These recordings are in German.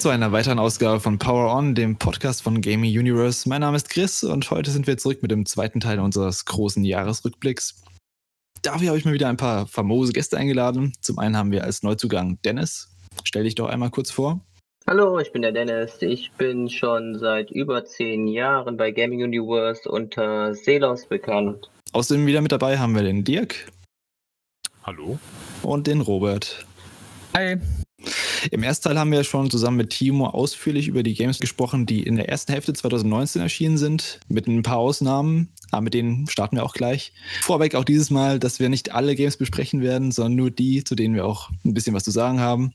Willkommen zu einer weiteren Ausgabe von Power On, dem Podcast von Gaming Universe. Mein Name ist Chris und heute sind wir zurück mit dem zweiten Teil unseres großen Jahresrückblicks. Dafür habe ich mir wieder ein paar famose Gäste eingeladen. Zum einen haben wir als Neuzugang Dennis. Stell dich doch einmal kurz vor. Hallo, ich bin der Dennis. Ich bin schon seit über zehn Jahren bei Gaming Universe unter Selos bekannt. Außerdem wieder mit dabei haben wir den Dirk. Hallo. Und den Robert. Hi. Im ersten Teil haben wir schon zusammen mit Timo ausführlich über die Games gesprochen, die in der ersten Hälfte 2019 erschienen sind, mit ein paar Ausnahmen. Aber mit denen starten wir auch gleich. Vorweg auch dieses Mal, dass wir nicht alle Games besprechen werden, sondern nur die, zu denen wir auch ein bisschen was zu sagen haben.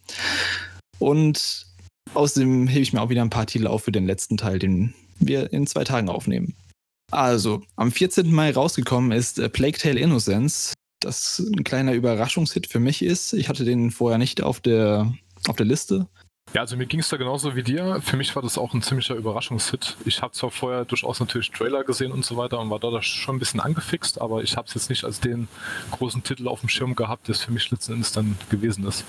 Und außerdem hebe ich mir auch wieder ein paar Titel auf für den letzten Teil, den wir in zwei Tagen aufnehmen. Also, am 14. Mai rausgekommen ist Plague Tale Innocence, das ein kleiner Überraschungshit für mich ist. Ich hatte den vorher nicht auf der auf der Liste? Ja, also mir ging es da genauso wie dir. Für mich war das auch ein ziemlicher Überraschungshit. Ich habe zwar vorher durchaus natürlich Trailer gesehen und so weiter und war da schon ein bisschen angefixt, aber ich habe es jetzt nicht als den großen Titel auf dem Schirm gehabt, der es für mich letzten Endes dann gewesen ist.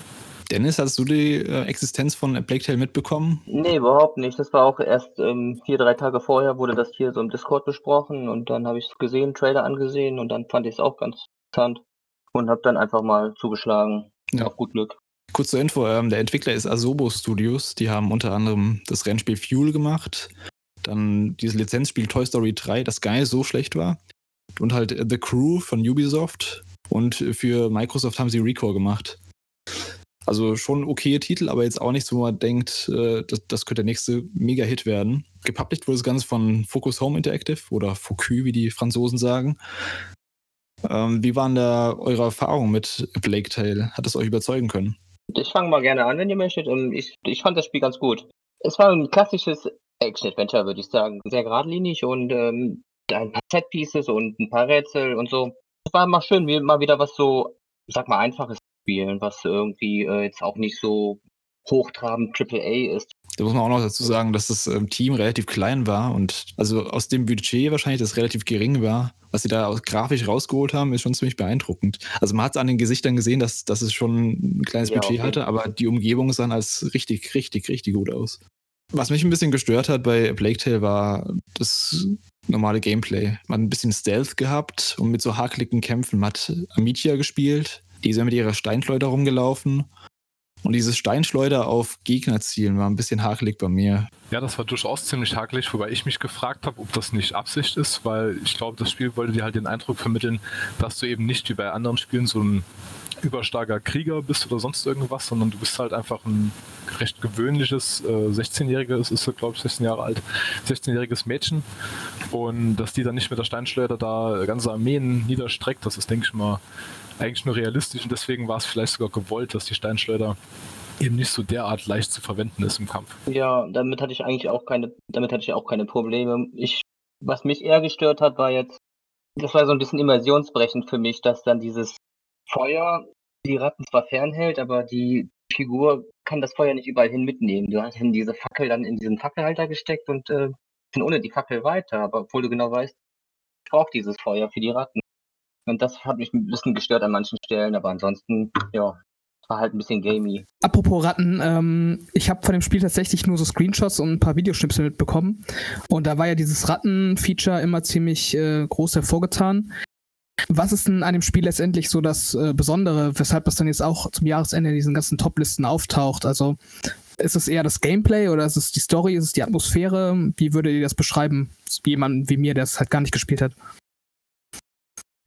Dennis, hast du die äh, Existenz von Plague Tale mitbekommen? Nee, überhaupt nicht. Das war auch erst ähm, vier, drei Tage vorher wurde das hier so im Discord besprochen und dann habe ich es gesehen, Trailer angesehen und dann fand ich es auch ganz interessant und habe dann einfach mal zugeschlagen. Ja. Auf gut Glück. Kurz zur Info, ähm, der Entwickler ist Asobo Studios. Die haben unter anderem das Rennspiel Fuel gemacht. Dann dieses Lizenzspiel Toy Story 3, das gar nicht so schlecht war. Und halt The Crew von Ubisoft. Und für Microsoft haben sie Recore gemacht. Also schon okaye Titel, aber jetzt auch nichts, wo man denkt, äh, das, das könnte der nächste Mega-Hit werden. Gepublished wurde das Ganze von Focus Home Interactive oder Focus, wie die Franzosen sagen. Ähm, wie waren da eure Erfahrungen mit Plague Tale? Hat es euch überzeugen können? Ich fange mal gerne an, wenn ihr möchtet. Ich, ich fand das Spiel ganz gut. Es war ein klassisches Action-Adventure, würde ich sagen. Sehr geradlinig und ähm, ein paar Set-Pieces und ein paar Rätsel und so. Es war mal schön, mal wieder was so, ich sag mal, einfaches Spielen, was irgendwie äh, jetzt auch nicht so hochtrabend AAA ist. Da muss man auch noch dazu sagen, dass das ähm, Team relativ klein war und also aus dem Budget wahrscheinlich, das relativ gering war, was sie da grafisch rausgeholt haben, ist schon ziemlich beeindruckend. Also man hat es an den Gesichtern gesehen, dass, dass es schon ein kleines ja, Budget okay. hatte, aber die Umgebung sah als richtig, richtig, richtig gut aus. Was mich ein bisschen gestört hat bei Plague Tale war das normale Gameplay. Man hat ein bisschen Stealth gehabt und mit so hakeligen Kämpfen. Man hat Amicia gespielt, die ist ja mit ihrer Steinschleuder rumgelaufen und dieses Steinschleuder auf Gegner zielen war ein bisschen hakelig bei mir. Ja, das war durchaus ziemlich hakelig, wobei ich mich gefragt habe, ob das nicht Absicht ist, weil ich glaube, das Spiel wollte dir halt den Eindruck vermitteln, dass du eben nicht wie bei anderen Spielen so ein überstarker Krieger bist oder sonst irgendwas, sondern du bist halt einfach ein recht gewöhnliches äh, 16-jähriges, ist glaube ich 16 Jahre alt, 16-jähriges Mädchen und dass die dann nicht mit der Steinschleuder da ganze Armeen niederstreckt, das ist denke ich mal eigentlich nur realistisch und deswegen war es vielleicht sogar gewollt, dass die Steinschleuder eben nicht so derart leicht zu verwenden ist im Kampf. Ja, damit hatte ich eigentlich auch keine, damit hatte ich auch keine Probleme. Ich, was mich eher gestört hat, war jetzt, das war so ein bisschen immersionsbrechend für mich, dass dann dieses Feuer die Ratten zwar fernhält, aber die Figur kann das Feuer nicht überall hin mitnehmen. Du hast diese Fackel dann in diesen Fackelhalter gesteckt und äh, ohne die Fackel weiter, aber obwohl du genau weißt, ich brauche dieses Feuer für die Ratten. Und das hat mich ein bisschen gestört an manchen Stellen, aber ansonsten, ja, war halt ein bisschen gamey. Apropos Ratten, ähm, ich habe von dem Spiel tatsächlich nur so Screenshots und ein paar Videoschnipsel mitbekommen. Und da war ja dieses Ratten-Feature immer ziemlich äh, groß hervorgetan. Was ist denn an dem Spiel letztendlich so das äh, Besondere, weshalb das dann jetzt auch zum Jahresende in diesen ganzen Top-Listen auftaucht? Also ist es eher das Gameplay oder ist es die Story, ist es die Atmosphäre? Wie würdet ihr das beschreiben? Jemand wie mir, der es halt gar nicht gespielt hat.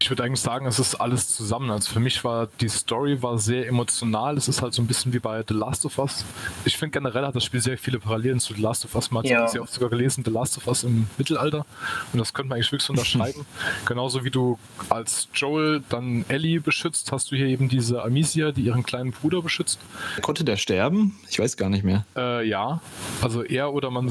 Ich würde eigentlich sagen, es ist alles zusammen. Also für mich war die Story war sehr emotional. Es ist halt so ein bisschen wie bei The Last of Us. Ich finde generell hat das Spiel sehr viele Parallelen zu The Last of Us. Man hat ja. sehr oft sogar gelesen, The Last of Us im Mittelalter. Und das könnte man eigentlich wirklich unterschreiben. Genauso wie du als Joel dann Ellie beschützt, hast du hier eben diese Amicia, die ihren kleinen Bruder beschützt. Konnte der sterben? Ich weiß gar nicht mehr. Äh, ja. Also er oder man,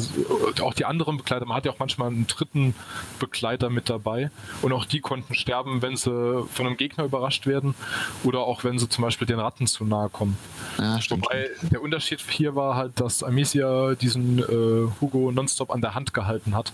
auch die anderen Begleiter, man hat ja auch manchmal einen dritten Begleiter mit dabei. Und auch die konnten sterben wenn sie von einem Gegner überrascht werden oder auch wenn sie zum Beispiel den Ratten zu nahe kommen. Ja, stimmt. Wobei der Unterschied hier war halt, dass Amicia diesen äh, Hugo nonstop an der Hand gehalten hat.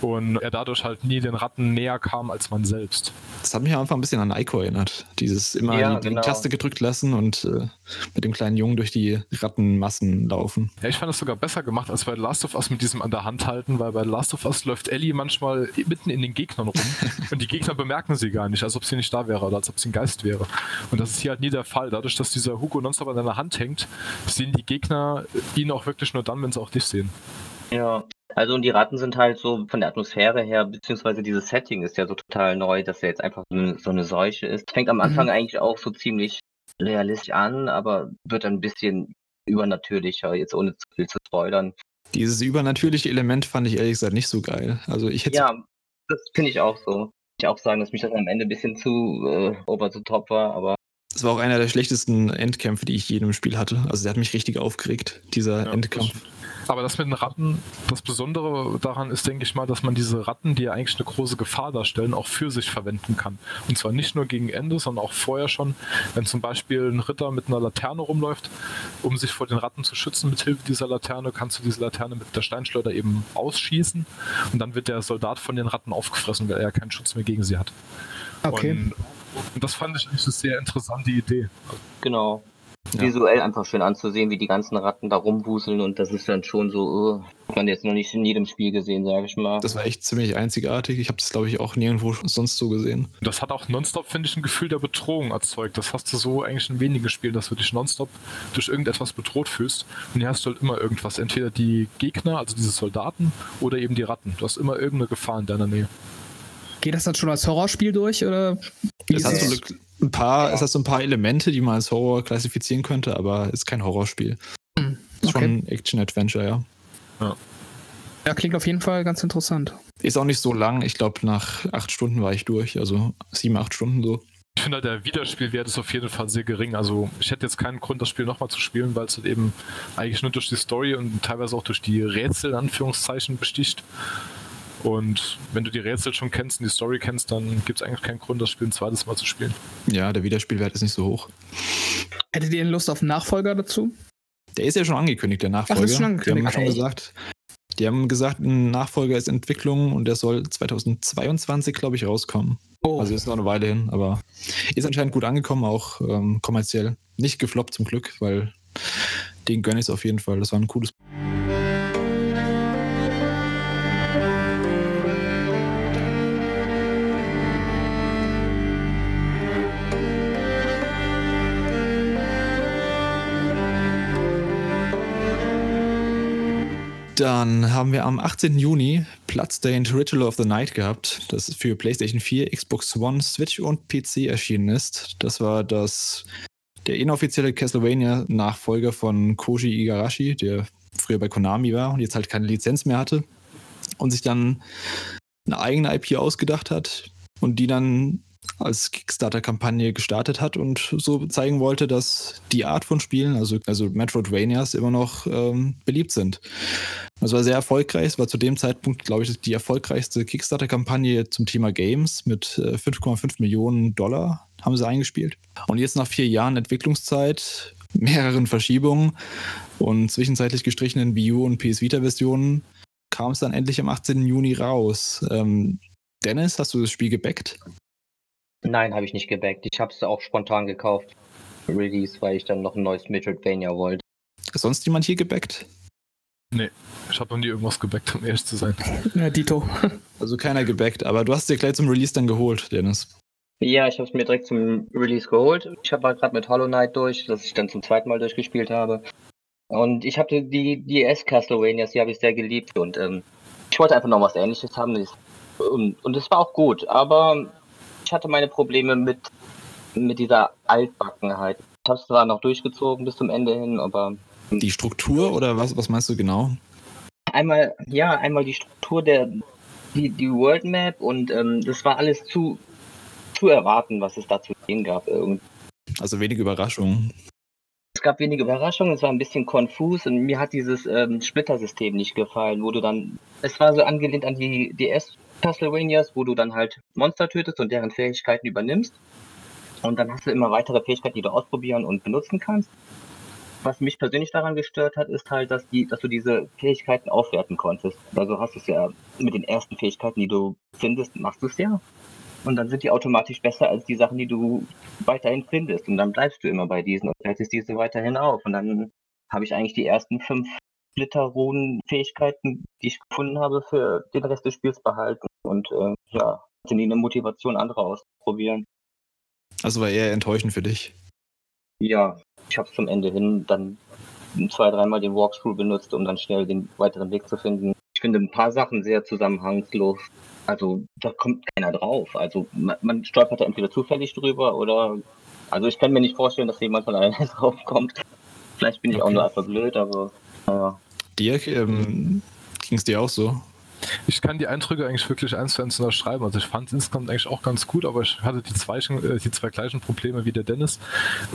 Und er dadurch halt nie den Ratten näher kam als man selbst. Das hat mich am Anfang ein bisschen an Ico erinnert. Dieses immer Ja, die, genau. Taste gedrückt lassen und äh, mit dem kleinen Jungen durch die Rattenmassen laufen. Ja, ich fand das sogar besser gemacht als bei The Last of Us mit diesem an der Hand halten, weil bei The Last of Us läuft Ellie manchmal mitten in den Gegnern rum und die Gegner bemerken sie gar nicht, als ob sie nicht da wäre oder als ob sie ein Geist wäre. Und das ist hier halt nie der Fall. Dadurch, dass dieser Hugo nonstop an deiner Hand hängt, sehen die Gegner ihn auch wirklich nur dann, wenn sie auch dich sehen. Ja. Also und die Ratten sind halt so von der Atmosphäre her, beziehungsweise dieses Setting ist ja so total neu, dass er jetzt einfach so eine, so eine Seuche ist. Fängt am Anfang Mhm. eigentlich auch so ziemlich realistisch an, aber wird dann ein bisschen übernatürlicher, jetzt ohne zu viel zu spoilern. Dieses übernatürliche Element fand ich ehrlich gesagt nicht so geil. Also ich hätte Ja, das finde ich auch so. Ich auch sagen, dass mich das am Ende ein bisschen zu äh, over the top war, aber Es war auch einer der schlechtesten Endkämpfe, die ich je in einem Spiel hatte. Also der hat mich richtig aufgeregt, dieser Ja, Endkampf. das- Aber das mit den Ratten, das Besondere daran ist, denke ich mal, dass man diese Ratten, die ja eigentlich eine große Gefahr darstellen, auch für sich verwenden kann. Und zwar nicht nur gegen Ende, sondern auch vorher schon, wenn zum Beispiel ein Ritter mit einer Laterne rumläuft, um sich vor den Ratten zu schützen mit Hilfe dieser Laterne, kannst du diese Laterne mit der Steinschleuder eben ausschießen und dann wird der Soldat von den Ratten aufgefressen, weil er ja keinen Schutz mehr gegen sie hat. Okay. Und, und das fand ich eigentlich eine sehr interessante Idee. genau. Ja. Visuell einfach schön anzusehen, wie die ganzen Ratten da rumwuseln und das ist dann schon so, äh, hat man jetzt noch nicht in jedem Spiel gesehen, sage ich mal. Das war echt ziemlich einzigartig. Ich habe das, glaube ich, auch nirgendwo sonst so gesehen. Das hat auch nonstop, finde ich, ein Gefühl der Bedrohung erzeugt. Das hast du so eigentlich in wenigen Spielen, dass du dich nonstop durch irgendetwas bedroht fühlst. Und hier hast du halt immer irgendwas. Entweder die Gegner, also diese Soldaten, oder eben die Ratten. Du hast immer irgendeine Gefahr in deiner Nähe. Geht das dann schon als Horrorspiel durch oder? wie Es ist hat, es? so ein paar, es hat so ein paar Elemente, die man als Horror klassifizieren könnte, aber ist kein Horrorspiel. Hm, Ist okay. schon Action-Adventure, ja. Ja, klingt auf jeden Fall ganz interessant. Ist auch nicht so lang. Ich glaube, nach acht Stunden war ich durch. Also sieben, acht Stunden so. Ich finde halt, der Wiederspielwert ist auf jeden Fall sehr gering. Also ich hätte jetzt keinen Grund, das Spiel nochmal zu spielen, weil es halt eben eigentlich nur durch die Story und teilweise auch durch die Rätsel in Anführungszeichen besticht. Und wenn du die Rätsel schon kennst und die Story kennst, dann gibt es eigentlich keinen Grund, das Spiel ein zweites Mal zu spielen. Ja, der Wiederspielwert ist nicht so hoch. Hättet ihr denn Lust auf einen Nachfolger dazu? Der ist ja schon angekündigt, der Nachfolger. ist schon Die haben angekündigt. schon gesagt. Die haben gesagt, ein Nachfolger ist Entwicklung und der soll 2022, glaube ich, rauskommen. Oh, Also ist noch eine Weile hin, aber ist anscheinend gut angekommen, auch ähm, kommerziell. Nicht gefloppt zum Glück, weil den gönne ich es auf jeden Fall. Das war ein cooles. Dann haben wir am 18. Juni Bloodstained Ritual of the Night gehabt, das für PlayStation 4, Xbox One, Switch und PC erschienen ist. Das war das der inoffizielle Castlevania-Nachfolger von Koji Igarashi, der früher bei Konami war und jetzt halt keine Lizenz mehr hatte und sich dann eine eigene IP ausgedacht hat und die dann als Kickstarter-Kampagne gestartet hat und so zeigen wollte, dass die Art von Spielen, also, also Metroidvanias, immer noch ähm, beliebt sind. Das war sehr erfolgreich. Es war zu dem Zeitpunkt, glaube ich, die erfolgreichste Kickstarter-Kampagne zum Thema Games mit äh, 5,5 Millionen Dollar haben sie eingespielt. Und jetzt nach vier Jahren Entwicklungszeit, mehreren Verschiebungen und zwischenzeitlich gestrichenen Wii U und PS Vita-Versionen kam es dann endlich am 18. Juni raus. Ähm, Dennis, hast du das Spiel gebackt? Nein, habe ich nicht gebackt. Ich habe es auch spontan gekauft. Release, weil ich dann noch ein neues Metroidvania wollte. Ist sonst jemand hier gebackt? Ich habe noch nie irgendwas gebackt, um ehrlich zu sein. ja, Dito. Also keiner gebackt, aber du hast dir gleich zum Release dann geholt, Dennis. Ja, ich habe es mir direkt zum Release geholt. Ich habe gerade mit Hollow Knight durch, das ich dann zum zweiten Mal durchgespielt habe. Und ich habe die DS Castlevanias, die habe ich sehr geliebt. Und ähm, ich wollte einfach noch was Ähnliches haben. Und es war auch gut, aber ich hatte meine Probleme mit, mit dieser Altbackenheit. Ich habe es zwar noch durchgezogen bis zum Ende hin, aber Die Struktur oder was, was meinst du genau? einmal, ja, einmal die Struktur der, die, die World Map und ähm, das war alles zu, zu erwarten, was es da zu sehen gab. Irgendwie. Also wenig Überraschung. Es gab wenige Überraschungen, es war ein bisschen konfus und mir hat dieses ähm, Splittersystem nicht gefallen, wo du dann, es war so angelehnt an die DS Castlevanias, wo du dann halt Monster tötest und deren Fähigkeiten übernimmst. Und dann hast du immer weitere Fähigkeiten, die du ausprobieren und benutzen kannst. was mich persönlich daran gestört hat, ist halt, dass die, dass du diese Fähigkeiten aufwerten konntest. Also hast du es ja mit den ersten Fähigkeiten, die du findest, machst du es ja. Und dann sind die automatisch besser als die Sachen, die du weiterhin findest. Und dann bleibst du immer bei diesen und wertest diese weiterhin auf. Und dann habe ich eigentlich die ersten fünf Splitterrunen-Fähigkeiten, die ich gefunden habe, für den Rest des Spiels behalten. Und äh, ja, sind die eine Motivation, andere auszuprobieren. Also war eher enttäuschend für dich. Ja, ich habe zum Ende hin dann zwei, dreimal den Walkthrough benutzt, um dann schnell den weiteren Weg zu finden. Ich finde ein paar Sachen sehr zusammenhangslos. Also da kommt keiner drauf. Also man, man stolpert da entweder zufällig drüber oder also ich kann mir nicht vorstellen, dass jemand von alleine drauf kommt. Vielleicht bin ich okay. auch nur einfach blöd, aber naja. Dirk, ähm, ging es dir auch so? Ich kann die Eindrücke eigentlich wirklich eins zu eins unterschreiben. Also ich fand es insgesamt eigentlich auch ganz gut, aber ich hatte die zwei, äh, die zwei gleichen Probleme wie der Dennis.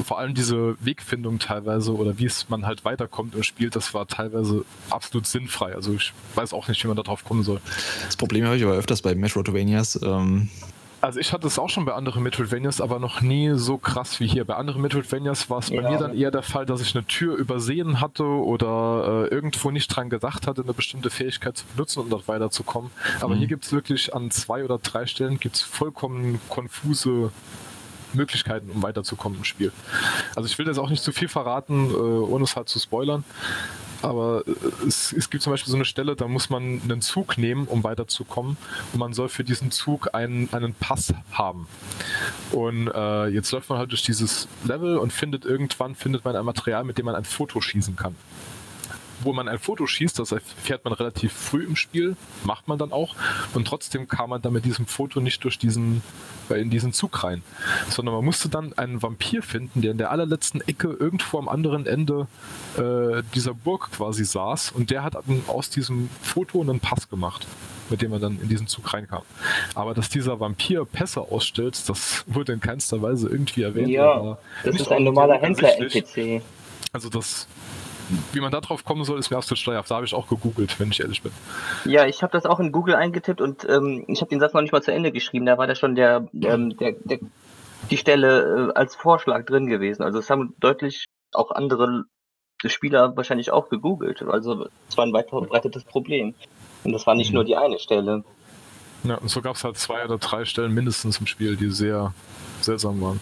Vor allem diese Wegfindung teilweise oder wie es man halt weiterkommt im Spiel, das war teilweise absolut sinnfrei. Also ich weiß auch nicht, wie man darauf kommen soll. Das Problem habe ich aber öfters bei Metroidvanias. Ähm also ich hatte es auch schon bei anderen Metroidvanias, aber noch nie so krass wie hier. Bei anderen Metroidvanias war es ja. bei mir dann eher der Fall, dass ich eine Tür übersehen hatte oder äh, irgendwo nicht dran gedacht hatte, eine bestimmte Fähigkeit zu benutzen, um dort weiterzukommen. Aber mhm. hier gibt es wirklich an zwei oder drei Stellen gibt's vollkommen konfuse Möglichkeiten, um weiterzukommen im Spiel. Also ich will jetzt auch nicht zu viel verraten, äh, ohne es halt zu spoilern. Aber äh, es, es, gibt zum Beispiel so eine Stelle, da muss man einen Zug nehmen, um weiterzukommen. Und man soll für diesen Zug einen, einen Pass haben. Und äh, jetzt läuft man halt durch dieses Level und findet irgendwann findet man ein Material, mit dem man ein Foto schießen kann wo man ein Foto schießt, das erfährt man relativ früh im Spiel, macht man dann auch. Und trotzdem kam man dann mit diesem Foto nicht durch diesen, äh, in diesen Zug rein. Sondern man musste dann einen Vampir finden, der in der allerletzten Ecke irgendwo am anderen Ende äh, dieser Burg quasi saß. Und der hat aus diesem Foto einen Pass gemacht mit dem man dann in diesen Zug reinkam. Aber dass dieser Vampir Pässe ausstellt, das wurde in keinster Weise irgendwie erwähnt. Ja, das ist ein normaler Händler-NPC. Also das wie man da drauf kommen soll, ist mir absolut steuerhaft. Da habe ich auch gegoogelt, wenn ich ehrlich bin. Ja, ich habe das auch in Google eingetippt und ähm, ich habe den Satz noch nicht mal zu Ende geschrieben. Da war da schon der, ähm, der, der die Stelle äh, als Vorschlag drin gewesen. Also es haben deutlich auch andere Spieler wahrscheinlich auch gegoogelt. Also es war ein weit verbreitetes Problem. Und das war nicht mhm. nur die eine Stelle. Ja, und so gab es halt zwei oder drei Stellen mindestens im Spiel, die sehr seltsam waren.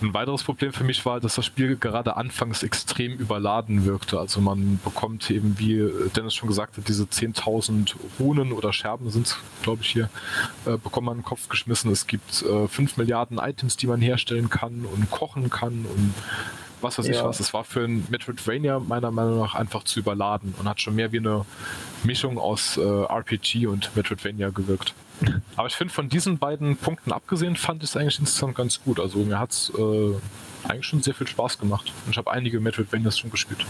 Ein weiteres Problem für mich war, dass das Spiel gerade anfangs extrem überladen wirkte. Also man bekommt eben, wie Dennis schon gesagt hat, diese 10.000 Runen oder Scherben sind glaube ich, hier, äh, bekommt man in den Kopf geschmissen. Es gibt äh, 5 Milliarden Items, die man herstellen kann und kochen kann und was weiß ja. ich was. Es war für ein Metroidvania meiner Meinung nach einfach zu überladen und hat schon mehr wie eine Mischung aus äh, RPG und Metroidvania gewirkt. Aber ich finde, von diesen beiden Punkten abgesehen, fand ich es eigentlich insgesamt ganz gut. Also mir hat es äh, eigentlich schon sehr viel Spaß gemacht. Und ich habe einige Metroidvanias schon gespielt.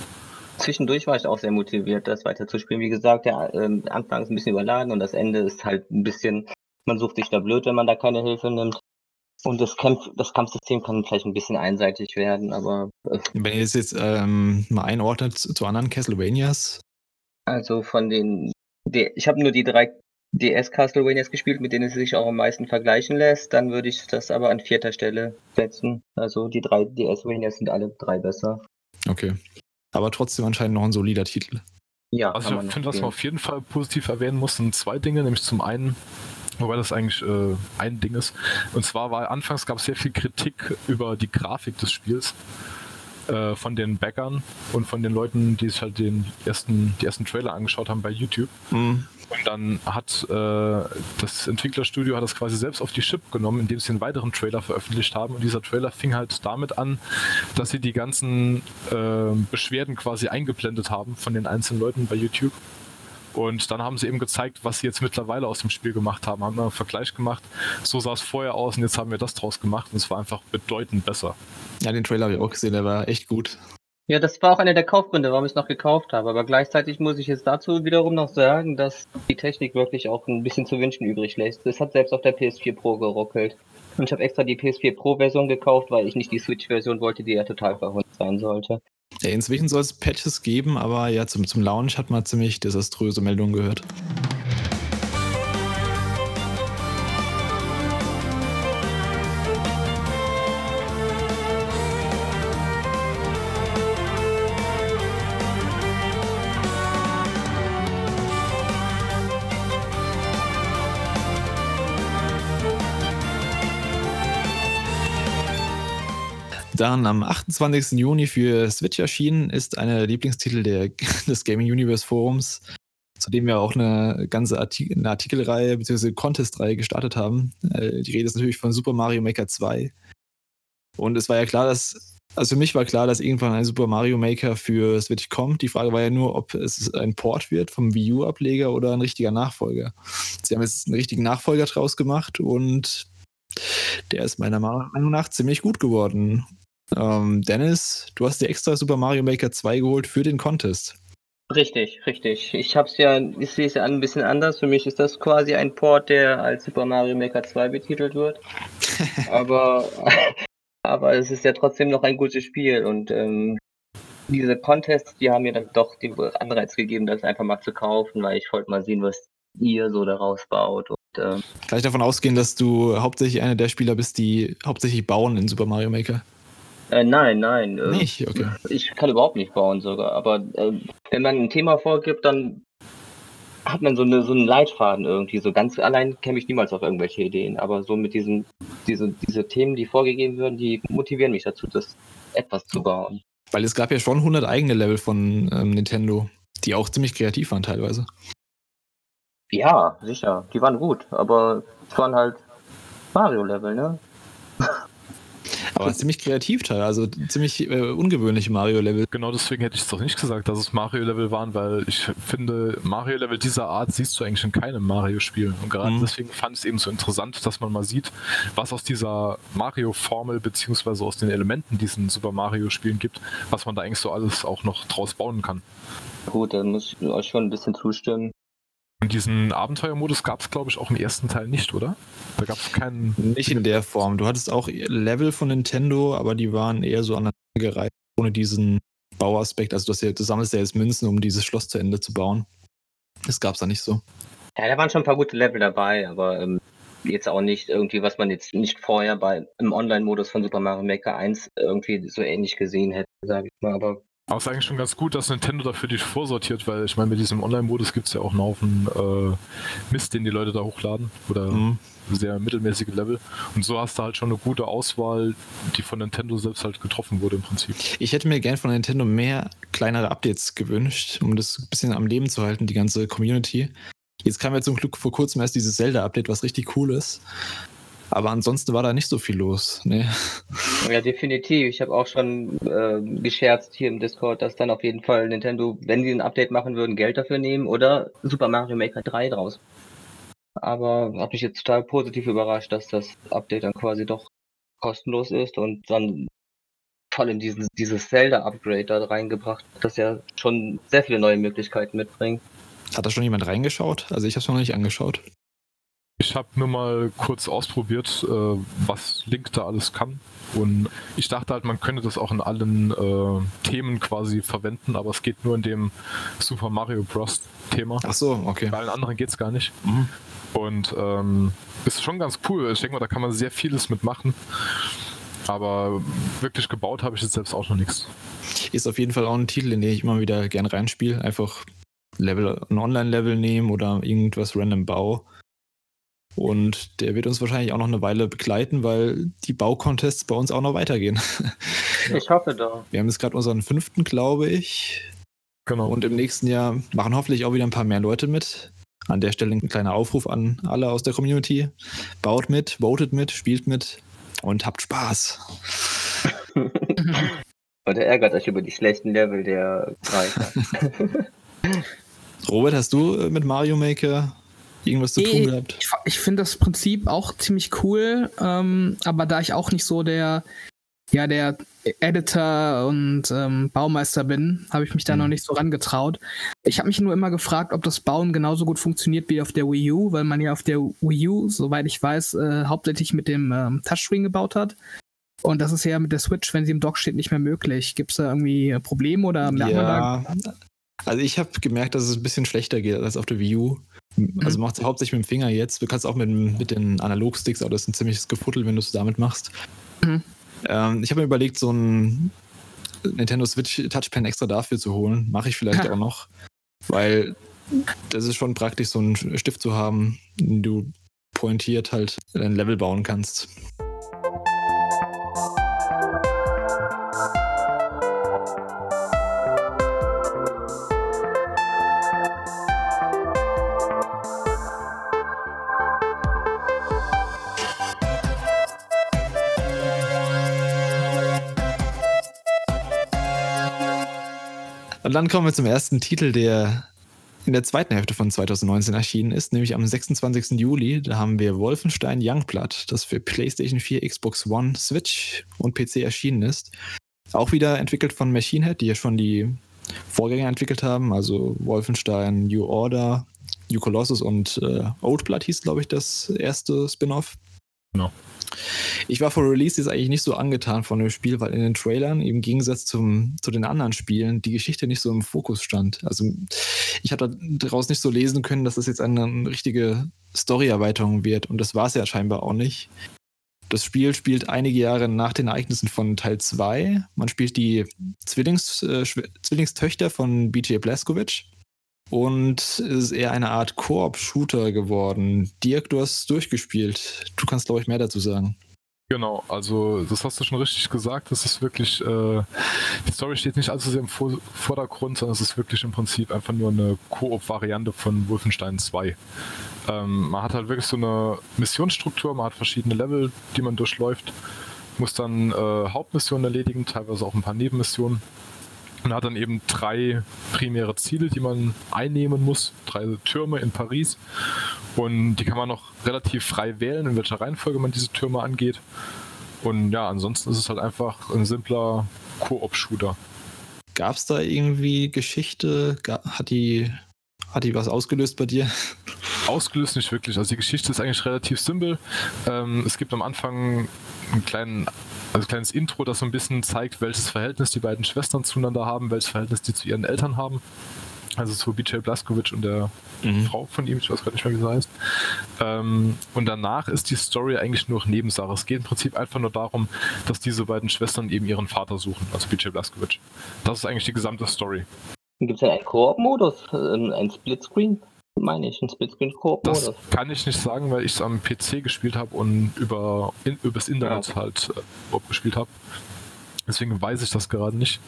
Zwischendurch war ich auch sehr motiviert, das weiter zu spielen. Wie gesagt, der äh, Anfang ist ein bisschen überladen und das Ende ist halt ein bisschen, man sucht sich da blöd, wenn man da keine Hilfe nimmt. Und das, Kampf, das Kampfsystem kann vielleicht ein bisschen einseitig werden, aber. Äh, wenn ihr das jetzt ähm, mal einordnet zu, zu anderen Castlevanias? Also von den. Die, ich habe nur die drei DS Castlevanias gespielt, mit denen es sich auch am meisten vergleichen lässt. Dann würde ich das aber an vierter Stelle setzen. Also die drei DS Vanias sind alle drei besser. Okay. Aber trotzdem anscheinend noch ein solider Titel. Ja, also ich finde, was man auf jeden Fall positiv erwähnen muss, sind zwei Dinge, nämlich zum einen, wobei das eigentlich äh, ein Ding ist, und zwar war anfangs gab es sehr viel Kritik über die Grafik des Spiels äh, von den Backern und von den Leuten, die sich halt den ersten, die ersten Trailer angeschaut haben bei YouTube. Mhm. Und dann hat äh, das Entwicklerstudio hat das quasi selbst auf die Chip genommen, indem sie einen weiteren Trailer veröffentlicht haben. Und dieser Trailer fing halt damit an, dass sie die ganzen äh, Beschwerden quasi eingeblendet haben von den einzelnen Leuten bei YouTube. Und dann haben sie eben gezeigt, was sie jetzt mittlerweile aus dem Spiel gemacht haben. Haben einen Vergleich gemacht. So sah es vorher aus und jetzt haben wir das draus gemacht und es war einfach bedeutend besser. Ja, den Trailer habe ich auch gesehen, der war echt gut. Ja, das war auch einer der Kaufgründe, warum ich es noch gekauft habe. Aber gleichzeitig muss ich jetzt dazu wiederum noch sagen, dass die Technik wirklich auch ein bisschen zu wünschen übrig lässt. Es hat selbst auf der PS4 Pro geruckelt. Und ich habe extra die PS4 Pro-Version gekauft, weil ich nicht die Switch-Version wollte, die ja total verhunzt sein sollte. Ja, inzwischen soll es Patches geben, aber ja, zum, zum Launch hat man ziemlich desaströse Meldungen gehört. Dann am 28. Juni für Switch erschienen ist eine Lieblingstitel der, des Gaming Universe Forums, zu dem wir auch eine ganze Artik eine Artikelreihe bzw. Contestreihe gestartet haben. Äh, die Rede ist natürlich von Super Mario Maker 2. Und es war ja klar, dass, also für mich war klar, dass irgendwann ein Super Mario Maker für Switch kommt. Die Frage war ja nur, ob es ein Port wird vom Wii U-Ableger oder ein richtiger Nachfolger. Sie haben jetzt einen richtigen Nachfolger draus gemacht und der ist meiner Meinung nach ziemlich gut geworden. Ähm, Dennis, du hast dir extra Super Mario Maker 2 geholt für den Contest. Richtig, richtig. Ich hab's ja, ich sehe es ja ein bisschen anders. Für mich ist das quasi ein Port, der als Super Mario Maker 2 betitelt wird. aber, aber es ist ja trotzdem noch ein gutes Spiel und ähm, diese Contests, die haben mir dann doch den Anreiz gegeben, das einfach mal zu kaufen, weil ich wollte mal sehen, was ihr so daraus baut. Und, ähm, Kann ich davon ausgehen, dass du hauptsächlich einer der Spieler bist, die hauptsächlich bauen in Super Mario Maker? Äh, nein, nein. Äh, Nicht, okay. Ich kann überhaupt nicht bauen sogar. Aber äh, wenn man ein Thema vorgibt, dann hat man so, eine, so einen Leitfaden irgendwie. So ganz allein käme ich niemals auf irgendwelche Ideen. Aber so mit diesen diese, diese Themen, die vorgegeben werden, die motivieren mich dazu, das etwas zu bauen. Weil es gab ja schon 100 eigene Level von ähm, Nintendo, die auch ziemlich kreativ waren teilweise. Ja, sicher. Die waren gut, aber es waren halt Mario-Level, ne? Aber ziemlich kreativ teil, also ziemlich äh, ungewöhnliche Mario-Level. Genau deswegen hätte ich es doch nicht gesagt, dass es Mario-Level waren, weil ich finde, Mario-Level dieser Art siehst du eigentlich in keinem Mario-Spiel. Und gerade Mhm. deswegen fand ich es eben so interessant, dass man mal sieht, was aus dieser Mario-Formel beziehungsweise aus den Elementen, die es in Super Mario-Spielen gibt, was man da eigentlich so alles auch noch draus bauen kann. Gut, da muss ich euch schon ein bisschen zustimmen. Und diesen Abenteuermodus gab es, glaube ich, auch im ersten Teil nicht, oder? Da gab es keinen. Nicht in der Form. Du hattest auch Level von Nintendo, aber die waren eher so aneinandergereiht, ohne diesen Bauaspekt. Also du, hast ja, du sammelst ja jetzt Münzen, um dieses Schloss zu Ende zu bauen. Das gab es da nicht so. Ja, da waren schon ein paar gute Level dabei, aber ähm, jetzt auch nicht irgendwie, was man jetzt nicht vorher bei im Online-Modus von Super Mario Maker 1 irgendwie so ähnlich gesehen hätte, sage ich mal. Aber Aber es ist eigentlich schon ganz gut, dass Nintendo dafür dich vorsortiert, weil ich meine, mit diesem Online-Modus gibt es ja auch einen Haufen äh, Mist, den die Leute da hochladen. Oder Mhm. sehr mittelmäßige Level. Und so hast du halt schon eine gute Auswahl, die von Nintendo selbst halt getroffen wurde im Prinzip. Ich hätte mir gern von Nintendo mehr kleinere Updates gewünscht, um das ein bisschen am Leben zu halten, die ganze Community. Jetzt kam ja zum Glück vor kurzem erst dieses Zelda-Update, was richtig cool ist. Aber ansonsten war da nicht so viel los. Ne? ja, definitiv. Ich habe auch schon äh, gescherzt hier im Discord, dass dann auf jeden Fall Nintendo, wenn sie ein Update machen würden, Geld dafür nehmen oder Super Mario Maker 3 draus. Aber habe mich jetzt total positiv überrascht, dass das Update dann quasi doch kostenlos ist und dann voll in diesen, dieses Zelda-Upgrade da reingebracht, das ja schon sehr viele neue Möglichkeiten mitbringt. Hat da schon jemand reingeschaut? Also ich habe es noch nicht angeschaut. Ich habe nur mal kurz ausprobiert, äh, was Link da alles kann. Und ich dachte halt, man könnte das auch in allen äh, Themen quasi verwenden, aber es geht nur in dem Super Mario Bros. Thema. Ach so, okay. Bei allen anderen geht es gar nicht. Mhm. Und ähm, ist schon ganz cool. Ich denke mal, da kann man sehr vieles mitmachen. Aber wirklich gebaut habe ich jetzt selbst auch noch nichts. Ist auf jeden Fall auch ein Titel, in den ich immer wieder gern reinspiele. Einfach Level, ein Online-Level nehmen oder irgendwas random Bau. Und der wird uns wahrscheinlich auch noch eine Weile begleiten, weil die Baucontests bei uns auch noch weitergehen. Ich hoffe doch. Wir haben jetzt gerade unseren fünften, glaube ich. Genau. Und im nächsten Jahr machen hoffentlich auch wieder ein paar mehr Leute mit. An der Stelle ein kleiner Aufruf an alle aus der Community. Baut mit, votet mit, spielt mit und habt Spaß. Oder ärgert euch über die schlechten Level der Reicher. Robert, hast du äh, mit Mario Maker irgendwas zu tun gehabt? Ich, ich finde das Prinzip auch ziemlich cool, ähm, aber da ich auch nicht so der, ja, der Editor und ähm, Baumeister bin, habe ich mich da Mhm. noch nicht so rangetraut. Ich habe mich nur immer gefragt, ob das Bauen genauso gut funktioniert wie auf der Wii U, weil man ja auf der Wii U, soweit ich weiß, äh, hauptsächlich mit dem ähm, Touchscreen gebaut hat. Und das ist ja mit der Switch, wenn sie im Dock steht, nicht mehr möglich. Gibt es da irgendwie äh, Probleme oder merkt man da Ja, also ich habe gemerkt, dass es ein bisschen schlechter geht als auf der Wii U. Mhm. Also macht es hauptsächlich mit dem Finger jetzt. Du kannst auch mit, mit den Analogsticks, aber das ist ein ziemliches Gefuttel, wenn du es damit machst. Mhm. Ähm, ich habe mir überlegt, so ein Nintendo Switch Touchpen extra dafür zu holen. Mache ich vielleicht Ha. auch noch. Weil das ist schon praktisch, so einen Stift zu haben, den du pointiert halt ein Level bauen kannst. Und dann kommen wir zum ersten Titel, der in der zweiten Hälfte von 2019 erschienen ist, nämlich am 26. Juli. Da haben wir Wolfenstein Youngblood, das für PlayStation 4, Xbox One, Switch und PC erschienen ist. Auch wieder entwickelt von Machine Head, die ja schon die Vorgänger entwickelt haben, also Wolfenstein New Order, New Colossus und äh, Old Blood hieß, glaube ich, das erste Spin-off. Genau. Ich war vor Release jetzt eigentlich nicht so angetan von dem Spiel, weil in den Trailern im Gegensatz zum, zu den anderen Spielen die Geschichte nicht so im Fokus stand. Also ich habe daraus nicht so lesen können, dass das jetzt eine, richtige Story-Erweiterung wird und das war es ja scheinbar auch nicht. Das Spiel spielt einige Jahre nach den Ereignissen von Teil 2. Man spielt die Zwillings, äh, Zwillingstöchter von BJ Blazkowicz und es ist eher eine Art Koop-Shooter geworden. Dirk, du hast durchgespielt. Du kannst, glaube ich, mehr dazu sagen. Genau, also das hast du schon richtig gesagt. Das ist wirklich, äh, die Story steht nicht allzu sehr im Vordergrund, sondern es ist wirklich im Prinzip einfach nur eine Koop-Variante von Wolfenstein 2. Ähm, man hat halt wirklich so eine Missionsstruktur, man hat verschiedene Level, die man durchläuft, muss dann äh, Hauptmissionen erledigen, teilweise auch ein paar Nebenmissionen und hat dann eben drei primäre Ziele, die man einnehmen muss, drei Türme in Paris und die kann man noch relativ frei wählen, in welcher Reihenfolge man diese Türme angeht. Und ja, ansonsten ist es halt einfach ein simpler Koop-Shooter. Gab es da irgendwie Geschichte? Hat die, hat die was ausgelöst bei dir? Ausgelöst nicht wirklich. Also die Geschichte ist eigentlich relativ simpel. Ähm, es gibt am Anfang einen kleinen also ein kleines Intro, das so ein bisschen zeigt, welches Verhältnis die beiden Schwestern zueinander haben, welches Verhältnis die zu ihren Eltern haben. Also zu BJ Blaskovic und der mhm. Frau von ihm, ich weiß gerade nicht mehr, wie sie heißt. Ähm, und danach ist die Story eigentlich nur Nebensache. Es geht im Prinzip einfach nur darum, dass diese beiden Schwestern eben ihren Vater suchen, also BJ Blaskovic. Das ist eigentlich die gesamte Story. Gibt es denn einen Koop-Modus, ähm, ein Splitscreen? Meine ich, ein Splitscreen-Koop-Modus. Das kann ich nicht sagen, weil ich es am PC gespielt habe und über in, übers Internet ja. halt äh, gespielt habe. Deswegen weiß ich das gerade nicht.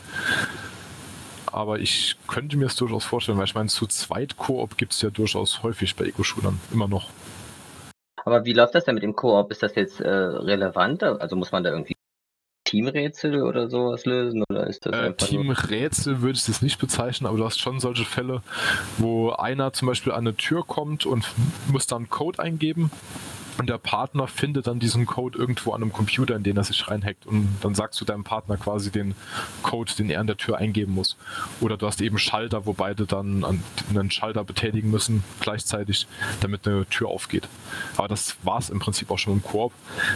Aber ich könnte mir es durchaus vorstellen, weil ich meine, zu zweit Koop gibt es ja durchaus häufig bei Eco-Shootern, immer noch. Aber wie läuft das denn mit dem Koop? Ist das jetzt äh, relevant? Also muss man da irgendwie Teamrätsel oder sowas lösen? Oder ist das äh, Teamrätsel würde ich das nicht bezeichnen, aber du hast schon solche Fälle, wo einer zum Beispiel an eine Tür kommt und muss dann Code eingeben und der Partner findet dann diesen Code irgendwo an einem Computer, in den er sich reinhackt. Und dann sagst du deinem Partner quasi den Code, den er an der Tür eingeben muss. Oder du hast eben Schalter, wo beide dann einen Schalter betätigen müssen gleichzeitig, damit eine Tür aufgeht. Aber das war es im Prinzip auch schon im Koop.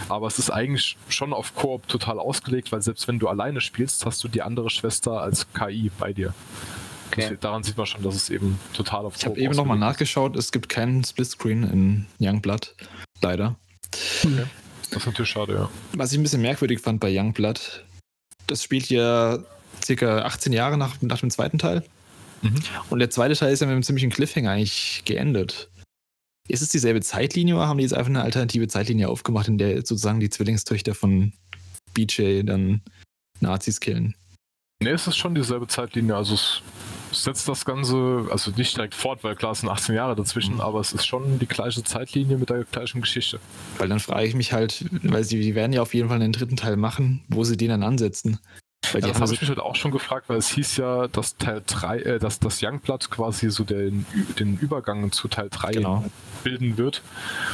Aber es ist eigentlich schon auf Koop total ausgelegt, weil selbst wenn du alleine spielst, hast du die andere Schwester als KI bei dir. Okay. Daran sieht man schon, dass es eben total auf Ich habe eben nochmal nachgeschaut, es gibt keinen Splitscreen in Youngblood. Leider. Okay. Das ist natürlich schade, ja. Was ich ein bisschen merkwürdig fand bei Youngblood, das spielt ja circa 18 Jahre nach, nach dem zweiten Teil. Mhm. Und der zweite Teil ist ja mit einem ziemlichen Cliffhanger eigentlich geendet. Ist es dieselbe Zeitlinie oder haben die jetzt einfach eine alternative Zeitlinie aufgemacht, in der sozusagen die Zwillingstöchter von BJ dann Nazis killen? Ne, es ist schon dieselbe Zeitlinie. Also es setzt das Ganze, also nicht direkt fort, weil klar es sind 18 Jahre dazwischen, mhm. aber es ist schon die gleiche Zeitlinie mit der gleichen Geschichte. Weil dann frage ich mich halt, weil sie die werden ja auf jeden Fall einen dritten Teil machen, wo sie den dann ansetzen. Ja, das habe ich mich halt auch schon gefragt, weil es hieß ja, dass Teil 3, äh, dass das Youngblood quasi so den, den Übergang zu Teil 3 genau. bilden wird.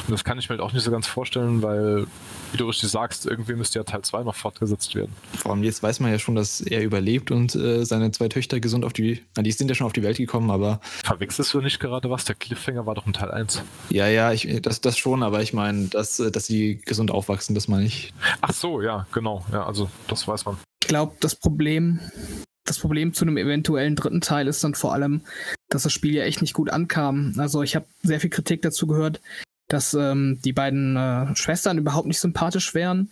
Und das kann ich mir halt auch nicht so ganz vorstellen, weil, wie du richtig sagst, irgendwie müsste ja Teil 2 noch fortgesetzt werden. Vor allem jetzt weiß man ja schon, dass er überlebt und äh, seine zwei Töchter gesund auf die, na, die sind ja schon auf die Welt gekommen, aber. Verwechselst du nicht gerade was? Der Cliffhanger war doch in Teil 1. Ja, ja, ich, das, das schon, aber ich meine, dass, dass sie gesund aufwachsen, das meine ich. Ach so, ja, genau. Ja, also das weiß man. Glaube, das Problem, das Problem zu einem eventuellen dritten Teil ist dann vor allem, dass das Spiel ja echt nicht gut ankam. Also ich habe sehr viel Kritik dazu gehört, dass ähm, die beiden äh, Schwestern überhaupt nicht sympathisch wären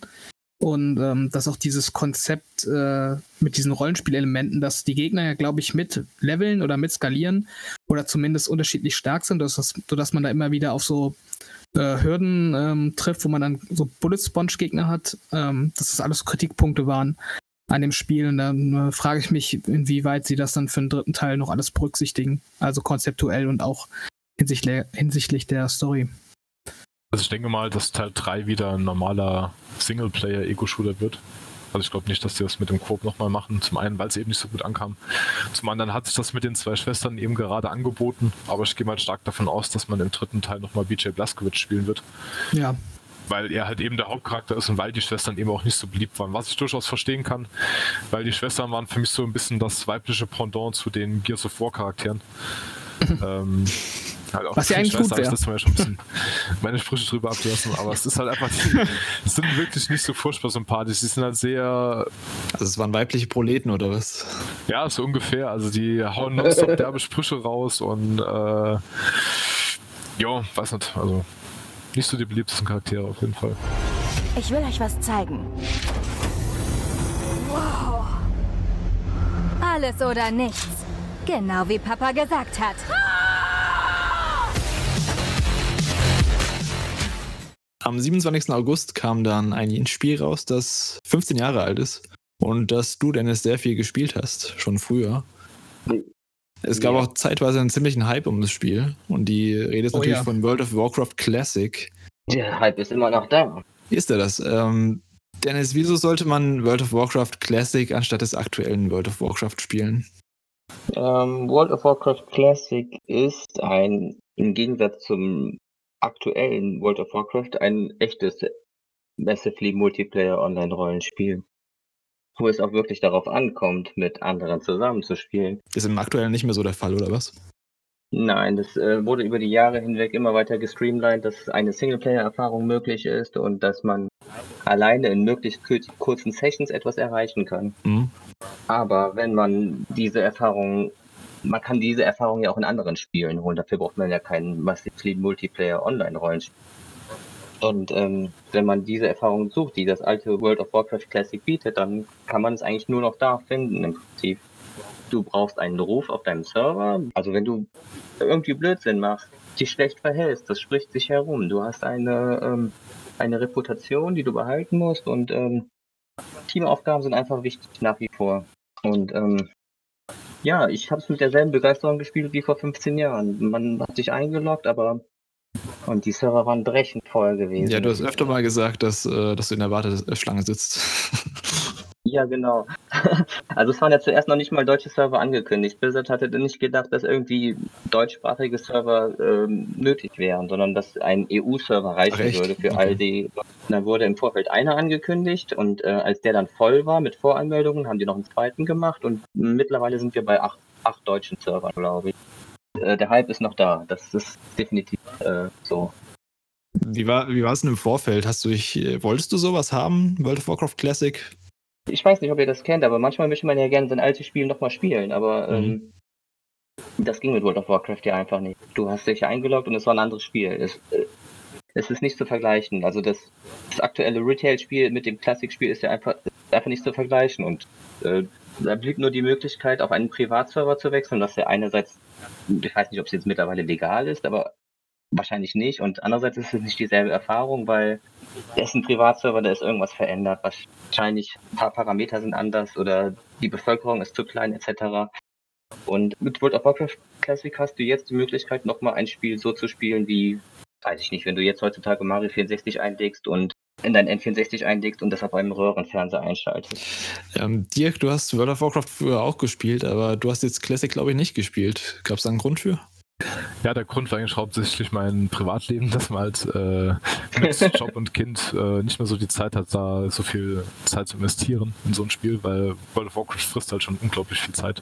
und ähm, dass auch dieses Konzept äh, mit diesen Rollenspielelementen, dass die Gegner ja, glaube ich, mit leveln oder mit skalieren oder zumindest unterschiedlich stark sind, dass das, sodass man da immer wieder auf so äh, Hürden ähm, trifft, wo man dann so Bullet Sponge Gegner hat, ähm, dass das alles Kritikpunkte waren an dem Spiel. Und dann äh, frage ich mich, inwieweit sie das dann für den dritten Teil noch alles berücksichtigen. Also konzeptuell und auch hinsichtlich, hinsichtlich der Story. Also ich denke mal, dass Teil 3 wieder ein normaler Singleplayer-Ego-Shooter wird. Also ich glaube nicht, dass die das mit dem Coop nochmal machen. Zum einen, weil es eben nicht so gut ankam. Zum anderen hat sich das mit den zwei Schwestern eben gerade angeboten. Aber ich gehe mal stark davon aus, dass man im dritten Teil nochmal BJ Blazkowicz spielen wird. Ja. Weil er halt eben der Hauptcharakter ist und weil die Schwestern eben auch nicht so beliebt waren. Was ich durchaus verstehen kann, weil die Schwestern waren für mich so ein bisschen das weibliche Pendant zu den Gears of War Charakteren. ähm, Halt Was ja eigentlich gut wäre. Das schon ein bisschen meine Sprüche drüber abgelassen, aber es ist halt einfach, die sind wirklich nicht so furchtbar sympathisch. Die sind halt sehr. Also es waren weibliche Proleten oder was? Ja, so ungefähr. Also die hauen nonstop derbe Sprüche raus und äh, ja, weiß nicht. Also nicht so die beliebtesten Charaktere auf jeden Fall. Ich will euch was zeigen. Wow. Alles oder nichts. Genau wie Papa gesagt hat. Am 27. August kam dann ein Spiel raus, das 15 Jahre alt ist und das du, Dennis, sehr viel gespielt hast, schon früher. Es gab ja. auch zeitweise einen ziemlichen Hype um das Spiel und die Rede ist oh, natürlich ja. von World of Warcraft Classic. Der Hype ist immer noch da. Wie ist der das? Ähm, Dennis, wieso sollte man World of Warcraft Classic anstatt des aktuellen World of Warcraft spielen? Ähm, World of Warcraft Classic ist ein, im Gegensatz zum aktuellen World of Warcraft ein echtes Massively Multiplayer Online-Rollenspiel. Wo es auch wirklich darauf ankommt, mit anderen zusammenzuspielen. Ist im aktuellen nicht mehr so der Fall, oder was? Nein, das äh, wurde über die Jahre hinweg immer weiter gestreamlined, dass eine Singleplayer-Erfahrung möglich ist und dass man alleine in möglichst kurzen Sessions etwas erreichen kann. Mhm. Aber wenn man diese Erfahrung man kann diese Erfahrung ja auch in anderen Spielen holen. Dafür braucht man ja keinen Massively Multiplayer Online-Rollenspiel. Und ähm, wenn man diese Erfahrung sucht, die das alte World of Warcraft Classic bietet, dann kann man es eigentlich nur noch da finden im Prinzip. Du brauchst einen Ruf auf deinem Server. Also wenn du irgendwie Blödsinn machst, dich schlecht verhältst, das spricht sich herum. Du hast eine, ähm, eine Reputation, die du behalten musst und ähm, Teamaufgaben sind einfach wichtig nach wie vor. Und ähm, ja, ich habe es mit derselben Begeisterung gespielt wie vor 15 Jahren. Man hat sich eingeloggt, aber und die Server waren brechend voll gewesen. Ja, du hast öfter mal gesagt, dass, äh, dass du in der Warteschlange sitzt. Ja, genau. Also es waren ja zuerst noch nicht mal deutsche Server angekündigt. Blizzard hatte nicht gedacht, dass irgendwie deutschsprachige Server ähm, nötig wären, sondern dass ein EU-Server reichen Ach, würde für okay. all die. Da wurde im Vorfeld einer angekündigt und äh, als der dann voll war mit Voranmeldungen, haben die noch einen zweiten gemacht und mittlerweile sind wir bei acht, acht deutschen Servern, glaube ich. Äh, der Hype ist noch da. Das ist definitiv äh, so. Wie war, wie war es denn im Vorfeld? Hast du dich, äh, wolltest du sowas haben? World of Warcraft Classic? ich weiß nicht, ob ihr das kennt, aber manchmal möchte man ja gerne sein altes Spiel nochmal spielen, aber mhm. ähm, das ging mit World of Warcraft ja einfach nicht. Du hast dich eingeloggt und es war ein anderes Spiel. Es, äh, es ist nicht zu vergleichen. Also das, das aktuelle Retail-Spiel mit dem Classic-Spiel ist ja einfach, einfach nicht zu vergleichen und äh, da blieb nur die Möglichkeit, auf einen Privatserver zu wechseln, was ja einerseits, ich weiß nicht, ob es jetzt mittlerweile legal ist, aber Wahrscheinlich nicht. Und andererseits ist es nicht dieselbe Erfahrung, weil der ist ein Privatserver, da ist irgendwas verändert. Wahrscheinlich ein paar Parameter sind anders oder die Bevölkerung ist zu klein etc. Und mit World of Warcraft Classic hast du jetzt die Möglichkeit, nochmal ein Spiel so zu spielen wie, weiß ich nicht, wenn du jetzt heutzutage Mario 64 einlegst und in dein N64 einlegst und das auf einem Röhrenfernseher einschaltest. Ähm, Dirk, du hast World of Warcraft früher auch gespielt, aber du hast jetzt Classic, glaube ich, nicht gespielt. Gab es da einen Grund für? Ja, der Grund war eigentlich hauptsächlich mein Privatleben, dass man halt äh, mit Job und Kind äh, nicht mehr so die Zeit hat, da so viel Zeit zu investieren in so ein Spiel, weil World of Warcraft frisst halt schon unglaublich viel Zeit.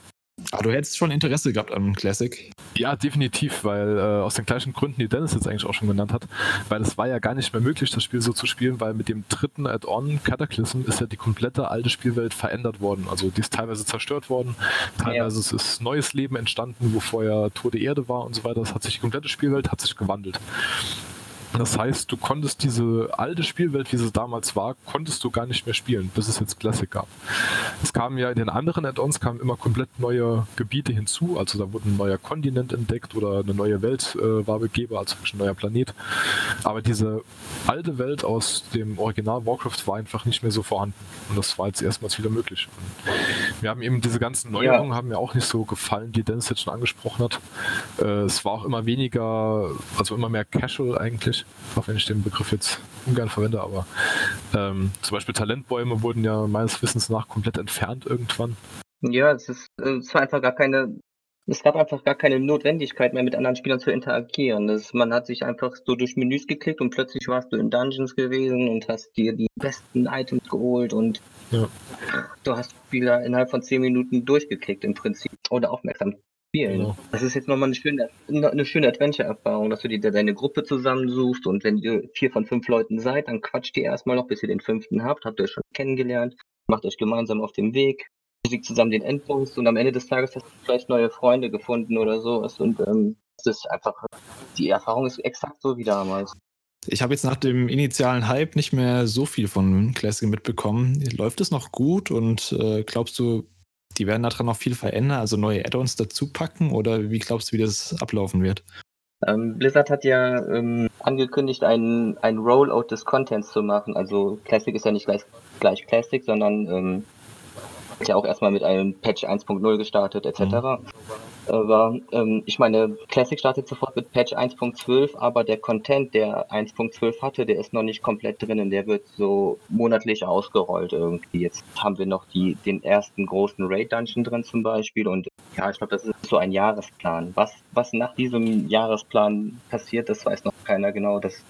Aber du hättest schon Interesse gehabt am Classic. Ja, definitiv, weil äh, aus den gleichen Gründen, die Dennis jetzt eigentlich auch schon genannt hat, weil es war ja gar nicht mehr möglich, das Spiel so zu spielen, weil mit dem dritten Add-on Cataclysm ist ja die komplette alte Spielwelt verändert worden. Also die ist teilweise zerstört worden, teilweise ja. ist neues Leben entstanden, wo vorher tote Erde war und so weiter. Das hat sich die komplette Spielwelt hat sich gewandelt. Das heißt, du konntest diese alte Spielwelt, wie sie damals war, konntest du gar nicht mehr spielen, bis es jetzt Classic gab. Es kamen ja in den anderen Add-ons kamen immer komplett neue Gebiete hinzu, also da wurde ein neuer Kontinent entdeckt oder eine neue Welt äh, war begehbar, also ein neuer Planet. Aber diese alte Welt aus dem Original Warcraft war einfach nicht mehr so vorhanden und das war jetzt erstmals wieder möglich. Und Wir haben eben diese ganzen Neuerungen ja. haben mir auch nicht so gefallen, die Dennis jetzt schon angesprochen hat. Äh, es war auch immer weniger, also immer mehr Casual eigentlich, auch wenn ich den Begriff jetzt ungern verwende, aber ähm, zum Beispiel Talentbäume wurden ja meines Wissens nach komplett entfernt irgendwann. Ja, es ist, es war einfach gar keine es gab einfach gar keine Notwendigkeit mehr, mit anderen Spielern zu interagieren. Das, man hat sich einfach so durch Menüs geklickt und plötzlich warst du in Dungeons gewesen und hast dir die besten Items geholt und ja. du hast Spieler innerhalb von zehn Minuten durchgeklickt im Prinzip oder aufmerksam spielen. Genau. Das ist jetzt nochmal eine schöne, eine schöne Adventure-Erfahrung, dass du dir deine Gruppe zusammensuchst und wenn ihr vier von fünf Leuten seid, dann quatscht ihr erstmal noch, bis ihr den fünften habt, habt ihr euch schon kennengelernt, macht euch gemeinsam auf den Weg, Musik zusammen den Endpunkt und am Ende des Tages hast du vielleicht neue Freunde gefunden oder sowas und ähm, es ist einfach, die Erfahrung ist exakt so wie damals. Ich habe jetzt nach dem initialen Hype nicht mehr so viel von Classic mitbekommen. Läuft es noch gut und äh, glaubst du, die werden daran noch viel verändern, also neue Add-ons dazu packen oder wie glaubst du, wie das ablaufen wird? Ähm, Blizzard hat ja ähm, angekündigt, ein, ein Rollout des Contents zu machen. Also Classic ist ja nicht gleich, gleich Classic, sondern ähm, ja auch erstmal mit einem Patch 1.0 gestartet etc. Mhm. Aber ähm, ich meine, Classic startet sofort mit Patch 1.12, aber der Content, der 1.12 hatte, der ist noch nicht komplett drinnen. Der wird so monatlich ausgerollt irgendwie. Jetzt haben wir noch die, den ersten großen Raid-Dungeon drin zum Beispiel und ja, ich glaube, das ist so ein Jahresplan. Was, was nach diesem Jahresplan passiert, das weiß noch keiner genau. Das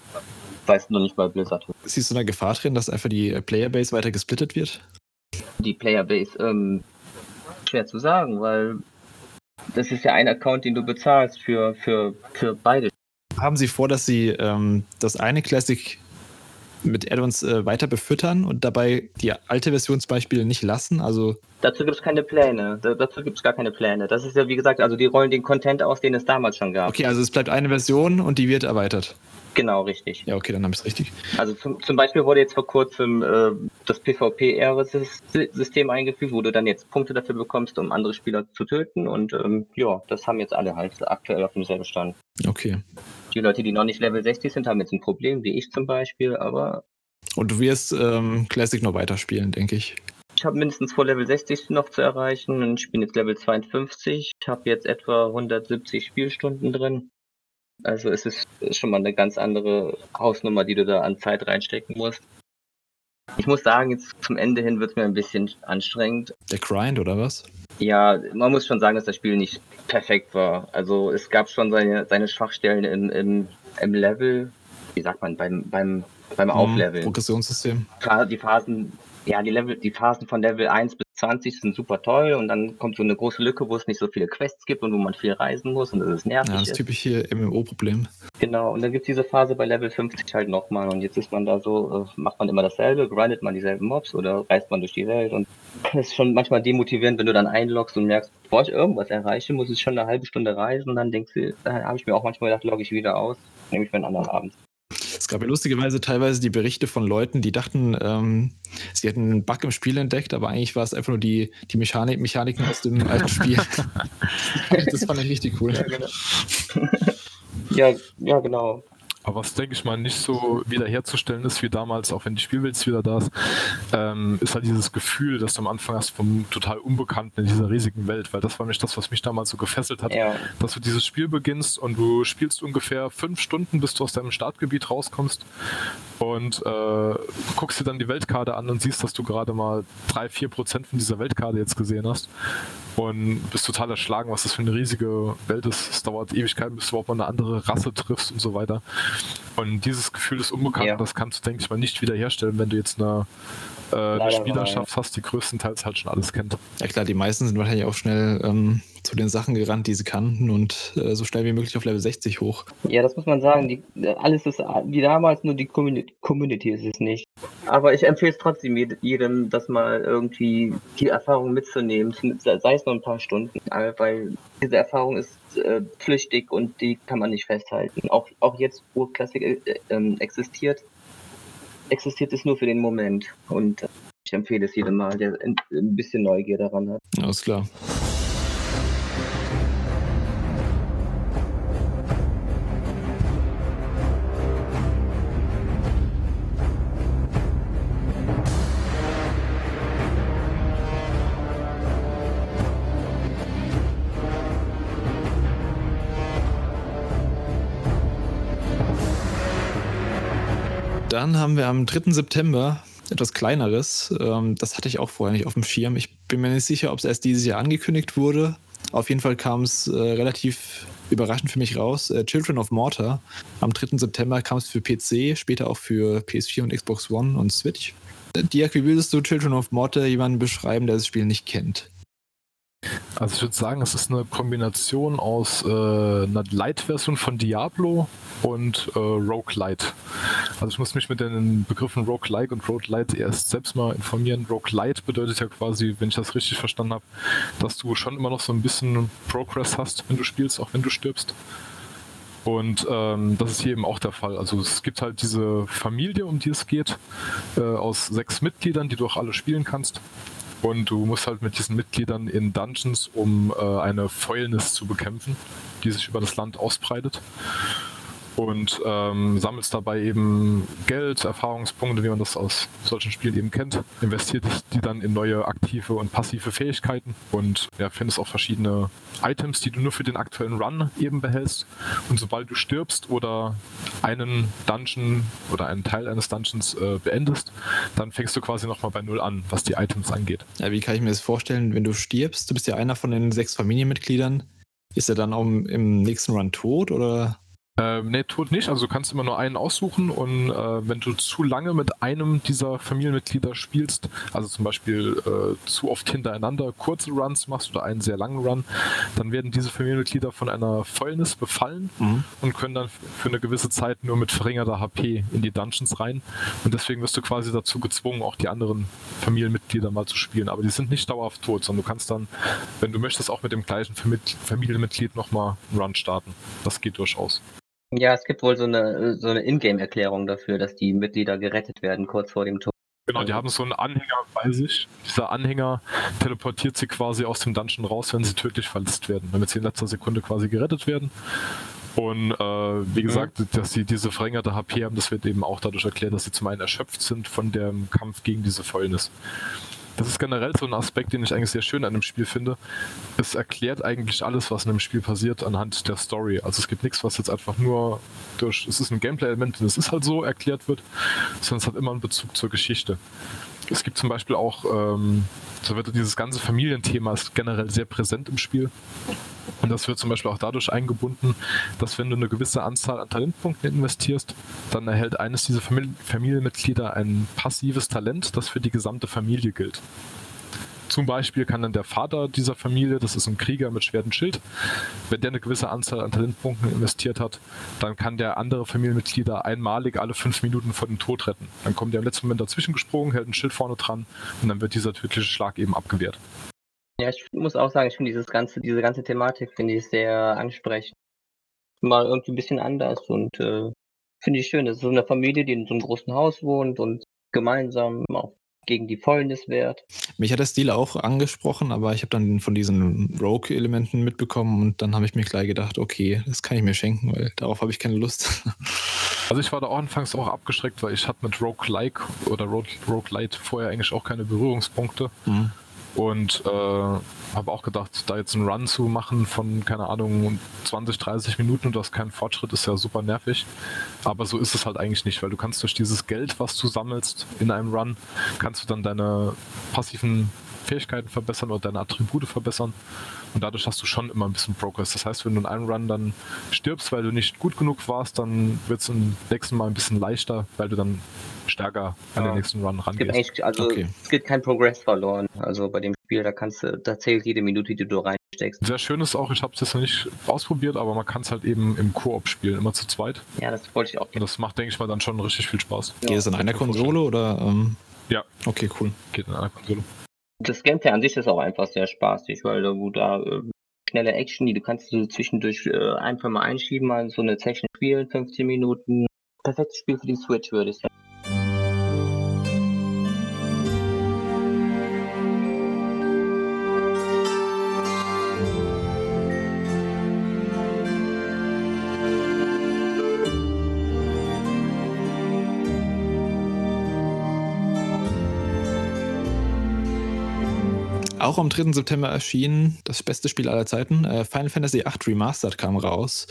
weiß noch nicht mal Blizzard. Siehst du eine Gefahr drin, dass einfach die Playerbase weiter gesplittet wird? Die Playerbase ähm, schwer zu sagen, weil das ist ja ein Account, den du bezahlst für, für, für beide. Haben Sie vor, dass Sie ähm, das eine Classic mit Add-ons äh, weiter befüttern und dabei die alte Version zum Beispiel nicht lassen? Also dazu gibt es keine Pläne. Da, dazu gibt es gar keine Pläne. Das ist ja wie gesagt, also die rollen den Content aus, den es damals schon gab. Okay, also es bleibt eine Version und die wird erweitert. Genau, richtig. Ja, okay, dann habe ich es richtig. Also zum, zum, Beispiel wurde jetzt vor kurzem äh, das PvP-System eingefügt, wo du dann jetzt Punkte dafür bekommst, um andere Spieler zu töten. Und ähm, ja, das haben jetzt alle halt aktuell auf demselben Stand. Okay. Die Leute, die noch nicht Level 60 sind, haben jetzt ein Problem, wie ich zum Beispiel, aber. Und du wirst ähm, Classic noch weiterspielen, denke ich. Ich habe mindestens vor Level 60 noch zu erreichen und ich bin jetzt Level 52. Ich habe jetzt etwa 170 Spielstunden drin. Also es ist schon mal eine ganz andere Hausnummer, die du da an Zeit reinstecken musst. Ich muss sagen, jetzt zum Ende hin wird es mir ein bisschen anstrengend. Der Grind oder was? Ja, man muss schon sagen, dass das Spiel nicht perfekt war. Also es gab schon seine, seine Schwachstellen im, im, im Level, wie sagt man, beim, beim, beim mhm, Aufleveln. Progressionssystem. Die Phasen ja, die Level, die Phasen von Level 1 bis 20 sind super toll und dann kommt so eine große Lücke, wo es nicht so viele Quests gibt und wo man viel reisen muss und das ist nervig. Ja, das ist typische MMO-Problem. Genau, und dann gibt es diese Phase bei Level 50 halt nochmal und jetzt ist man da so, äh, macht man immer dasselbe, grindet man dieselben Mobs oder reist man durch die Welt und das ist schon manchmal demotivierend, wenn du dann einloggst und merkst, bevor ich irgendwas erreiche, muss ich schon eine halbe Stunde reisen und dann denkst du, da habe ich mir auch manchmal gedacht, logge ich wieder aus, nehme ich mir einen anderen Abend. Es gab ja lustigerweise teilweise die Berichte von Leuten, die dachten, ähm, sie hätten einen Bug im Spiel entdeckt, aber eigentlich war es einfach nur die, die Mechanik, Mechaniken aus dem alten Spiel. das fand ich richtig cool. Ja, genau. ja, ja, genau. Aber was, denke ich mal, nicht so wiederherzustellen ist wie damals, auch wenn die Spielwelt wieder da ist, ähm, ist halt dieses Gefühl, dass du am Anfang hast vom total Unbekannten in dieser riesigen Welt, weil das war nämlich das, was mich damals so gefesselt hat, ja. dass du dieses Spiel beginnst und du spielst ungefähr fünf Stunden, bis du aus deinem Startgebiet rauskommst und äh, guckst dir dann die Weltkarte an und siehst, dass du gerade mal drei, vier Prozent von dieser Weltkarte jetzt gesehen hast und bist total erschlagen, was das für eine riesige Welt ist. Es dauert Ewigkeiten, bis du überhaupt mal eine andere Rasse triffst und so weiter. Und dieses Gefühl des Unbekannten, ja. das kannst du, denke ich mal, nicht wiederherstellen, wenn du jetzt eine, äh, eine Spielerschaft hast, die größtenteils halt schon alles kennt. Ja klar, die meisten sind wahrscheinlich auch schnell ähm, zu den Sachen gerannt, die sie kannten und äh, so schnell wie möglich auf Level 60 hoch. Ja, das muss man sagen. Die, alles ist wie damals, nur die Community, Community ist es nicht. Aber ich empfehle es trotzdem jedem, das mal irgendwie die Erfahrung mitzunehmen, sei es nur ein paar Stunden, weil diese Erfahrung ist äh, flüchtig und die kann man nicht festhalten. Auch, auch jetzt, wo Classic äh, äh, existiert, existiert es nur für den Moment. Und ich empfehle es jedem mal, der ein bisschen Neugier daran hat. Alles klar. Dann haben wir am 3. September etwas kleineres. Ähm, das hatte ich auch vorher nicht auf dem Schirm. Ich bin mir nicht sicher, ob es erst dieses Jahr angekündigt wurde. Auf jeden Fall kam es äh, relativ überraschend für mich raus. Äh, Children of Mortar. Am 3. September kam es für PC, später auch für PS4 und Xbox One und Switch. Äh, Dirk, wie würdest du Children of Mortar jemanden beschreiben, der das Spiel nicht kennt? Also ich würde sagen, es ist eine Kombination aus äh, einer Light-Version von Diablo und äh, Roguelite. Also ich muss mich mit den Begriffen Roguelike und Roguelite erst selbst mal informieren. Roguelite bedeutet ja quasi, wenn ich das richtig verstanden habe, dass du schon immer noch so ein bisschen Progress hast, wenn du spielst, auch wenn du stirbst. Und ähm, das ist hier eben auch der Fall. Also es gibt halt diese Familie, um die es geht, äh, aus sechs Mitgliedern, die du auch alle spielen kannst. Und du musst halt mit diesen Mitgliedern in Dungeons, um äh, eine Fäulnis zu bekämpfen, die sich über das Land ausbreitet und ähm, sammelst dabei eben Geld, Erfahrungspunkte, wie man das aus solchen Spielen eben kennt, investiert die dann in neue aktive und passive Fähigkeiten und ja, findest auch verschiedene Items, die du nur für den aktuellen Run eben behältst. Und sobald du stirbst oder einen Dungeon oder einen Teil eines Dungeons äh, beendest, dann fängst du quasi nochmal bei Null an, was die Items angeht. Ja, wie kann ich mir das vorstellen, wenn du stirbst? Du bist ja einer von den sechs Familienmitgliedern. Ist er dann auch im nächsten Run tot oder? Ähm, nee, tot nicht. Also du kannst immer nur einen aussuchen und äh, wenn du zu lange mit einem dieser Familienmitglieder spielst, also zum Beispiel äh, zu oft hintereinander kurze Runs machst oder einen sehr langen Run, dann werden diese Familienmitglieder von einer Fäulnis befallen mhm. und können dann für eine gewisse Zeit nur mit verringerter HP in die Dungeons rein. Und deswegen wirst du quasi dazu gezwungen, auch die anderen Familienmitglieder mal zu spielen. Aber die sind nicht dauerhaft tot, sondern du kannst dann, wenn du möchtest, auch mit dem gleichen Familienmitglied nochmal einen Run starten. Das geht durchaus. Ja, es gibt wohl so eine, so eine Ingame-Erklärung dafür, dass die Mitglieder gerettet werden kurz vor dem Tod. Genau, die haben so einen Anhänger bei sich. Dieser Anhänger teleportiert sie quasi aus dem Dungeon raus, wenn sie tödlich verletzt werden, damit sie in letzter Sekunde quasi gerettet werden. Und äh, wie mhm. gesagt, dass sie diese verringerte HP haben, das wird eben auch dadurch erklärt, dass sie zum einen erschöpft sind von dem Kampf gegen diese Fäulnis. Das ist generell so ein Aspekt, den ich eigentlich sehr schön an dem Spiel finde. Es erklärt eigentlich alles, was in dem Spiel passiert, anhand der Story. Also es gibt nichts, was jetzt einfach nur durch, es ist ein Gameplay-Element und es ist halt so erklärt wird, sondern es hat immer einen Bezug zur Geschichte. Es gibt zum Beispiel auch, ähm, so wird dieses ganze Familienthema ist generell sehr präsent im Spiel. Und das wird zum Beispiel auch dadurch eingebunden, dass wenn du eine gewisse Anzahl an Talentpunkten investierst, dann erhält eines dieser Familienmitglieder ein passives Talent, das für die gesamte Familie gilt. Zum Beispiel kann dann der Vater dieser Familie, das ist ein Krieger mit Schwert und Schild, wenn der eine gewisse Anzahl an Talentpunkten investiert hat, dann kann der andere Familienmitglieder einmalig alle fünf Minuten vor dem Tod retten. Dann kommt der im letzten Moment dazwischen gesprungen, hält ein Schild vorne dran und dann wird dieser tödliche Schlag eben abgewehrt. Ja, ich muss auch sagen, ich finde dieses ganze, diese ganze Thematik finde ich sehr ansprechend. Mal irgendwie ein bisschen anders und äh, finde ich schön. Das ist so eine Familie, die in so einem großen Haus wohnt und gemeinsam auch gegen die Fäulnis wehrt. Mich hat der Stil auch angesprochen, aber ich habe dann von diesen Rogue-Elementen mitbekommen und dann habe ich mir gleich gedacht, okay, das kann ich mir schenken, weil darauf habe ich keine Lust. Also ich war da auch anfangs auch abgeschreckt, weil ich hatte mit Rogue-like oder Rogue-Lite vorher eigentlich auch keine Berührungspunkte. Mhm. Und äh, habe auch gedacht, da jetzt einen Run zu machen von, keine Ahnung, 20, 30 Minuten und du hast keinen Fortschritt, ist ja super nervig. Aber so ist es halt eigentlich nicht, weil du kannst durch dieses Geld, was du sammelst in einem Run, kannst du dann deine passiven Fähigkeiten verbessern oder deine Attribute verbessern. Und dadurch hast du schon immer ein bisschen Progress. Das heißt, wenn du in einem Run dann stirbst, weil du nicht gut genug warst, dann wird es im nächsten Mal ein bisschen leichter, weil du dann stärker an den nächsten Run rangehst. Es gibt, also, okay. es gibt kein Progress verloren. Also bei dem Spiel, da kannst du, da zählt jede Minute, die du reinsteckst. Sehr schön ist auch, ich habe es jetzt noch nicht ausprobiert, aber man kann es halt eben im Koop spielen, immer zu zweit. Ja, das wollte ich auch. Und das macht, denke ich mal, dann schon richtig viel Spaß. Geht es in einer Konsole oder? Ähm... Ja. Okay, cool. Geht in einer Konsole. Das Gameplay an sich ist auch einfach sehr spaßig, weil du da äh, schnelle Action, die du kannst du zwischendurch äh, einfach mal einschieben, mal so eine Session spielen, 15 Minuten. Perfektes Spiel für die Switch, würde ich sagen. Auch am 3. September erschien das beste Spiel aller Zeiten. Äh, Final Fantasy VIII Remastered kam raus.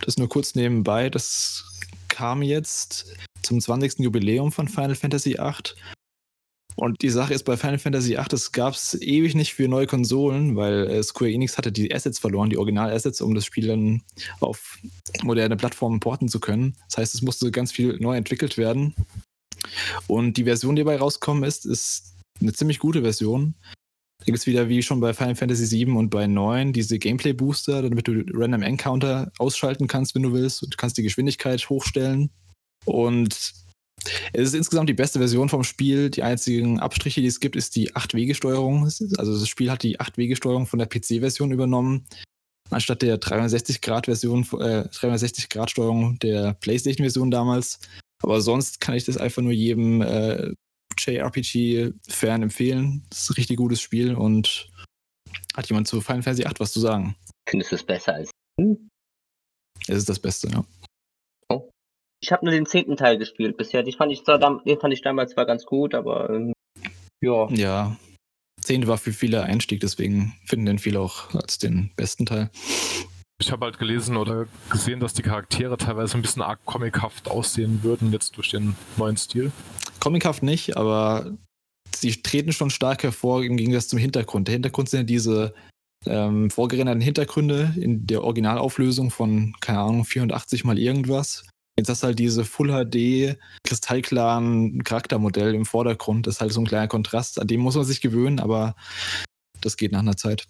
Das nur kurz nebenbei. Das kam jetzt zum 20. Jubiläum von Final Fantasy VIII. Und die Sache ist bei Final Fantasy VIII, das gab es ewig nicht für neue Konsolen, weil äh, Square Enix hatte die Assets verloren, die Original-Assets, um das Spiel dann auf moderne Plattformen porten zu können. Das heißt, es musste ganz viel neu entwickelt werden. Und die Version, die dabei rausgekommen ist, ist eine ziemlich gute Version. Da gibt es wieder, wie schon bei Final Fantasy VII und bei 9, diese Gameplay-Booster, damit du Random Encounter ausschalten kannst, wenn du willst. Und du kannst die Geschwindigkeit hochstellen. Und es ist insgesamt die beste Version vom Spiel. Die einzigen Abstriche, die es gibt, ist die 8-Wege-Steuerung. Also das Spiel hat die 8-Wege-Steuerung von der PC-Version übernommen, anstatt der 360-Grad-Version, äh, 360-Grad-Steuerung der PlayStation-Version damals. Aber sonst kann ich das einfach nur jedem äh, JRPG-Fan empfehlen. Das ist ein richtig gutes Spiel und hat jemand zu Final Fantasy 8 was zu sagen? Findest du es besser als? Es ist das Beste, ja. Ich habe nur den zehnten Teil gespielt bisher. Den fand ich, zwar dam- den fand ich damals zwar ganz gut, aber ähm, ja. Ja. 10 war für viele Einstieg, deswegen finden den viele auch als den besten Teil. Ich habe halt gelesen oder gesehen, dass die Charaktere teilweise ein bisschen arg comichaft aussehen würden, jetzt durch den neuen Stil. Comichaft nicht, aber sie treten schon stark hervor im Gegensatz zum Hintergrund. Der Hintergrund sind ja diese ähm, vorgerenderten Hintergründe in der Originalauflösung von, keine Ahnung, 480 mal irgendwas. Jetzt hast du halt diese Full HD kristallklaren Charaktermodell im Vordergrund. Das ist halt so ein kleiner Kontrast. An dem muss man sich gewöhnen, aber das geht nach einer Zeit.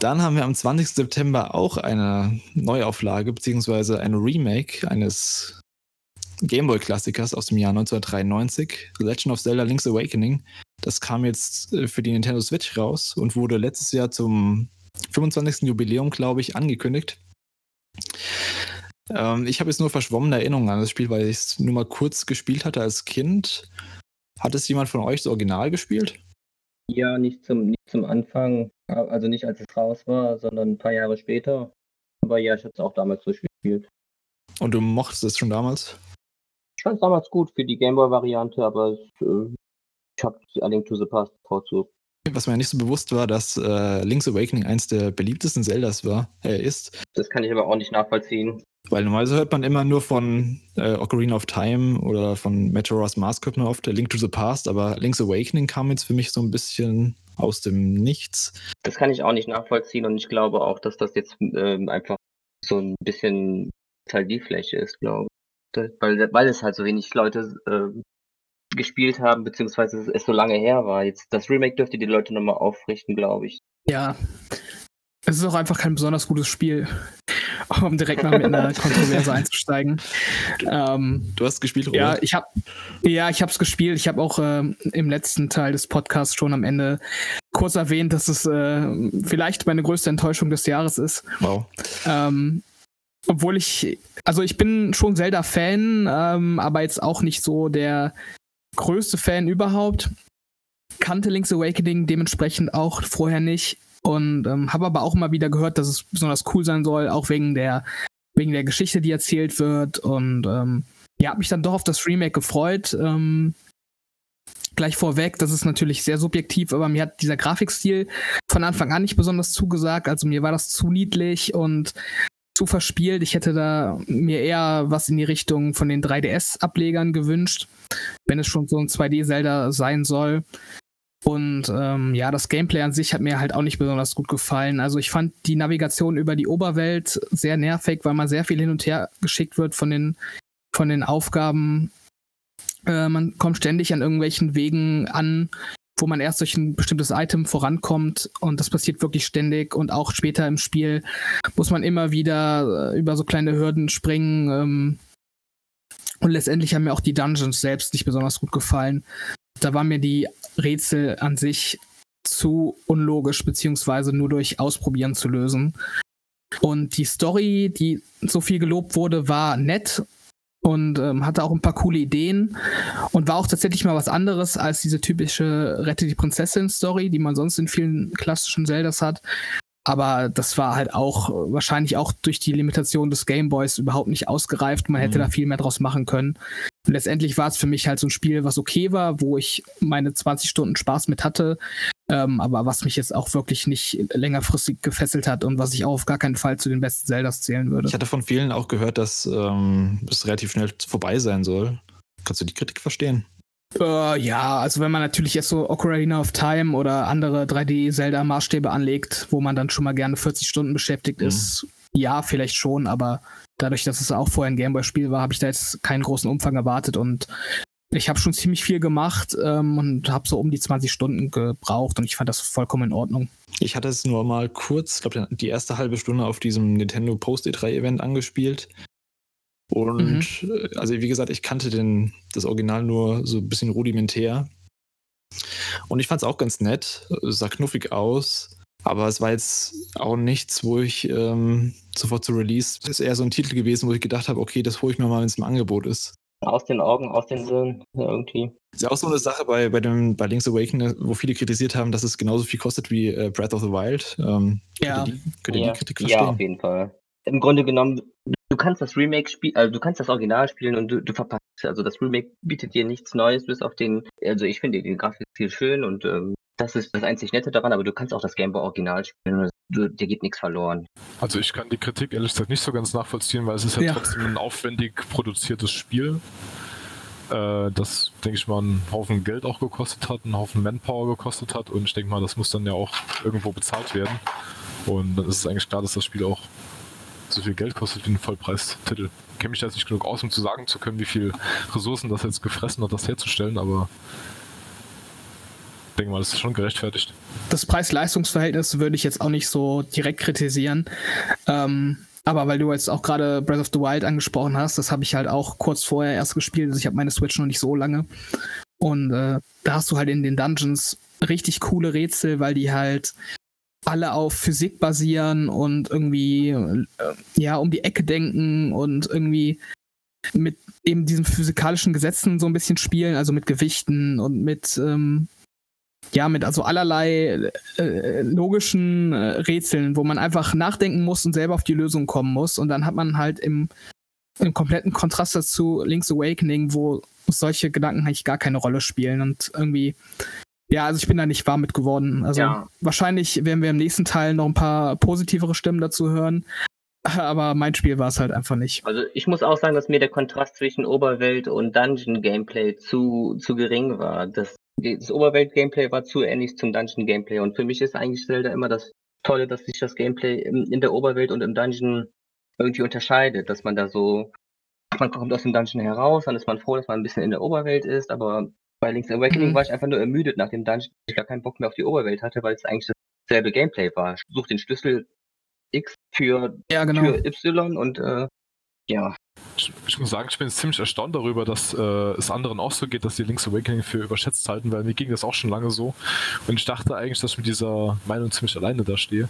Dann haben wir am 20. September auch eine Neuauflage beziehungsweise ein Remake eines Gameboy-Klassikers aus dem Jahr 1993, The Legend of Zelda Link's Awakening. Das kam jetzt äh, für die Nintendo Switch raus und wurde letztes Jahr zum 25. Jubiläum, glaube ich, angekündigt. Ähm, ich habe jetzt nur verschwommene Erinnerungen an das Spiel, weil ich es nur mal kurz gespielt hatte als Kind. Hat es jemand von euch das Original gespielt? Ja, nicht zum, nicht zum Anfang, also nicht als es raus war, sondern ein paar Jahre später. Aber ja, ich habe es auch damals durchgespielt. Und du mochtest es schon damals? Ich fand es damals gut für die Gameboy-Variante, aber es, äh, ich habe Link to the Past bevorzugt. Was mir nicht so bewusst war, dass äh, Link's Awakening eins der beliebtesten Zeldas war, äh, ist. Das kann ich aber auch nicht nachvollziehen. Weil normalerweise hört man immer nur von äh, Ocarina of Time oder von Majora's Mask hört man oft A Link to the Past, aber Link's Awakening kam jetzt für mich so ein bisschen aus dem Nichts. Das kann ich auch nicht nachvollziehen und ich glaube auch, dass das jetzt ähm, einfach so ein bisschen Nostalgiefläche ist, glaube ich. Weil, weil es halt so wenig Leute ähm, gespielt haben, beziehungsweise es, es so lange her war. Jetzt das Remake dürfte die Leute nochmal aufrichten, glaube ich. Ja. Es ist auch einfach kein besonders gutes Spiel, um direkt mal mit einer Kontroverse einzusteigen. Ähm, Du hast gespielt, ja, Robert? ich habe ja, ich habe es gespielt. Ich habe auch ähm, im letzten Teil des Podcasts schon am Ende kurz erwähnt, dass es äh, vielleicht meine größte Enttäuschung des Jahres ist. Wow. Ähm, obwohl ich, also ich bin schon Zelda-Fan, ähm, aber jetzt auch nicht so der größte Fan überhaupt. Kannte Link's Awakening dementsprechend auch vorher nicht und ähm, habe aber auch immer wieder gehört, dass es besonders cool sein soll, auch wegen der wegen der Geschichte, die erzählt wird und ähm, ja, habe mich dann doch auf das Remake gefreut. Ähm, gleich vorweg, das ist natürlich sehr subjektiv, aber mir hat dieser Grafikstil von Anfang an nicht besonders zugesagt. Also mir war das zu niedlich und zu verspielt. Ich hätte da mir eher was in die Richtung von den 3DS-Ablegern gewünscht, wenn es schon so ein 2D-Zelda sein soll. Und ähm, ja, das Gameplay an sich hat mir halt auch nicht besonders gut gefallen. Also ich fand die Navigation über die Oberwelt sehr nervig, weil man sehr viel hin und her geschickt wird von den, von den Aufgaben. Äh, man kommt ständig an irgendwelchen Wegen an, wo man erst durch ein bestimmtes Item vorankommt und das passiert wirklich ständig und auch später im Spiel muss man immer wieder äh, über so kleine Hürden springen ähm, und letztendlich haben mir auch die Dungeons selbst nicht besonders gut gefallen. Da waren mir die Rätsel an sich zu unlogisch beziehungsweise nur durch Ausprobieren zu lösen. Und die Story, die so viel gelobt wurde, war nett und ähm, hatte auch ein paar coole Ideen und war auch tatsächlich mal was anderes als diese typische Rette die Prinzessin-Story, die man sonst in vielen klassischen Zeldas hat. aber das war halt auch wahrscheinlich auch durch die Limitation des Gameboys überhaupt nicht ausgereift. Man hätte Mhm. da viel mehr draus machen können. Und letztendlich war es für mich halt so ein Spiel, was okay war, wo ich meine 20 Stunden Spaß mit hatte, ähm, aber was mich jetzt auch wirklich nicht längerfristig gefesselt hat und was ich auch auf gar keinen Fall zu den besten Zeldas zählen würde. Ich hatte von vielen auch gehört, dass ähm, es relativ schnell vorbei sein soll. Kannst du die Kritik verstehen? Äh, ja, also wenn man natürlich jetzt so Ocarina of Time oder andere 3D-Zelda-Maßstäbe anlegt, wo man dann schon mal gerne 40 Stunden beschäftigt Mhm. ist, ja, vielleicht schon, aber dadurch, dass es auch vorher ein Gameboy-Spiel war, habe ich da jetzt keinen großen Umfang erwartet und ich habe schon ziemlich viel gemacht ähm, und habe so um die 20 Stunden gebraucht und ich fand das vollkommen in Ordnung. Ich hatte es nur mal kurz, ich glaube, die erste halbe Stunde auf diesem Nintendo Post E3 Event angespielt. Und äh, also wie gesagt, ich kannte den, das Original nur so ein bisschen rudimentär. Und ich fand es auch ganz nett, sah knuffig aus, aber es war jetzt auch nichts, wo ich ähm, sofort zu Release, das ist eher so ein Titel gewesen, wo ich gedacht habe, okay, das hole ich mir mal, wenn es im Angebot ist. Aus den Augen, aus den Sinn, ja, irgendwie. Ist ja auch so eine Sache bei, bei, dem, bei Link's Awakening, wo viele kritisiert haben, dass es genauso viel kostet wie äh, Breath of the Wild. Ähm, Ja. Könnt ihr die, könnt ihr Ja, die Kritik ja, verstehen? auf jeden Fall. Im Grunde genommen, du kannst das Remake spielen, also du kannst das Original spielen und du, du verpasst, also das Remake bietet dir nichts Neues, bis auf den, also ich finde die Grafik viel schön und ähm, das ist das einzig Nette daran, aber du kannst auch das Gameboy Original spielen und du, dir geht nichts verloren. Also ich kann die Kritik ehrlich gesagt nicht so ganz nachvollziehen, weil es ist ja, Ja. trotzdem ein aufwendig produziertes Spiel, äh, das, denke ich mal, einen Haufen Geld auch gekostet hat, einen Haufen Manpower gekostet hat und ich denke mal, das muss dann ja auch irgendwo bezahlt werden. Und dann ist es eigentlich klar, dass das Spiel auch so viel Geld kostet wie ein Vollpreistitel. Ich kenne mich da jetzt nicht genug aus, um zu sagen zu können, wie viel Ressourcen das jetzt gefressen hat, das herzustellen, aber denke mal, das ist schon gerechtfertigt. das Preis-Leistungs-Verhältnis würde ich jetzt auch nicht so direkt kritisieren. Ähm, aber weil du jetzt auch gerade Breath of the Wild angesprochen hast, das habe ich halt auch kurz vorher erst gespielt. Also ich habe meine Switch noch nicht so lange. Und äh, da hast du halt in den Dungeons richtig coole Rätsel, weil die halt alle auf Physik basieren und irgendwie äh, ja um die Ecke denken und irgendwie mit eben diesen physikalischen Gesetzen so ein bisschen spielen, also mit Gewichten und mit ähm, ja, mit also allerlei äh, logischen äh, Rätseln, wo man einfach nachdenken muss und selber auf die Lösung kommen muss. Und dann hat man halt im, im kompletten Kontrast dazu Link's Awakening, wo solche Gedanken eigentlich gar keine Rolle spielen. Und irgendwie, ja, also ich bin da nicht warm mit geworden. Also Ja. wahrscheinlich werden wir im nächsten Teil noch ein paar positivere Stimmen dazu hören. Aber mein Spiel war es halt einfach nicht. Also ich muss auch sagen, dass mir der Kontrast zwischen Oberwelt und Dungeon-Gameplay zu, zu gering war. Das, das Oberwelt-Gameplay war zu ähnlich zum Dungeon-Gameplay und für mich ist eigentlich Zelda immer das Tolle, dass sich das Gameplay in der Oberwelt und im Dungeon irgendwie unterscheidet, dass man da so, man kommt aus dem Dungeon heraus, dann ist man froh, dass man ein bisschen in der Oberwelt ist, aber bei Link's Awakening Mhm. war ich einfach nur ermüdet nach dem Dungeon, dass ich gar keinen Bock mehr auf die Oberwelt hatte, weil es eigentlich dasselbe Gameplay war. Such den Schlüssel X für Ja, genau. für Y und äh, ja. Ich, ich muss sagen, ich bin ziemlich erstaunt darüber, dass äh, es anderen auch so geht, dass die Link's Awakening für überschätzt halten, weil mir ging das auch schon lange so. Und ich dachte eigentlich, dass ich mit dieser Meinung ziemlich alleine da stehe.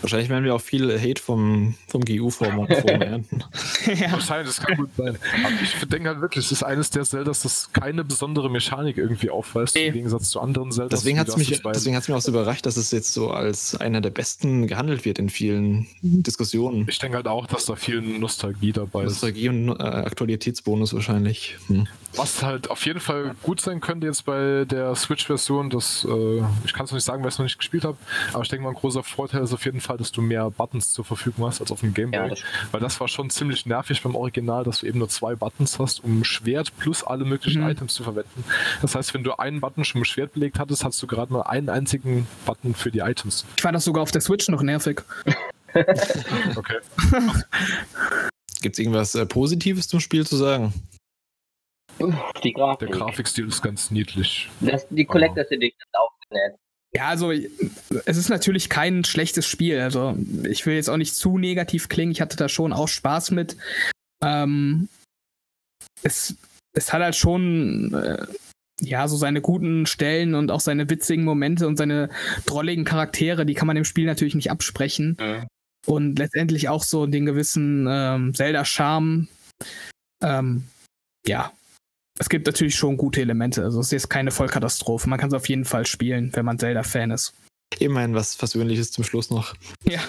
Wahrscheinlich werden wir auch viel Hate vom, vom GU-Forum ernten. ja. Wahrscheinlich, das kann gut sein. Aber ich denke halt wirklich, es ist eines der Zeldas, das keine besondere Mechanik irgendwie aufweist, Nee. im Gegensatz zu anderen Zeldas. Deswegen hat es mich, deswegen hat's mich auch so überrascht, dass es jetzt so als einer der besten gehandelt wird in vielen Diskussionen. Ich denke halt auch, dass da viel Nostalgie dabei ist. Nostalgie und äh, Aktualitätsbonus wahrscheinlich. Hm. Was halt auf jeden Fall gut sein könnte jetzt bei der Switch-Version, das, äh, ich kann es noch nicht sagen, weil ich es noch nicht gespielt habe, aber ich denke mal, ein großer Vorteil ist auf jeden Fall, dass du mehr Buttons zur Verfügung hast als auf dem Game Boy. Ja, das, weil das war schon ziemlich nervig beim Original, dass du eben nur zwei Buttons hast, um Schwert plus alle möglichen Mhm. Items zu verwenden. Das heißt, wenn du einen Button schon mit Schwert belegt hattest, hast du gerade nur einen einzigen Button für die Items. Ich fand das sogar auf der Switch noch nervig. Okay. Gibt es irgendwas äh, Positives zum Spiel zu sagen? die Grafik. Der Grafikstil ist ganz niedlich. Das, die Collectors Edition ist auch nett. Ja, also es ist natürlich kein schlechtes Spiel. Also ich will jetzt auch nicht zu negativ klingen. Ich hatte da schon auch Spaß mit. Ähm, es, es hat halt schon äh, ja so seine guten Stellen und auch seine witzigen Momente und seine drolligen Charaktere. Die kann man dem Spiel natürlich nicht absprechen. Und letztendlich auch so den gewissen ähm, Zelda-Charme. Ähm, ja, es gibt natürlich schon gute Elemente. Also es ist keine Vollkatastrophe. Man kann es auf jeden Fall spielen, wenn man Zelda-Fan ist. Immerhin was Versöhnliches zum Schluss noch. Ja.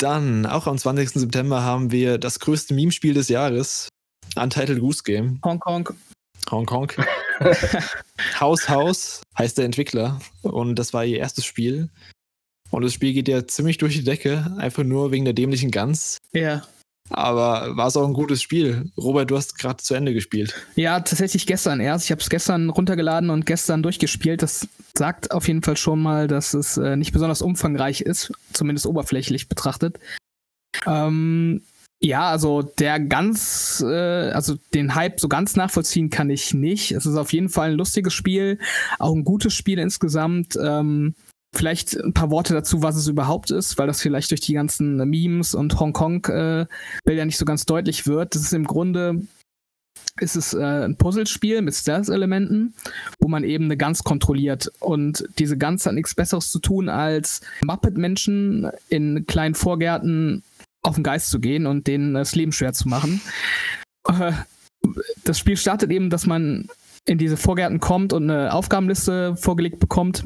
Dann, auch am 20. September, haben wir das größte Meme-Spiel des Jahres. Untitled Goose Game. Hongkong. Hongkong. Haus Haus heißt der Entwickler. Und das war ihr erstes Spiel. Und das Spiel geht ja ziemlich durch die Decke, einfach nur wegen der dämlichen Gans. Ja. Aber war es auch ein gutes Spiel? Robert, du hast gerade zu Ende gespielt. Ja, tatsächlich gestern erst. Ich habe es gestern runtergeladen und gestern durchgespielt. Das sagt auf jeden Fall schon mal, dass es äh, nicht besonders umfangreich ist, zumindest oberflächlich betrachtet. Ähm, ja, also der ganz, äh, also den Hype so ganz nachvollziehen kann ich nicht. Es ist auf jeden Fall ein lustiges Spiel, auch ein gutes Spiel insgesamt. Ähm, Vielleicht ein paar Worte dazu, was es überhaupt ist, weil das vielleicht durch die ganzen Memes und Hongkong-Bilder äh, nicht so ganz deutlich wird. Das ist im Grunde ist es äh, ein Puzzlespiel mit Stealth-Elementen, wo man eben eine Gans kontrolliert. Und diese Gans hat nichts Besseres zu tun, als Muppet-Menschen in kleinen Vorgärten auf den Geist zu gehen und denen das Leben schwer zu machen. Äh, das Spiel startet eben, dass man in diese Vorgärten kommt und eine Aufgabenliste vorgelegt bekommt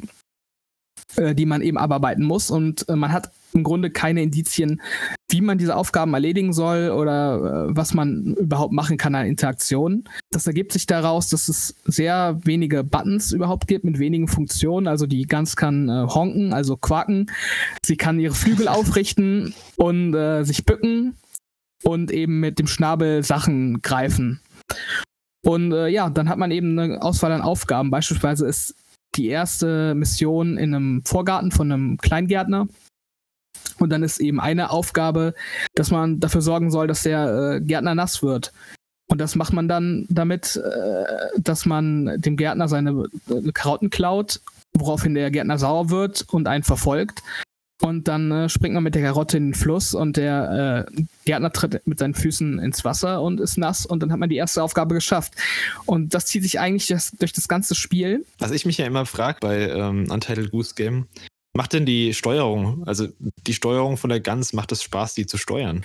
äh, die man eben abarbeiten muss. Und äh, man hat im Grunde keine Indizien, wie man diese Aufgaben erledigen soll oder äh, was man überhaupt machen kann an Interaktionen. Das ergibt sich daraus, dass es sehr wenige Buttons überhaupt gibt mit wenigen Funktionen. Also die Gans kann äh, honken, also quaken. Sie kann ihre Flügel aufrichten und äh, sich bücken und eben mit dem Schnabel Sachen greifen. Und ja, dann hat man eben eine Auswahl an Aufgaben. Beispielsweise ist die erste Mission in einem Vorgarten von einem Kleingärtner. Und dann ist eben eine Aufgabe, dass man dafür sorgen soll, dass der äh, Gärtner nass wird. Und das macht man dann damit, äh, dass man dem Gärtner seine äh, Karotten klaut, woraufhin der Gärtner sauer wird und einen verfolgt. Und dann äh, springt man mit der Karotte in den Fluss und der äh, Gärtner tritt mit seinen Füßen ins Wasser und ist nass und dann hat man die erste Aufgabe geschafft. Und das zieht sich eigentlich das, durch das ganze Spiel. Was ich mich ja immer frage bei ähm, Untitled Goose Game, macht denn die Steuerung, also die Steuerung von der Gans, macht es Spaß, die zu steuern?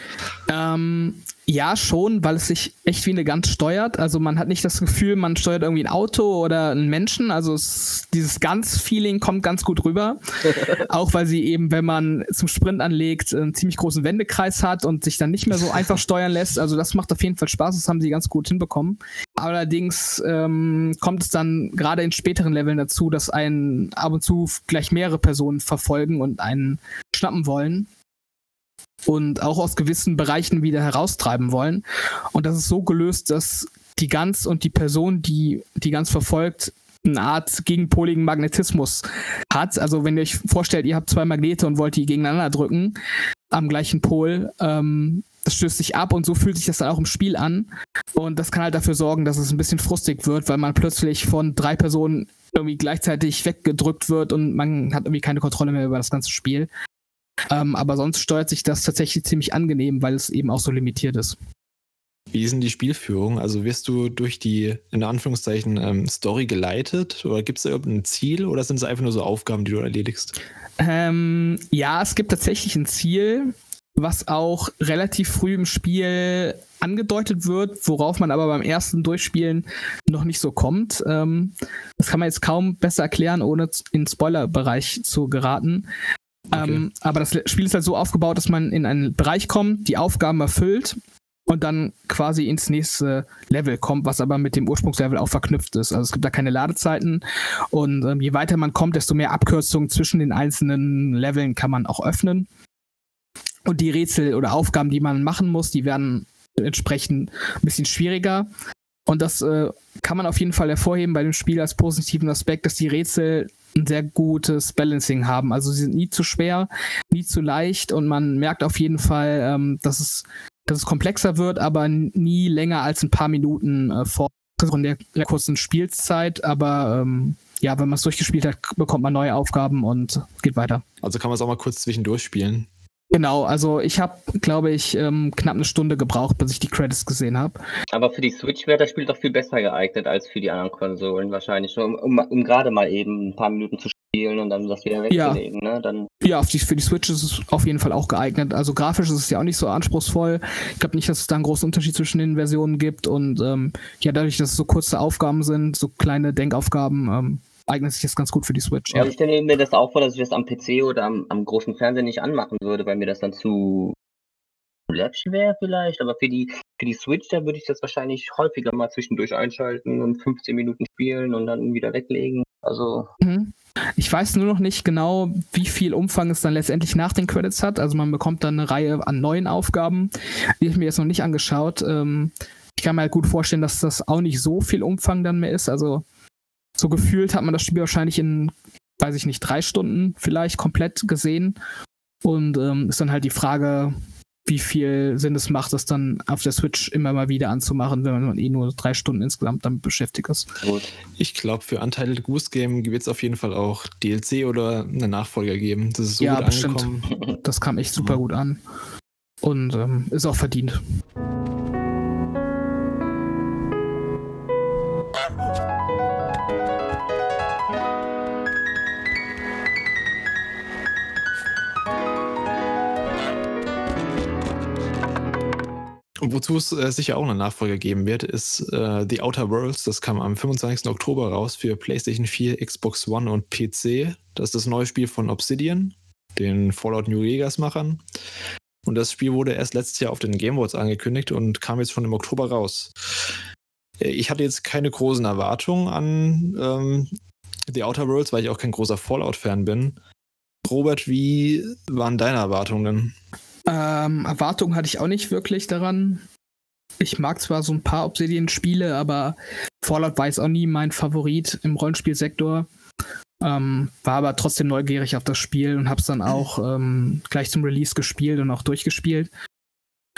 Ähm, ja, schon, weil es sich echt wie eine Gans steuert. Also man hat nicht das Gefühl, man steuert irgendwie ein Auto oder einen Menschen. Also es, dieses Gans-Feeling kommt ganz gut rüber. Auch weil sie eben, wenn man zum Sprint anlegt, einen ziemlich großen Wendekreis hat und sich dann nicht mehr so einfach steuern lässt. Also das macht auf jeden Fall Spaß. Das haben sie ganz gut hinbekommen. Allerdings ähm, kommt es dann gerade in späteren Leveln dazu, dass einen ab und zu gleich mehrere Personen verfolgen und einen schnappen wollen und auch aus gewissen Bereichen wieder heraustreiben wollen. Und das ist so gelöst, dass die Gans und die Person, die die Gans verfolgt, eine Art gegenpoligen Magnetismus hat. Also wenn ihr euch vorstellt, ihr habt zwei Magnete und wollt die gegeneinander drücken am gleichen Pol, ähm, das stößt sich ab und so fühlt sich das dann auch im Spiel an. Und das kann halt dafür sorgen, dass es ein bisschen frustig wird, weil man plötzlich von drei Personen irgendwie gleichzeitig weggedrückt wird und man hat irgendwie keine Kontrolle mehr über das ganze Spiel. Ähm, aber sonst steuert sich das tatsächlich ziemlich angenehm, weil es eben auch so limitiert ist. Wie ist denn die Spielführung? Also wirst du durch die, in Anführungszeichen, ähm, Story geleitet? Oder gibt es da irgendein Ziel? Oder sind es einfach nur so Aufgaben, die du erledigst? Ähm, ja, es gibt tatsächlich ein Ziel, was auch relativ früh im Spiel angedeutet wird, worauf man aber beim ersten Durchspielen noch nicht so kommt. Ähm, das kann man jetzt kaum besser erklären, ohne in den Spoiler-Bereich zu geraten. Okay. Ähm, aber das Spiel ist halt so aufgebaut, dass man in einen Bereich kommt, die Aufgaben erfüllt und dann quasi ins nächste Level kommt, was aber mit dem Ursprungslevel auch verknüpft ist. Also es gibt da keine Ladezeiten und ähm, je weiter man kommt, desto mehr Abkürzungen zwischen den einzelnen Leveln kann man auch öffnen. Und die Rätsel oder Aufgaben, die man machen muss, die werden entsprechend ein bisschen schwieriger. Und das äh, kann man auf jeden Fall hervorheben bei dem Spiel als positiven Aspekt, dass die Rätsel ein sehr gutes Balancing haben. Also sie sind nie zu schwer, nie zu leicht und man merkt auf jeden Fall, ähm, dass, es, dass es komplexer wird, aber nie länger als ein paar Minuten äh, vor der, der kurzen Spielzeit. Aber ähm, ja, wenn man es durchgespielt hat, bekommt man neue Aufgaben und geht weiter. Also kann man es auch mal kurz zwischendurch spielen. Genau, also ich habe, glaube ich, ähm, knapp eine Stunde gebraucht, bis ich die Credits gesehen habe. Aber für die Switch wäre das Spiel doch viel besser geeignet als für die anderen Konsolen wahrscheinlich. Um, um, um gerade mal eben ein paar Minuten zu spielen und dann das wieder wegzulegen. Ja, ne? dann ja die, für die Switch ist es auf jeden Fall auch geeignet. Also grafisch ist es ja auch nicht so anspruchsvoll. Ich glaube nicht, dass es da einen großen Unterschied zwischen den Versionen gibt. Und ähm, ja, dadurch, dass es so kurze Aufgaben sind, so kleine Denkaufgaben, ähm, eignet sich das ganz gut für die Switch. Ja, ja. ich stelle mir das auch vor, dass ich das am PC oder am, am großen Fernseher nicht anmachen würde, weil mir das dann zu läppisch wäre vielleicht, aber für die, für die Switch, da würde ich das wahrscheinlich häufiger mal zwischendurch einschalten und 15 Minuten spielen und dann wieder weglegen. Also. Mhm. Ich weiß nur noch nicht genau, wie viel Umfang es dann letztendlich nach den Credits hat. Also man bekommt dann eine Reihe an neuen Aufgaben. Die habe ich mir jetzt noch nicht angeschaut. Ähm, ich kann mir halt gut vorstellen, dass das auch nicht so viel Umfang dann mehr ist. Also so gefühlt hat man das Spiel wahrscheinlich in, weiß ich nicht, drei Stunden vielleicht komplett gesehen. Und ähm, ist dann halt die Frage, wie viel Sinn es macht, das dann auf der Switch immer mal wieder anzumachen, wenn man eh nur drei Stunden insgesamt damit beschäftigt ist. Ich glaube, für Untitled Goose Game wird es auf jeden Fall auch DLC oder eine Nachfolger geben. Das ist so ja, gut bestimmt. angekommen. Das kam echt super gut an. Und ähm, ist auch verdient. Und wozu es äh, sicher auch eine Nachfolge geben wird, ist äh, The Outer Worlds. Das kam am 25. Oktober raus für PlayStation 4, Xbox One und PC. Das ist das neue Spiel von Obsidian, den Fallout New Vegas-Machern. Und das Spiel wurde erst letztes Jahr auf den Game Awards angekündigt und kam jetzt schon im Oktober raus. Äh, ich hatte jetzt keine großen Erwartungen an ähm, The Outer Worlds, weil ich auch kein großer Fallout-Fan bin. Robert, wie waren deine Erwartungen? Ähm, Erwartungen hatte ich auch nicht wirklich daran. Ich mag zwar so ein paar Obsidian-Spiele, aber Fallout war jetzt auch nie mein Favorit im Rollenspielsektor. Ähm, war aber trotzdem neugierig auf das Spiel und habe es dann auch ähm, gleich zum Release gespielt und auch durchgespielt.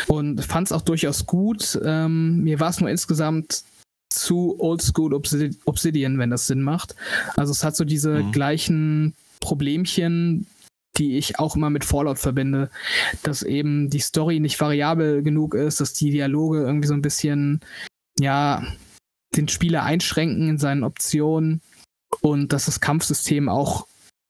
Und fand es auch durchaus gut. Ähm, mir war es nur insgesamt zu oldschool Obsidian, wenn das Sinn macht. Also es hat so diese mhm. gleichen Problemchen, die ich auch immer mit Fallout verbinde, dass eben die Story nicht variabel genug ist, dass die Dialoge irgendwie so ein bisschen, ja, den Spieler einschränken in seinen Optionen und dass das Kampfsystem auch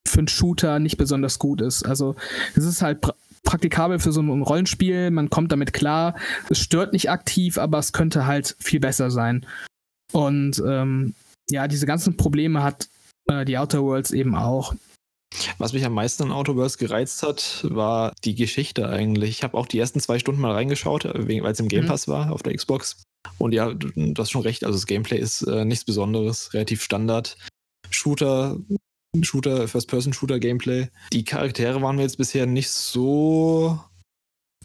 für einen Shooter nicht besonders gut ist. Also es ist halt pra praktikabel für so ein Rollenspiel, man kommt damit klar, es stört nicht aktiv, aber es könnte halt viel besser sein. Und ähm, ja, diese ganzen Probleme hat äh, die Outer Worlds eben auch. Was mich am meisten an Autoverse gereizt hat, war die Geschichte eigentlich. Ich habe auch die ersten zwei Stunden mal reingeschaut, weil es im Game mhm. Pass mhm. war auf der Xbox. Und ja, du hast schon recht, also das Gameplay ist äh, nichts Besonderes, relativ Standard. Shooter, Shooter, First-Person-Shooter-Gameplay. Die Charaktere waren mir jetzt bisher nicht so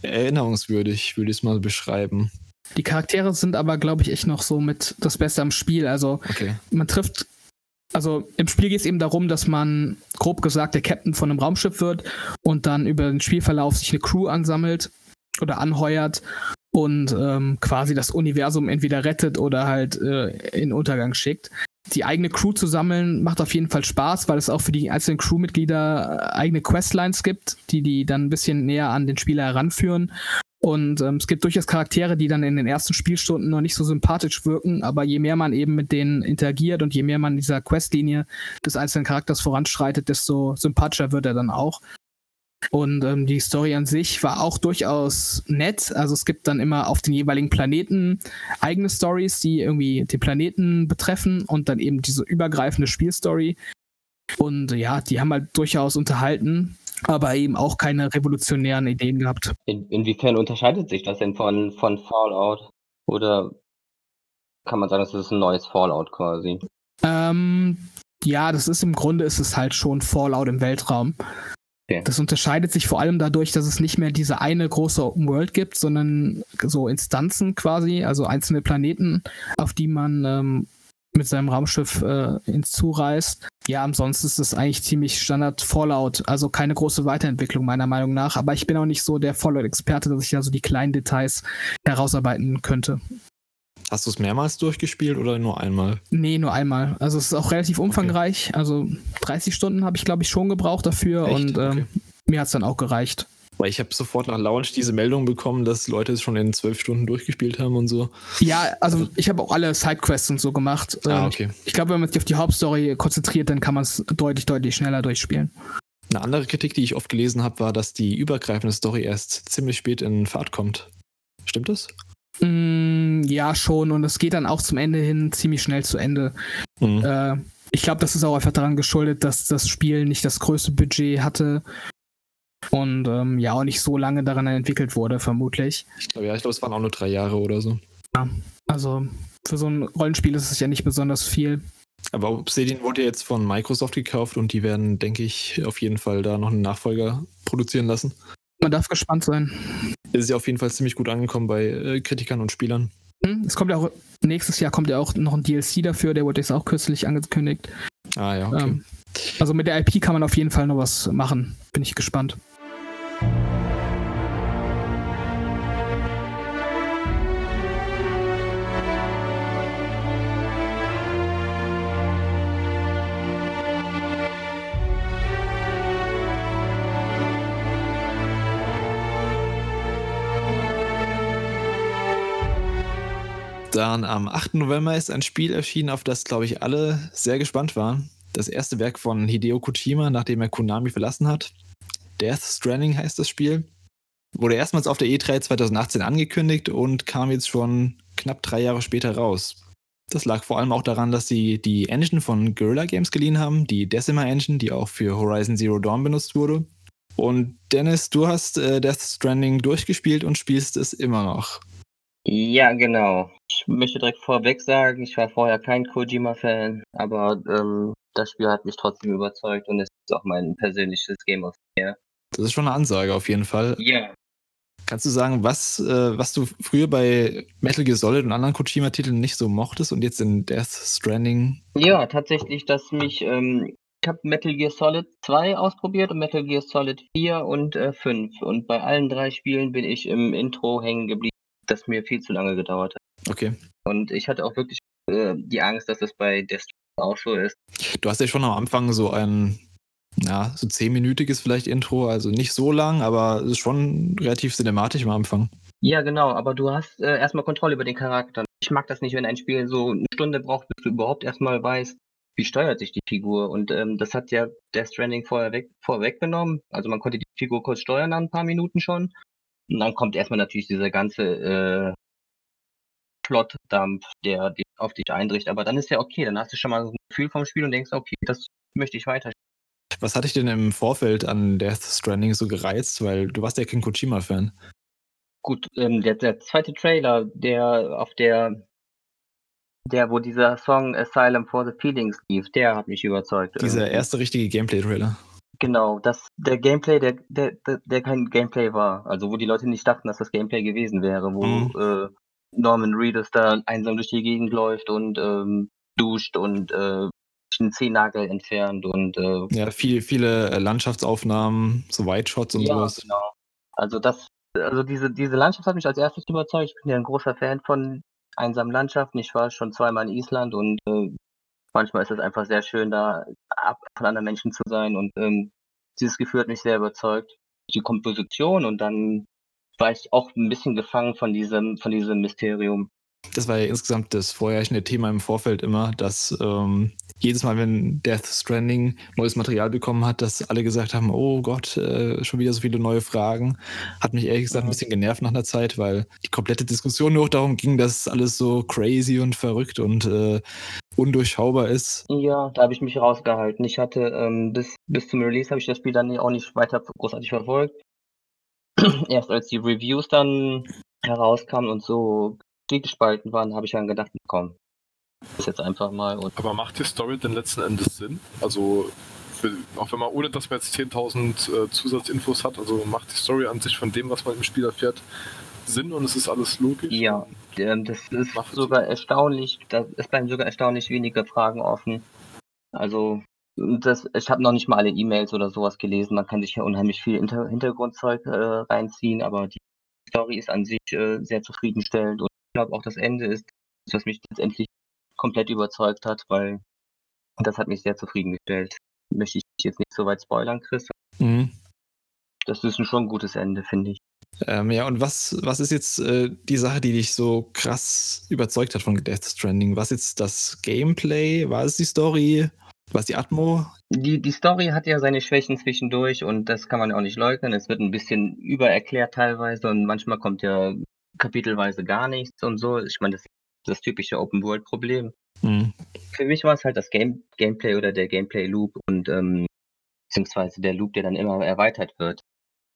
erinnerungswürdig, würde ich es mal beschreiben. Die Charaktere sind aber, glaube ich, echt noch so mit das Beste am Spiel. Also okay. man trifft also im Spiel geht es eben darum, dass man grob gesagt der Captain von einem Raumschiff wird und dann über den Spielverlauf sich eine Crew ansammelt oder anheuert und ähm, quasi das Universum entweder rettet oder halt äh, in Untergang schickt. Die eigene Crew zu sammeln macht auf jeden Fall Spaß, weil es auch für die einzelnen Crewmitglieder äh, eigene Questlines gibt, die die dann ein bisschen näher an den Spieler heranführen. Und ähm, es gibt durchaus Charaktere, die dann in den ersten Spielstunden noch nicht so sympathisch wirken, aber je mehr man eben mit denen interagiert und je mehr man dieser Questlinie des einzelnen Charakters voranschreitet, desto sympathischer wird er dann auch. Und ähm, die Story an sich war auch durchaus nett. Also es gibt dann immer auf den jeweiligen Planeten eigene Stories, die irgendwie den Planeten betreffen und dann eben diese übergreifende Spielstory. Und ja, die haben halt durchaus unterhalten aber eben auch keine revolutionären Ideen gehabt. In, inwiefern unterscheidet sich das denn von, von Fallout? Oder kann man sagen, das ist ein neues Fallout quasi? Ähm, ja, das ist im Grunde ist es halt schon Fallout im Weltraum. Okay. Das unterscheidet sich vor allem dadurch, dass es nicht mehr diese eine große Open World gibt, sondern so Instanzen quasi, also einzelne Planeten, auf die man ähm, mit seinem Raumschiff äh, hinzureist. Ja, ansonsten ist es eigentlich ziemlich Standard Fallout, also keine große Weiterentwicklung meiner Meinung nach. Aber ich bin auch nicht so der Fallout-Experte, dass ich da so die kleinen Details herausarbeiten könnte. Hast du es mehrmals durchgespielt oder nur einmal? Nee, nur einmal. Also es ist auch relativ umfangreich. Okay. Also 30 Stunden habe ich, glaube ich, schon gebraucht dafür Echt? und ähm, okay. mir hat es dann auch gereicht. Weil ich habe sofort nach Launch diese Meldung bekommen, dass Leute es schon in zwölf Stunden durchgespielt haben und so. Ja, also ich habe auch alle Sidequests und so gemacht. Ah, okay. Ich glaube, wenn man sich auf die Hauptstory konzentriert, dann kann man es deutlich, deutlich schneller durchspielen. Eine andere Kritik, die ich oft gelesen habe, war, dass die übergreifende Story erst ziemlich spät in Fahrt kommt. Stimmt das? Mm, ja, schon. Und es geht dann auch zum Ende hin ziemlich schnell zu Ende. Mhm. Äh, ich glaube, das ist auch einfach daran geschuldet, dass das Spiel nicht das größte Budget hatte und ähm, ja auch nicht so lange daran entwickelt wurde, vermutlich. Ich glaube, ja, ich glaube, es waren auch nur drei Jahre oder so. Also für so ein Rollenspiel ist es ja nicht besonders viel. Aber Obsidian wurde jetzt von Microsoft gekauft und die werden, denke ich, auf jeden Fall da noch einen Nachfolger produzieren lassen. Man darf gespannt sein. Es ist ja auf jeden Fall ziemlich gut angekommen bei äh, Kritikern und Spielern. Hm, Es kommt ja auch nächstes Jahr kommt ja auch noch ein DLC dafür, der wurde jetzt auch kürzlich angekündigt. Ah ja, okay. Ähm, also mit der IP kann man auf jeden Fall noch was machen. Bin ich gespannt. Dann am 8. November ist ein Spiel erschienen, auf das, glaube ich, alle sehr gespannt waren. Das erste Werk von Hideo Kojima, nachdem er Konami verlassen hat. Death Stranding heißt das Spiel. Wurde erstmals auf der E3 2018 angekündigt und kam jetzt schon knapp drei Jahre später raus. Das lag vor allem auch daran, dass sie die Engine von Guerrilla Games geliehen haben, die Decima Engine, die auch für Horizon Zero Dawn benutzt wurde. Und Dennis, du hast äh, Death Stranding durchgespielt und spielst es immer noch. Ja, genau. Ich möchte direkt vorweg sagen, ich war vorher kein Kojima-Fan, aber ähm, das Spiel hat mich trotzdem überzeugt und es ist auch mein persönliches Game of the Year. Das ist schon eine Ansage auf jeden Fall. Ja. Kannst du sagen, was, äh, was du früher bei Metal Gear Solid und anderen Kojima-Titeln nicht so mochtest und jetzt in Death Stranding? Ja, tatsächlich, dass mich, ähm, ich habe Metal Gear Solid 2 ausprobiert und Metal Gear Solid 4 und äh, 5. Und bei allen drei Spielen bin ich im Intro hängen geblieben, das mir viel zu lange gedauert hat. Okay. Und ich hatte auch wirklich äh, die Angst, dass es bei Death Stranding auch so ist. Du hast ja schon am Anfang so ein, ja, so zehnminütiges vielleicht Intro, also nicht so lang, aber es ist schon relativ cinematisch am Anfang. Ja, genau, aber du hast äh, erstmal Kontrolle über den Charakter. Ich mag das nicht, wenn ein Spiel so eine Stunde braucht, bis du überhaupt erstmal weißt, wie steuert sich die Figur. Und ähm, das hat ja Death Stranding vorher weg, vorweggenommen. Also man konnte die Figur kurz steuern nach ein paar Minuten schon. Und dann kommt erstmal natürlich dieser ganze äh, Plotdampf, der auf dich eindricht. Aber dann ist ja okay, dann hast du schon mal so ein Gefühl vom Spiel und denkst, okay, das möchte ich weiter. Was hat dich denn im Vorfeld an Death Stranding so gereizt? Weil du warst ja kein Kojima-Fan. Gut, ähm, der, der zweite Trailer, der auf der, der, wo dieser Song Asylum for the Feelings lief, der hat mich überzeugt. Dieser irgendwie. erste richtige Gameplay-Trailer. Genau, das, der Gameplay, der, der, der, der kein Gameplay war. Also wo die Leute nicht dachten, dass das Gameplay gewesen wäre, wo Mhm. äh, Norman Reedus da einsam durch die Gegend läuft und ähm, duscht und äh, einen Zehennagel entfernt und äh, Ja, viel, viele äh, Landschaftsaufnahmen, so White Shots und ja, sowas. genau. Also das, also diese, diese Landschaft hat mich als erstes überzeugt. Ich bin ja ein großer Fan von einsamen Landschaften. Ich war schon zweimal in Island und äh, manchmal ist es einfach sehr schön, da ab von anderen Menschen zu sein. Und ähm, dieses Gefühl hat mich sehr überzeugt. Die Komposition und dann war ich auch ein bisschen gefangen von diesem, von diesem Mysterium. Das war ja insgesamt das vorherrschende Thema im Vorfeld immer, dass ähm, jedes Mal, wenn Death Stranding neues Material bekommen hat, dass alle gesagt haben, oh Gott, äh, schon wieder so viele neue Fragen. Hat mich ehrlich gesagt ein bisschen genervt nach einer Zeit, weil die komplette Diskussion nur darum ging, dass alles so crazy und verrückt und äh, undurchschaubar ist. Ja, da habe ich mich rausgehalten. Ich hatte ähm, bis, bis zum Release habe ich das Spiel dann auch nicht weiter großartig verfolgt. Erst als die Reviews dann herauskamen und so gespalten waren, habe ich dann gedacht, komm, das ist jetzt einfach mal Aber macht die Story denn letzten Endes Sinn? Also, für, auch wenn man, ohne dass man jetzt 10.000 äh, Zusatzinfos hat, also macht die Story an sich von dem, was man im Spiel erfährt, Sinn und es ist alles logisch? Ja. ähm, das ist sogar erstaunlich, da es bleiben sogar erstaunlich wenige Fragen offen. Also das, ich habe noch nicht mal alle E-Mails oder sowas gelesen. Man kann sich ja unheimlich viel Hinter Hintergrundzeug äh, reinziehen, aber die Story ist an sich äh, sehr zufriedenstellend und glaube auch das Ende ist, was mich letztendlich komplett überzeugt hat, weil das hat mich sehr zufriedengestellt. Möchte ich jetzt nicht so weit spoilern, Chris. Mhm. das ist schon ein gutes Ende, finde ich. Ähm, ja, und was, was ist jetzt äh, die Sache, die dich so krass überzeugt hat von Death Stranding? Was jetzt das Gameplay? War es die Story? War es die Atmo? Die, die Story hat ja seine Schwächen zwischendurch und das kann man ja auch nicht leugnen. Es wird ein bisschen übererklärt teilweise und manchmal kommt ja kapitelweise gar nichts und so. Ich meine, das ist das typische Open-World-Problem. Hm. Für mich war es halt das Game Gameplay oder der Gameplay-Loop und ähm, beziehungsweise der Loop, der dann immer erweitert wird.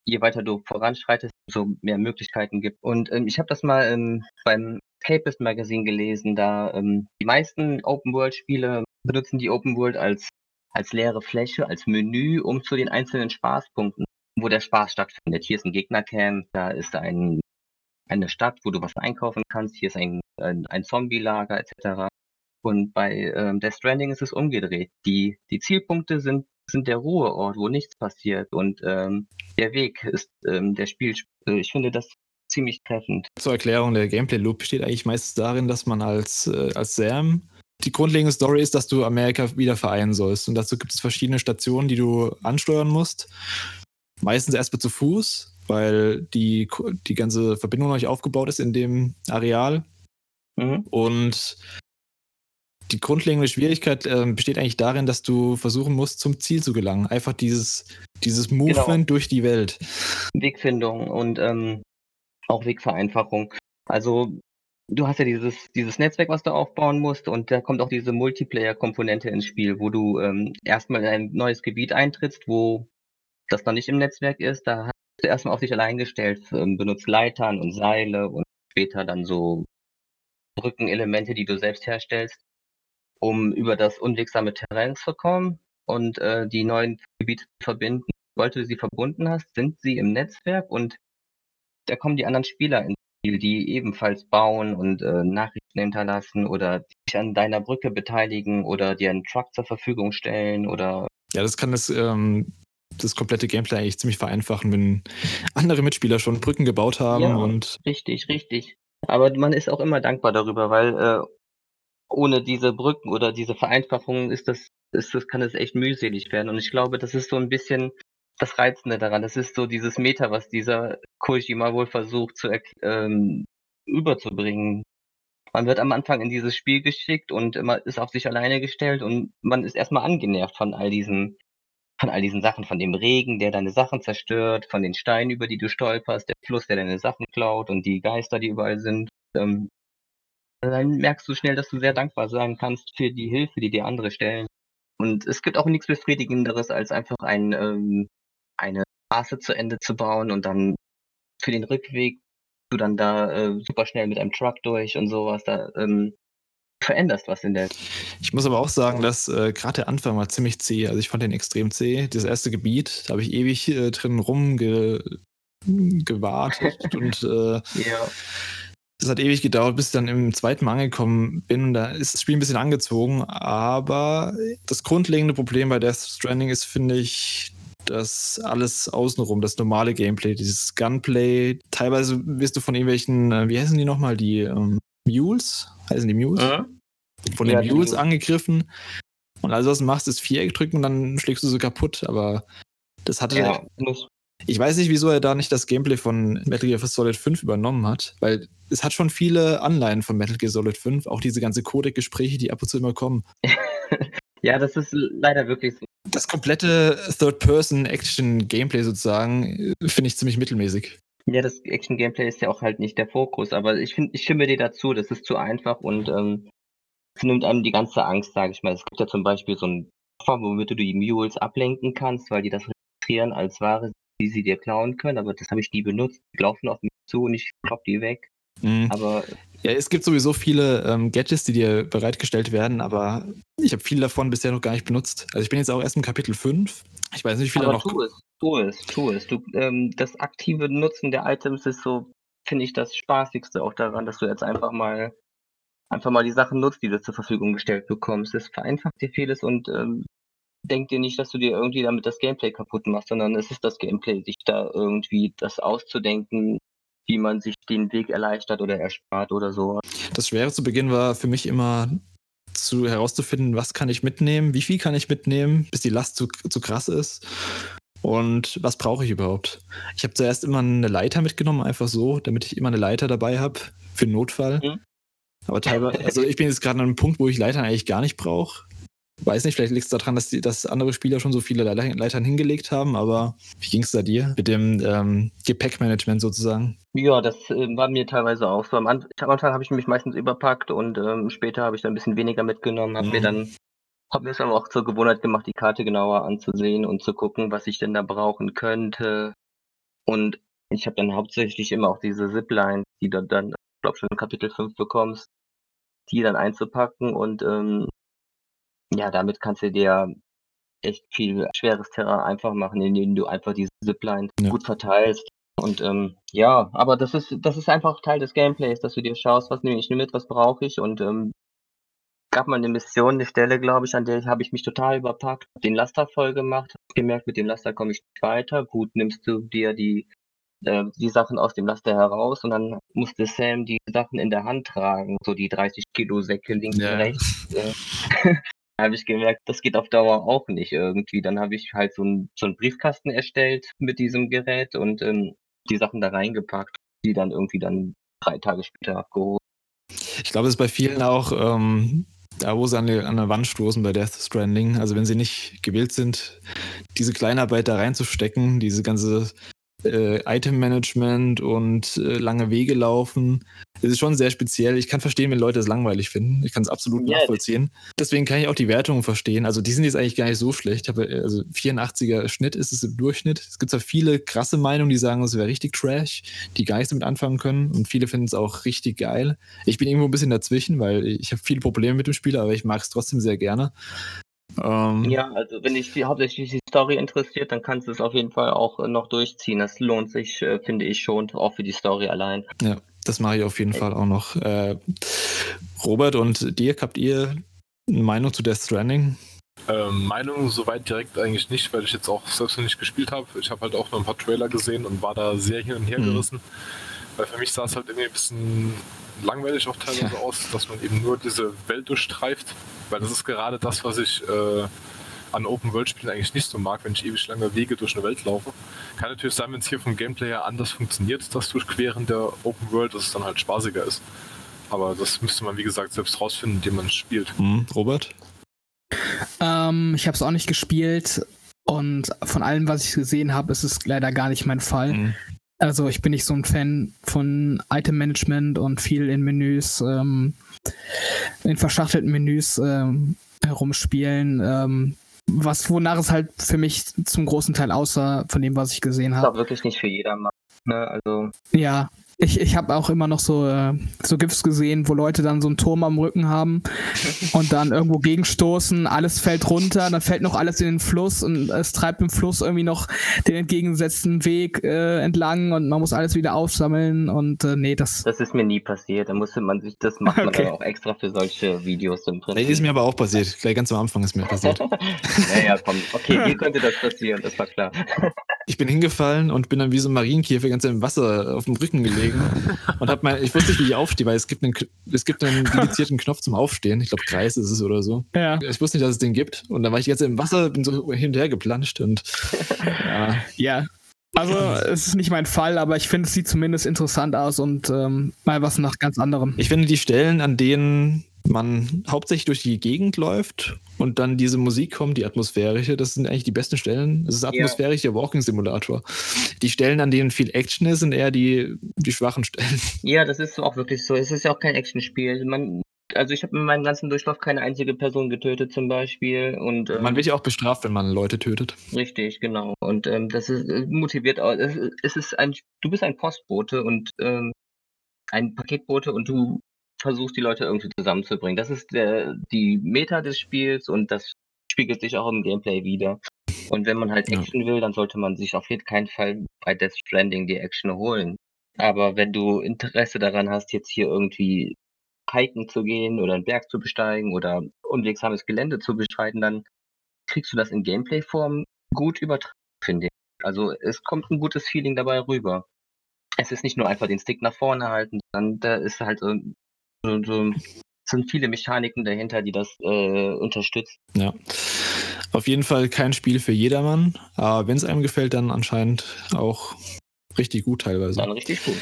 Je weiter du voranschreitest, umso mehr Möglichkeiten gibt. Und ähm, ich habe das mal ähm, beim Escapist Magazine gelesen, da ähm, die meisten Open-World-Spiele benutzen die Open World als, als leere Fläche, als Menü, um zu den einzelnen Spaßpunkten, wo der Spaß stattfindet. Hier ist ein Gegnercamp, da ist ein, eine Stadt, wo du was einkaufen kannst, hier ist ein, ein, ein Zombie-Lager etc. Und bei ähm, Death Stranding ist es umgedreht. Die, die Zielpunkte sind, sind der Ruheort, wo nichts passiert und ähm, der Weg ist ähm, der Spiel. Ich finde das ziemlich treffend. Zur Erklärung, der Gameplay-Loop besteht eigentlich meistens darin, dass man als, äh, als Sam die grundlegende Story ist, dass du Amerika wieder vereinen sollst. Und dazu gibt es verschiedene Stationen, die du ansteuern musst. Meistens erstmal zu Fuß, weil die, die ganze Verbindung noch nicht aufgebaut ist in dem Areal. Mhm. Und die grundlegende Schwierigkeit äh, besteht eigentlich darin, dass du versuchen musst, zum Ziel zu gelangen. Einfach dieses, dieses Movement Genau. durch die Welt. Wegfindung und ähm, auch Wegvereinfachung. Also du hast ja dieses, dieses Netzwerk, was du aufbauen musst und da kommt auch diese Multiplayer-Komponente ins Spiel, wo du ähm, erstmal in ein neues Gebiet eintrittst, wo das noch nicht im Netzwerk ist. Da hast du erstmal auf dich allein gestellt, ähm, benutzt Leitern und Seile und später dann so Brückenelemente, die du selbst herstellst, um über das unwegsame Terrain zu kommen und äh, die neuen Gebiete zu verbinden. Sobald du sie verbunden hast, sind sie im Netzwerk und da kommen die anderen Spieler ins Spiel, die ebenfalls bauen und äh, Nachrichten hinterlassen oder sich an deiner Brücke beteiligen oder dir einen Truck zur Verfügung stellen oder Ja, das kann das, ähm, das komplette Gameplay eigentlich ziemlich vereinfachen, wenn andere Mitspieler schon Brücken gebaut haben Ja. und richtig, richtig. Aber man ist auch immer dankbar darüber, weil äh, ohne diese Brücken oder diese Vereinfachungen ist das, ist das, kann es echt mühselig werden. Und ich glaube, das ist so ein bisschen das Reizende daran. Das ist so dieses Meta, was dieser Kojima wohl versucht zu ähm, überzubringen. Man wird am Anfang in dieses Spiel geschickt und man ist auf sich alleine gestellt und man ist erstmal angenervt von all diesen, von all diesen Sachen, von dem Regen, der deine Sachen zerstört, von den Steinen, über die du stolperst, der Fluss, der deine Sachen klaut und die Geister, die überall sind. Ähm, dann merkst du schnell, dass du sehr dankbar sein kannst für die Hilfe, die dir andere stellen. Und es gibt auch nichts Befriedigenderes, als einfach ein, ähm, eine Straße zu Ende zu bauen und dann für den Rückweg du dann da äh, super schnell mit einem Truck durch und sowas. Da ähm, veränderst was in der. ich muss aber auch sagen, dass äh, gerade der Anfang war ziemlich zäh. Also ich fand den extrem zäh. Das erste Gebiet, da habe ich ewig äh, drin rumgewartet und äh, Ja. das hat ewig gedauert, bis ich dann im zweiten Mal angekommen bin. Da ist das Spiel ein bisschen angezogen, aber das grundlegende Problem bei Death Stranding ist, finde ich, dass alles außenrum, das normale Gameplay, dieses Gunplay, teilweise wirst du von irgendwelchen, äh, wie heißen die nochmal, die ähm, Mules? Heißen die Mules? Mhm. Von Ja, den die Mules angegriffen. Und alles, was du machst, ist Viereck drücken und dann schlägst du sie kaputt. Aber das hatte. Ja, muss, Ich weiß nicht, wieso er da nicht das Gameplay von Metal Gear Solid 5 übernommen hat, weil es hat schon viele Anleihen von Metal Gear Solid 5, auch diese ganze Codec-Gespräche, die ab und zu immer kommen. ja, das ist leider wirklich so. Das komplette Third-Person-Action-Gameplay sozusagen äh, finde ich ziemlich mittelmäßig. Ja, das Action-Gameplay ist ja auch halt nicht der Fokus, aber ich finde, ich stimme dir dazu, das ist zu einfach und ähm, es nimmt einem die ganze Angst, sage ich mal. Es gibt ja zum Beispiel so ein Form, womit du die Mules ablenken kannst, weil die das registrieren als Ware, die sie dir klauen können, aber das habe ich nie benutzt. Die laufen auf mich zu und ich klopp die weg. Mhm. Aber Ja, es gibt sowieso viele ähm, Gadgets, die dir bereitgestellt werden, aber ich habe viele davon bisher noch gar nicht benutzt. Also ich bin jetzt auch erst im Kapitel 5. Ich weiß nicht, wie viele Aber noch. tu es, tu es, tu es. Du, ähm, das aktive Nutzen der Items ist so, finde ich, das Spaßigste auch daran, dass du jetzt einfach mal einfach mal die Sachen nutzt, die du zur Verfügung gestellt bekommst. Es vereinfacht dir vieles und ähm, denk dir nicht, dass du dir irgendwie damit das Gameplay kaputt machst, sondern es ist das Gameplay, sich da irgendwie das auszudenken, wie man sich den Weg erleichtert oder erspart oder so. Das Schwere zu Beginn war für mich immer zu herauszufinden, was kann ich mitnehmen, wie viel kann ich mitnehmen, bis die Last zu, zu krass ist. Und was brauche ich überhaupt? Ich habe zuerst immer eine Leiter mitgenommen, einfach so, damit ich immer eine Leiter dabei habe für den Notfall. Mhm. Aber teilweise, also ich bin jetzt gerade an einem Punkt, wo ich Leitern eigentlich gar nicht brauche. Weiß nicht, vielleicht liegt es daran, dass, die, dass andere Spieler schon so viele Leitern hingelegt haben, aber wie ging es da dir mit dem ähm, Gepäckmanagement sozusagen? Ja, das äh, war mir teilweise auch so. Am, An am Anfang habe ich mich meistens überpackt und ähm, später habe ich dann ein bisschen weniger mitgenommen, habe mhm. mir dann habe mir es aber auch zur Gewohnheit gemacht, die Karte genauer anzusehen und zu gucken, was ich denn da brauchen könnte. Und ich habe dann hauptsächlich immer auch diese Zipline, die du dann, ich glaube schon in Kapitel 5 bekommst, die dann einzupacken und ähm, ja, damit kannst du dir echt viel schweres Terrain einfach machen, indem du einfach diese Zipline ja. gut verteilst. Und ähm, ja, aber das ist, das ist einfach Teil des Gameplays, dass du dir schaust, was nehme ich mit, was brauche ich und ähm, gab mal eine Mission, eine Stelle, glaube ich, an der habe ich mich total überpackt, den Laster voll gemacht, gemerkt, mit dem Laster komme ich nicht weiter. Gut, nimmst du dir die, äh, die Sachen aus dem Laster heraus und dann musste Sam die Sachen in der Hand tragen, so die 30 Kilo Säcke links ja. und rechts. Äh. habe ich gemerkt, das geht auf Dauer auch nicht irgendwie. Dann habe ich halt so, ein, so einen Briefkasten erstellt mit diesem Gerät und ähm, die Sachen da reingepackt, die dann irgendwie dann drei Tage später abgeholt. Ich glaube, es ist bei vielen auch ähm, da, wo sie an, der Wand stoßen bei Death Stranding. Also wenn sie nicht gewillt sind, diese Kleinarbeit da reinzustecken, diese ganze äh, Item-Management und äh, lange Wege laufen. Das ist schon sehr speziell. Ich kann verstehen, wenn Leute es langweilig finden. Ich kann es absolut yeah. nachvollziehen. Deswegen kann ich auch die Wertungen verstehen. Also die sind jetzt eigentlich gar nicht so schlecht. Aber also 84er Schnitt ist es im Durchschnitt. Es gibt zwar viele krasse Meinungen, die sagen, es wäre richtig Trash, die gar nichts damit anfangen können. Und viele finden es auch richtig geil. Ich bin irgendwo ein bisschen dazwischen, weil ich habe viele Probleme mit dem Spiel, aber ich mag es trotzdem sehr gerne. Ähm, ja, also wenn dich die, hauptsächlich die Story interessiert, dann kannst du es auf jeden Fall auch äh, noch durchziehen. Das lohnt sich, äh, finde ich schon, auch für die Story allein. Ja, das mache ich auf jeden Fall auch noch. Äh, Robert und Dirk, habt ihr eine Meinung zu Death Stranding? Ähm, Meinung soweit direkt eigentlich nicht, weil ich jetzt auch selbst noch nicht gespielt habe. Ich habe halt auch nur ein paar Trailer gesehen und war da sehr hin und her mhm. Weil für mich sah es halt irgendwie ein bisschen langweilig auch teilweise ja. aus, dass man eben nur diese Welt durchstreift, weil das ist gerade das, was ich äh, an Open-World-Spielen eigentlich nicht so mag, wenn ich ewig lange Wege durch eine Welt laufe. Kann natürlich sein, wenn es hier vom Gameplay her anders funktioniert, das Durchqueren der Open-World, dass es dann halt spaßiger ist. Aber das müsste man, wie gesagt, selbst rausfinden, indem man spielt. Mhm. Robert? Ähm, ich habe es auch nicht gespielt und von allem, was ich gesehen habe, ist es leider gar nicht mein Fall. Mhm. Also ich bin nicht so ein Fan von Item-Management und viel in Menüs, ähm, in verschachtelten Menüs ähm, herumspielen. Ähm, was wonach es halt für mich zum großen Teil aussah von dem, was ich gesehen habe. Ist auch wirklich nicht für jedermann. Ne? Also ja, ich, ich habe auch immer noch so, äh, so GIFs gesehen, wo Leute dann so einen Turm am Rücken haben und dann irgendwo gegenstoßen, alles fällt runter, dann fällt noch alles in den Fluss und es treibt im Fluss irgendwie noch den entgegengesetzten Weg äh, entlang und man muss alles wieder aufsammeln und äh, nee, das. Das ist mir nie passiert. Da musste man sich, das macht man okay. dann auch extra für solche Videos im Prinzip. Nee, ist mir aber auch passiert. Gleich ganz am Anfang ist mir passiert. naja, komm. Okay, hier könnte das passieren, das war klar. ich bin hingefallen und bin dann wie so ein Marienkäfer ganz im Wasser auf dem Rücken gelegen gelegen und hab mal, ich wusste nicht, wie ich aufstehe, weil es gibt einen, es gibt einen dedizierten Knopf zum Aufstehen. Ich glaube, Kreis ist es oder so. Ja. Ich wusste nicht, dass es den gibt. Und dann war ich jetzt im Wasser, bin so hin und her geplanscht und ja. ja. Also es ist nicht mein Fall, aber ich finde, es sieht zumindest interessant aus und ähm, mal was nach ganz anderem. Ich finde die Stellen, an denen man hauptsächlich durch die Gegend läuft und dann diese Musik kommt, die atmosphärische, das sind eigentlich die besten Stellen. Das ist atmosphärischer ja. Walking-Simulator. Die Stellen, an denen viel Action ist, sind eher die, die schwachen Stellen. Ja, das ist auch wirklich so. Es ist ja auch kein Actionspiel. Man, also ich habe in meinem ganzen Durchlauf keine einzige Person getötet zum Beispiel. Und, ähm, man wird ja auch bestraft, wenn man Leute tötet. Richtig, genau. Und ähm, das ist äh, motiviert auch. Es, es, ist ein, du bist ein Postbote und ähm, ein Paketbote und du versuchst, die Leute irgendwie zusammenzubringen. Das ist der, die Meta des Spiels und das spiegelt sich auch im Gameplay wieder. Und wenn man halt Action will, dann sollte man sich auf jeden keinen Fall bei Death Stranding die Action holen. Aber wenn du Interesse daran hast, jetzt hier irgendwie hiken zu gehen oder einen Berg zu besteigen oder unwegsames Gelände zu beschreiten, dann kriegst du das in Gameplay-Form gut übertragen, finde ich. Also es kommt ein gutes Feeling dabei rüber. Es ist nicht nur einfach den Stick nach vorne halten, sondern da ist halt so, so sind viele Mechaniken dahinter, die das äh, unterstützen. Ja. Auf jeden Fall kein Spiel für jedermann, aber wenn es einem gefällt, dann anscheinend auch richtig gut teilweise. Dann richtig gut.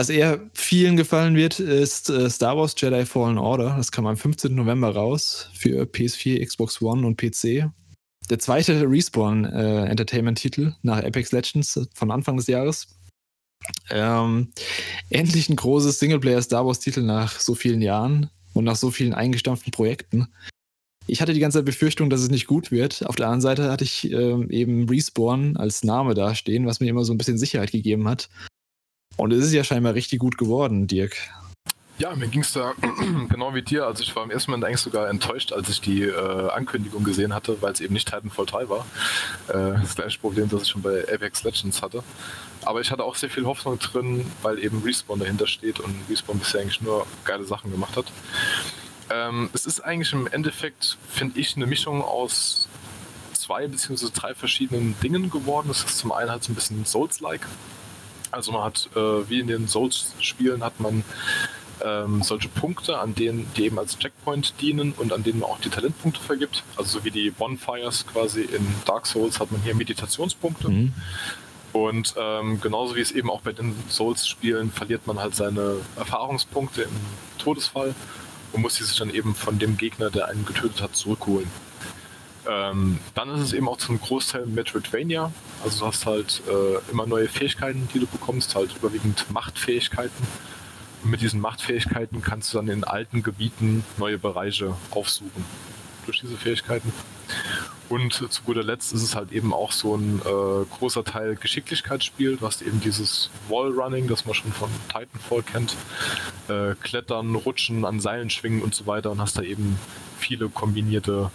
Was eher vielen gefallen wird, ist äh, Star Wars Jedi Fallen Order. Das kam am 15. November raus für PS4, Xbox One und PC. Der zweite Respawn äh, Entertainment-Titel nach Apex Legends von Anfang des Jahres. Ähm, endlich ein großes Singleplayer Star Wars-Titel nach so vielen Jahren und nach so vielen eingestampften Projekten. Ich hatte die ganze Zeit Befürchtung, dass es nicht gut wird. Auf der anderen Seite hatte ich ähm, eben Respawn als Name dastehen, was mir immer so ein bisschen Sicherheit gegeben hat. Und es ist ja scheinbar richtig gut geworden, Dirk. Ja, mir ging es da genau wie dir. Also ich war im ersten Moment eigentlich sogar enttäuscht, als ich die äh, Ankündigung gesehen hatte, weil es eben nicht Titanfall 3 war. Äh, das gleiche Problem, das ich schon bei Apex Legends hatte. Aber ich hatte auch sehr viel Hoffnung drin, weil eben Respawn dahinter steht und Respawn bisher eigentlich nur geile Sachen gemacht hat. Ähm, es ist eigentlich im Endeffekt, finde ich, eine Mischung aus zwei beziehungsweise drei verschiedenen Dingen geworden. Es ist zum einen halt so ein bisschen Souls-like. Also man hat, äh, wie in den Souls-Spielen, hat man ähm, solche Punkte, an denen die eben als Checkpoint dienen und an denen man auch die Talentpunkte vergibt. Also so wie die Bonfires quasi in Dark Souls hat man hier Meditationspunkte. Mhm. Und ähm, genauso wie es eben auch bei den Souls-Spielen verliert man halt seine Erfahrungspunkte im Todesfall und muss die sich dann eben von dem Gegner, der einen getötet hat, zurückholen. Ähm, dann ist es eben auch zum Großteil Metroidvania. Also du hast halt äh, immer neue Fähigkeiten, die du bekommst, halt überwiegend Machtfähigkeiten. Und mit diesen Machtfähigkeiten kannst du dann in alten Gebieten neue Bereiche aufsuchen. Durch diese Fähigkeiten. Und zu guter Letzt ist es halt eben auch so ein äh, großer Teil Geschicklichkeitsspiel. Du hast eben dieses Wallrunning, das man schon von Titanfall kennt. Äh, Klettern, Rutschen, an Seilen schwingen und so weiter und hast da eben viele kombinierte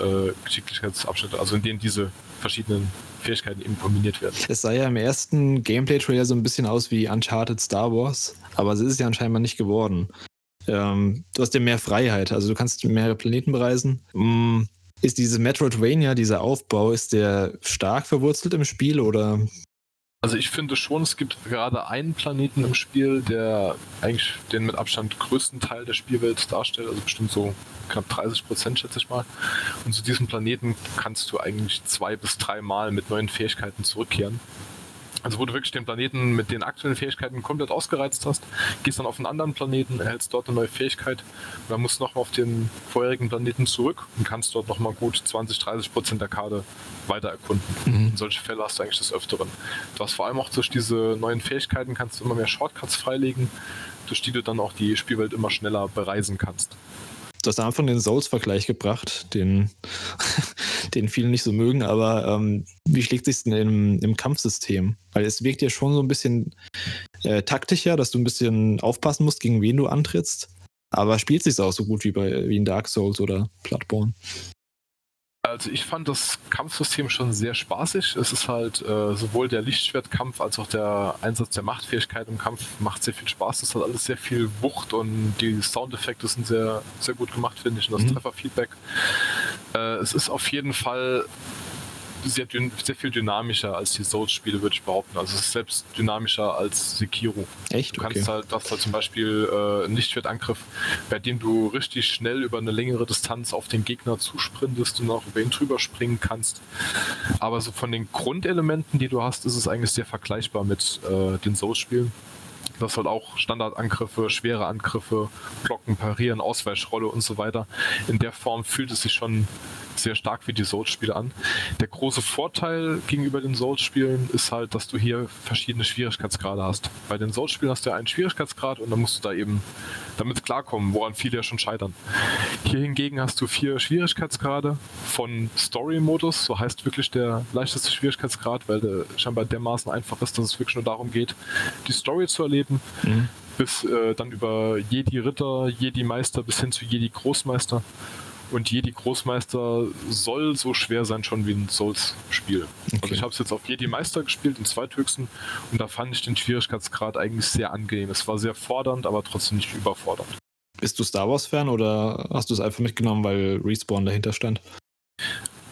äh, Geschicklichkeitsabschnitte, also in denen diese verschiedenen Fähigkeiten eben kombiniert werden. Es sah ja im ersten Gameplay-Trailer so ein bisschen aus wie Uncharted Star Wars, aber es ist ja anscheinend nicht geworden. Ähm, du hast ja mehr Freiheit, also du kannst mehrere Planeten bereisen. Mm, ist diese Metroidvania, dieser Aufbau, ist der stark verwurzelt im Spiel oder also ich finde schon, es gibt gerade einen Planeten im Spiel, der eigentlich den mit Abstand größten Teil der Spielwelt darstellt, also bestimmt so knapp 30 Prozent, schätze ich mal. Und zu diesem Planeten kannst du eigentlich zwei bis drei Mal mit neuen Fähigkeiten zurückkehren. Also wo du wirklich den Planeten mit den aktuellen Fähigkeiten komplett ausgereizt hast, gehst dann auf einen anderen Planeten, erhältst dort eine neue Fähigkeit und dann musst du nochmal auf den vorherigen Planeten zurück und kannst dort nochmal gut 20, 30 Prozent der Karte weiter erkunden. Mhm. solche Fälle hast du eigentlich des Öfteren. Du hast vor allem auch durch diese neuen Fähigkeiten kannst du immer mehr Shortcuts freilegen, durch die du dann auch die Spielwelt immer schneller bereisen kannst. Du hast am Anfang den Souls-Vergleich gebracht, den, den viele nicht so mögen, aber ähm, wie schlägt sich denn im, im Kampfsystem? Weil es wirkt ja schon so ein bisschen äh, taktischer, dass du ein bisschen aufpassen musst, gegen wen du antrittst. Aber spielt sich auch so gut wie bei wie in Dark Souls oder Bloodborne? Also ich fand das Kampfsystem schon sehr spaßig. Es ist halt äh, sowohl der Lichtschwertkampf als auch der Einsatz der Machtfähigkeit im Kampf macht sehr viel Spaß. Das hat alles sehr viel Wucht und die Soundeffekte sind sehr, sehr gut gemacht, finde ich. Und das mhm. Trefferfeedback. Äh, es ist auf jeden Fall sehr, sehr viel dynamischer als die Souls-Spiele, würde ich behaupten. Also es ist selbst dynamischer als Sekiro. Echt? Du kannst okay. halt, das halt zum Beispiel äh, Lichtschwertangriff, bei dem du richtig schnell über eine längere Distanz auf den Gegner zusprintest und auch über ihn drüber springen kannst. Aber so von den Grundelementen, die du hast, ist es eigentlich sehr vergleichbar mit äh, den Souls-Spielen. Das halt auch Standardangriffe, schwere Angriffe, Blocken, Parieren, Ausweichrolle und so weiter. In der Form fühlt es sich schon sehr stark wie die Souls-Spiele an. Der große Vorteil gegenüber den Souls-Spielen ist halt, dass du hier verschiedene Schwierigkeitsgrade hast. Bei den Souls-Spielen hast du ja einen Schwierigkeitsgrad und dann musst du da eben damit klarkommen, woran viele ja schon scheitern. Hier hingegen hast du vier Schwierigkeitsgrade von Story-Modus, so heißt wirklich der leichteste Schwierigkeitsgrad, weil der scheinbar dermaßen einfach ist, dass es wirklich nur darum geht, die Story zu erleben. Mhm. Bis äh, dann über Jedi Ritter, Jedi Meister bis hin zu Jedi Großmeister. Und Jedi Großmeister soll so schwer sein schon wie ein Souls-Spiel. Okay. Also ich habe es jetzt auf Jedi Meister gespielt, den zweithöchsten, und da fand ich den Schwierigkeitsgrad eigentlich sehr angenehm. Es war sehr fordernd, aber trotzdem nicht überfordernd. Bist du Star Wars-Fan oder hast du es einfach mitgenommen, weil Respawn dahinter stand?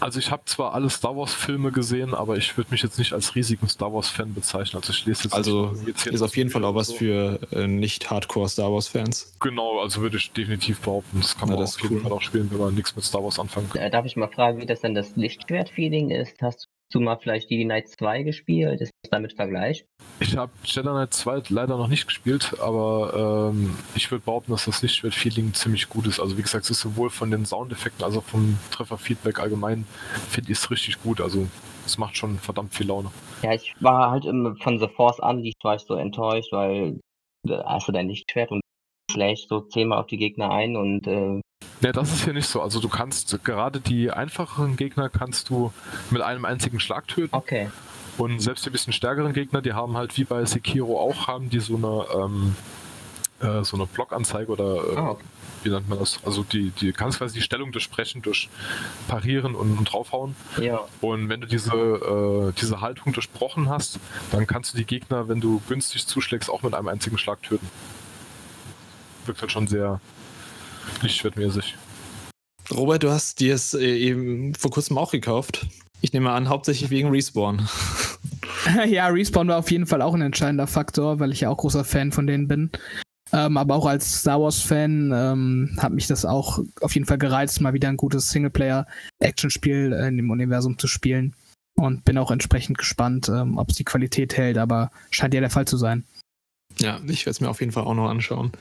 Also ich habe zwar alle Star Wars-Filme gesehen, aber ich würde mich jetzt nicht als riesigen Star Wars-Fan bezeichnen. Also ich lese jetzt Also zehn ist auf jeden Fall auch was so. für äh, nicht Hardcore Star Wars-Fans. Genau, also würde ich definitiv behaupten. Das kann Na, man das auf jeden cool. Fall auch spielen, wenn man nichts mit Star Wars anfangen kann. Äh, darf ich mal fragen, wie das denn das Lichtschwert-Feeling ist? Hast du mal vielleicht die Knight 2 gespielt? Ist das damit vergleichbar? Ich habe Jedi Knight 2 leider noch nicht gespielt, aber ähm, ich würde behaupten, dass das Lichtschwert-Feeling ziemlich gut ist. Also wie gesagt, es ist sowohl von den Soundeffekten als auch vom Trefferfeedback allgemein, finde ich es richtig gut. Also es macht schon verdammt viel Laune. Ja, ich war halt im, von The Force Unleashed war ich so enttäuscht, weil da hast du dein Lichtschwert und schlägst so zehnmal auf die Gegner ein und äh, Ne, das ist hier nicht so. Also du kannst gerade die einfacheren Gegner kannst du mit einem einzigen Schlag töten. okay. Und selbst die bisschen stärkeren Gegner, die haben halt wie bei Sekiro auch, haben die so eine ähm, äh, so eine Blockanzeige oder äh, Ah, okay. wie nennt man das? Also die, die kannst quasi die Stellung durchbrechen durch Parieren und, und draufhauen. Ja. Und wenn du diese, äh, diese Haltung durchbrochen hast, dann kannst du die Gegner, wenn du günstig zuschlägst, auch mit einem einzigen Schlag töten. Wirkt halt schon sehr lichtschwertmäßig. Robert, du hast dir es äh, eben vor kurzem auch gekauft. Ich nehme an, hauptsächlich wegen Respawn. ja, Respawn war auf jeden Fall auch ein entscheidender Faktor, weil ich ja auch großer Fan von denen bin. Ähm, aber auch als Star Wars-Fan ähm, hat mich das auch auf jeden Fall gereizt, mal wieder ein gutes Singleplayer-Action-Spiel in dem Universum zu spielen. Und bin auch entsprechend gespannt, ähm, ob es die Qualität hält, aber scheint ja der Fall zu sein. Ja, ich werde es mir auf jeden Fall auch noch anschauen.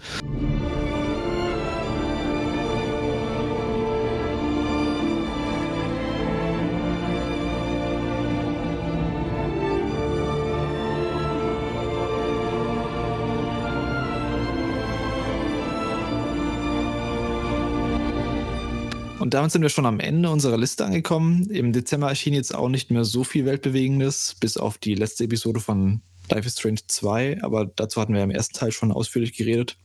Und damit sind wir schon am Ende unserer Liste angekommen. Im Dezember erschien jetzt auch nicht mehr so viel Weltbewegendes, bis auf die letzte Episode von Life is Strange 2, aber dazu hatten wir im ersten Teil schon ausführlich geredet.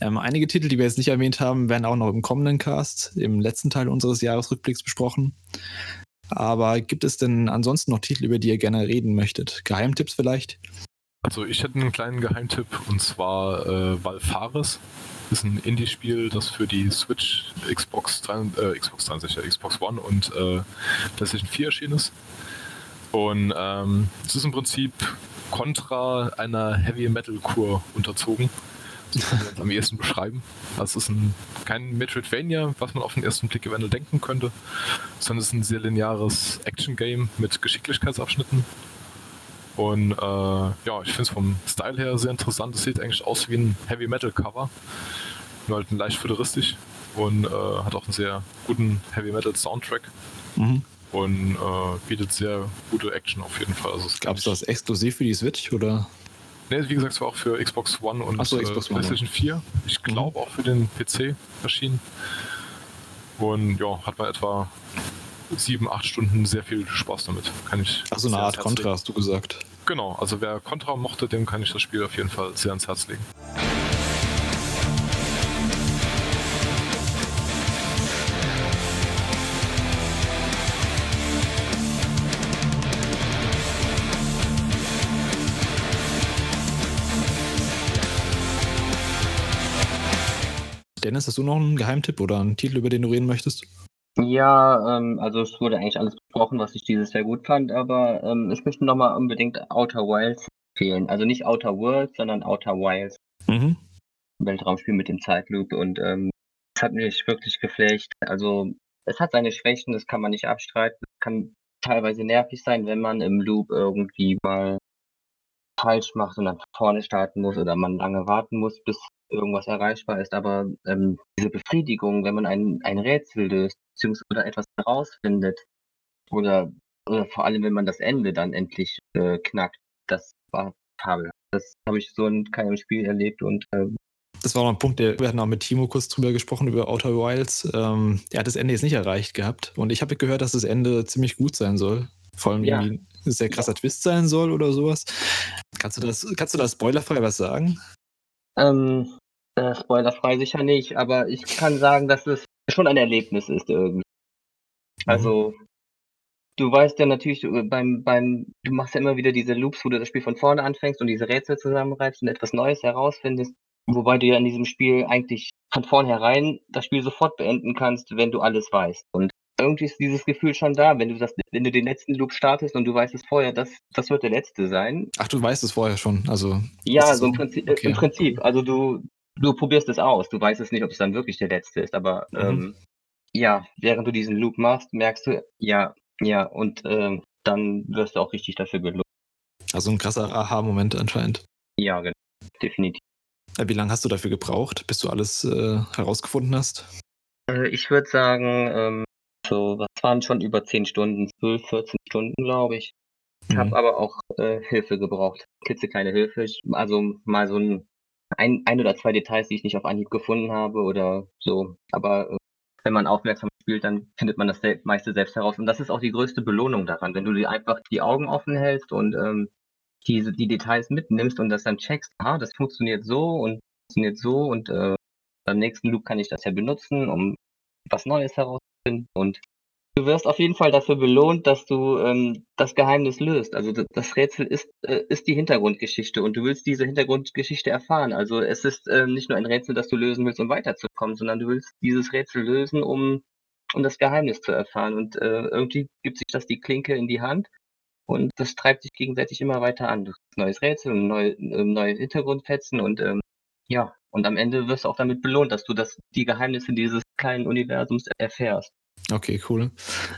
Ähm, einige Titel, die wir jetzt nicht erwähnt haben, werden auch noch im kommenden Cast, im letzten Teil unseres Jahresrückblicks besprochen. Aber gibt es denn ansonsten noch Titel, über die ihr gerne reden möchtet? Geheimtipps vielleicht? Also ich hätte einen kleinen Geheimtipp und zwar äh, Valfaris. Ist ein Indie-Spiel, das für die Switch, Xbox, 3, äh, Xbox 360, ja, Xbox One und äh, PlayStation 4 erschienen ist. Und ähm, es ist im Prinzip Contra einer Heavy Metal Kur unterzogen. Es am ehesten beschreiben. Das ist ein, kein Metroidvania, was man auf den ersten Blick eventuell denken könnte, sondern es ist ein sehr lineares Action-Game mit Geschicklichkeitsabschnitten. Und äh, ja, ich finde es vom Style her sehr interessant. Es sieht eigentlich aus wie ein Heavy Metal Cover. Nur halt ein leicht futuristisch und äh, hat auch einen sehr guten Heavy Metal Soundtrack Mhm. und äh, bietet sehr gute Action auf jeden Fall. Also Gab es das exklusiv für die Switch oder? Ne, wie gesagt, es war auch für Xbox One und so, äh, Xbox One, Mhm. PlayStation 4. Ich glaube auch für den PC erschienen. Und ja, hat man etwa sieben, acht Stunden sehr viel Spaß damit. Kann ich Ach so eine Art Contra, hast du gesagt. Genau, also wer Contra mochte, dem kann ich das Spiel auf jeden Fall sehr ans Herz legen. Dennis, hast du noch einen Geheimtipp oder einen Titel, über den du reden möchtest? Ja, ähm, also es wurde eigentlich alles besprochen, was ich dieses Jahr gut fand, aber ähm, ich möchte nochmal unbedingt Outer Wilds empfehlen. Also nicht Outer Worlds, sondern Outer Wilds. Mhm. Weltraumspiel mit dem Zeitloop und ähm, es hat mich wirklich geflecht. Also es hat seine Schwächen, das kann man nicht abstreiten. Es kann teilweise nervig sein, wenn man im Loop irgendwie mal falsch macht und dann vorne starten muss oder man lange warten muss, bis irgendwas erreichbar ist. Aber ähm, diese Befriedigung, wenn man ein, ein Rätsel löst, beziehungsweise oder etwas herausfindet, oder, oder vor allem, wenn man das Ende dann endlich äh, knackt, das war fabel. Das habe ich so in keinem Spiel erlebt und ähm, Das war noch ein Punkt, der, wir hatten auch mit Timo kurz drüber gesprochen, über Outer Wilds. Ähm, er hat das Ende jetzt nicht erreicht gehabt. Und ich habe gehört, dass das Ende ziemlich gut sein soll. Vor allem Ja. irgendwie ein sehr krasser Twist sein soll oder sowas. Kannst du das, kannst du da spoilerfrei was sagen? Ähm, äh, spoilerfrei sicher nicht, aber ich kann sagen, dass es schon ein Erlebnis ist irgendwie. Also, du weißt ja natürlich äh, beim, beim, du machst ja immer wieder diese Loops, wo du das Spiel von vorne anfängst und diese Rätsel zusammenreibst und etwas Neues herausfindest. Wobei du ja in diesem Spiel eigentlich von vornherein das Spiel sofort beenden kannst, wenn du alles weißt. Und irgendwie ist dieses Gefühl schon da, wenn du das, wenn du den letzten Loop startest und du weißt es vorher, das, das wird der letzte sein. Ach, du weißt es vorher schon, also. Ja, so, so im, Prinzip, okay. im Prinzip. Also du, du probierst es aus. Du weißt es nicht, ob es dann wirklich der letzte ist, aber mhm. ähm, ja, während du diesen Loop machst, merkst du, ja, ja, und ähm, dann wirst du auch richtig dafür belohnt. Also ein krasser Aha-Moment anscheinend. Ja, genau. Definitiv. Wie lange hast du dafür gebraucht, bis du alles äh, herausgefunden hast? Äh, ich würde sagen, ähm, so, was waren schon über 10 Stunden, 12, 14 Stunden, glaube ich. Ich mhm. habe aber auch äh, Hilfe gebraucht. klitzekleine Hilfe. Also mal so ein, ein, ein oder zwei Details, die ich nicht auf Anhieb gefunden habe oder so. Aber äh, wenn man aufmerksam spielt, dann findet man das meiste selbst heraus. Und das ist auch die größte Belohnung daran, wenn du dir einfach die Augen offen hältst und ähm, diese, die Details mitnimmst und das dann checkst, ah, das funktioniert so und funktioniert so und äh, beim nächsten Loop kann ich das ja benutzen, um was Neues herauszufinden und du wirst auf jeden Fall dafür belohnt, dass du ähm, das Geheimnis löst. Also das Rätsel ist, äh, ist die Hintergrundgeschichte und du willst diese Hintergrundgeschichte erfahren. Also es ist äh, nicht nur ein Rätsel, das du lösen willst, um weiterzukommen, sondern du willst dieses Rätsel lösen, um, um das Geheimnis zu erfahren. Und äh, irgendwie gibt sich das die Klinke in die Hand und das treibt sich gegenseitig immer weiter an. Du hast neues Rätsel neue, äh, neue Hintergrundfetzen und ähm, ja, und am Ende wirst du auch damit belohnt, dass du das, die Geheimnisse dieses kleinen Universums erfährst. Okay, cool.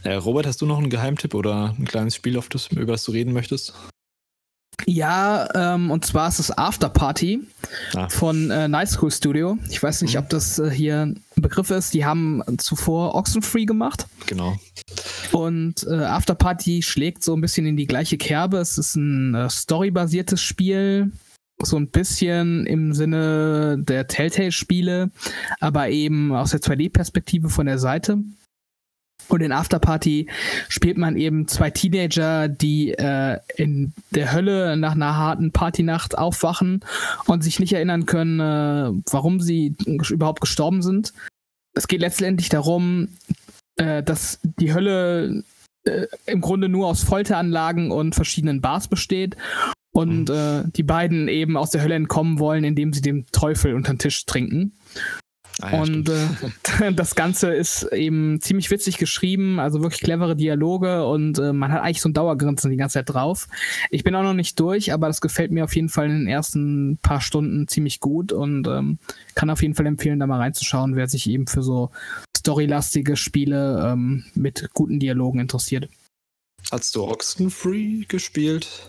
Äh, Robert, hast du noch einen Geheimtipp oder ein kleines Spiel, auf das, über das du reden möchtest? Ja, ähm, und zwar ist es After Party ah. von äh, Night School Studio. Ich weiß nicht, mhm. ob das äh, hier ein Begriff ist. Die haben zuvor Oxenfree gemacht. Genau. Und äh, After Party schlägt so ein bisschen in die gleiche Kerbe. Es ist ein äh, storybasiertes Spiel, so ein bisschen im Sinne der Telltale-Spiele, aber eben aus der 2D-Perspektive von der Seite. Und in Afterparty spielt man eben zwei Teenager, die äh, in der Hölle nach einer harten Partynacht aufwachen und sich nicht erinnern können, äh, warum sie überhaupt gestorben sind. Es geht letztendlich darum, äh, dass die Hölle äh, im Grunde nur aus Folteranlagen und verschiedenen Bars besteht und mhm. Äh, die beiden eben aus der Hölle entkommen wollen, indem sie dem Teufel unter den Tisch trinken. Ah, ja, und äh, das Ganze ist eben ziemlich witzig geschrieben, also wirklich clevere Dialoge und äh, man hat eigentlich so ein Dauergrinsen die ganze Zeit drauf. Ich bin auch noch nicht durch, aber das gefällt mir auf jeden Fall in den ersten paar Stunden ziemlich gut und ähm, kann auf jeden Fall empfehlen, da mal reinzuschauen, wer sich eben für so storylastige Spiele ähm, mit guten Dialogen interessiert. Hast du Oxenfree gespielt?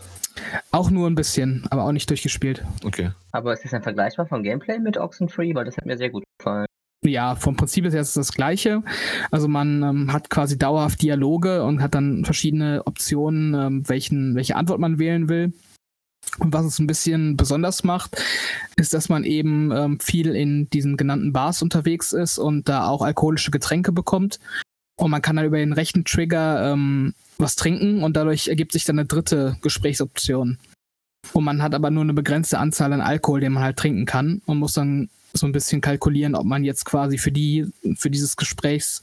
Auch nur ein bisschen, aber auch nicht durchgespielt. Okay. Aber ist das ein vergleichbar vom Gameplay mit Oxenfree? Weil das hat mir sehr gut gefallen. Ja, vom Prinzip ist es das gleiche. Also man ähm, hat quasi dauerhaft Dialoge und hat dann verschiedene Optionen, ähm, welchen, welche Antwort man wählen will. Und was es ein bisschen besonders macht, ist, dass man eben ähm, viel in diesen genannten Bars unterwegs ist und da auch alkoholische Getränke bekommt. Und man kann dann über den rechten Trigger ähm, was trinken und dadurch ergibt sich dann eine dritte Gesprächsoption. Und man hat aber nur eine begrenzte Anzahl an Alkohol, den man halt trinken kann und muss dann so ein bisschen kalkulieren, ob man jetzt quasi für die, für dieses Gesprächs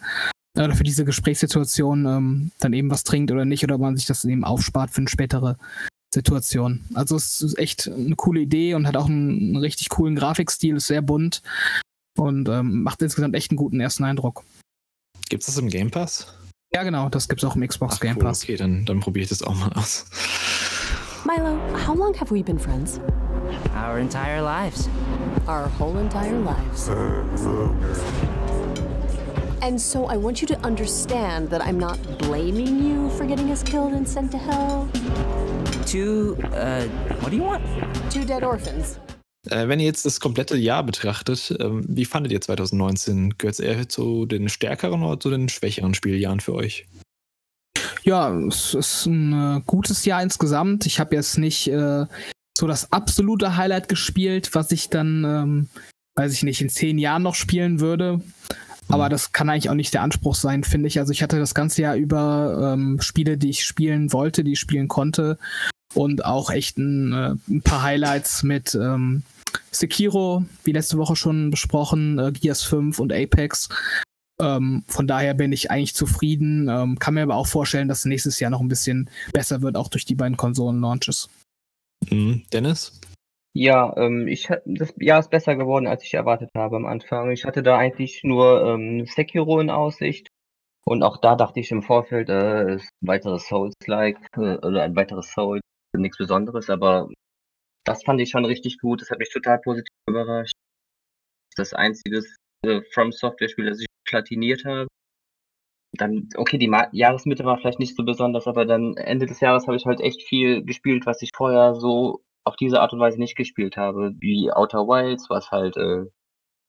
oder für diese Gesprächssituation ähm, dann eben was trinkt oder nicht oder ob man sich das eben aufspart für eine spätere Situation. Also es ist echt eine coole Idee und hat auch einen, einen richtig coolen Grafikstil, ist sehr bunt und ähm, macht insgesamt echt einen guten ersten Eindruck. Gibt es das im Game Pass? Ja, genau, das gibt's auch im Xbox Ach, Game Pass. okay, dann, dann probiere ich das auch mal aus. Milo, how long have we been friends? Our entire lives. Our whole entire lives. And so I want you to understand that I'm not blaming you for getting us killed and sent to hell. Two, uh, what do you want? Two dead orphans. Äh, wenn ihr jetzt das komplette Jahr betrachtet, ähm, wie fandet ihr 2019? Gehört es eher zu den stärkeren oder zu den schwächeren Spieljahren für euch? Ja, es ist ein äh, gutes Jahr insgesamt. Ich habe jetzt nicht äh, so das absolute Highlight gespielt, was ich dann, ähm, weiß ich nicht, in zehn Jahren noch spielen würde. Aber mhm. das kann eigentlich auch nicht der Anspruch sein, finde ich. Also ich hatte das ganze Jahr über ähm, Spiele, die ich spielen wollte, die ich spielen konnte. Und auch echt ein, äh, ein paar Highlights mit ähm, Sekiro, wie letzte Woche schon besprochen, äh, Gears 5 und Apex. Ähm, von daher bin ich eigentlich zufrieden. Ähm, kann mir aber auch vorstellen, dass nächstes Jahr noch ein bisschen besser wird, auch durch die beiden Konsolen-Launches. Mhm. Dennis? Ja, ähm, ich das Jahr ist besser geworden, als ich erwartet habe am Anfang. Ich hatte da eigentlich nur ähm, Sekiro in Aussicht. Und auch da dachte ich im Vorfeld, äh, ist ein weiteres Souls-like äh, oder ein weiteres Souls, nichts Besonderes, aber das fand ich schon richtig gut. Das hat mich total positiv überrascht. Das einzige äh, From Software-Spiel, das ich platiniert habe. Dann, okay, die Ma Jahresmitte war vielleicht nicht so besonders, aber dann Ende des Jahres habe ich halt echt viel gespielt, was ich vorher so auf diese Art und Weise nicht gespielt habe, wie Outer Wilds, was halt äh,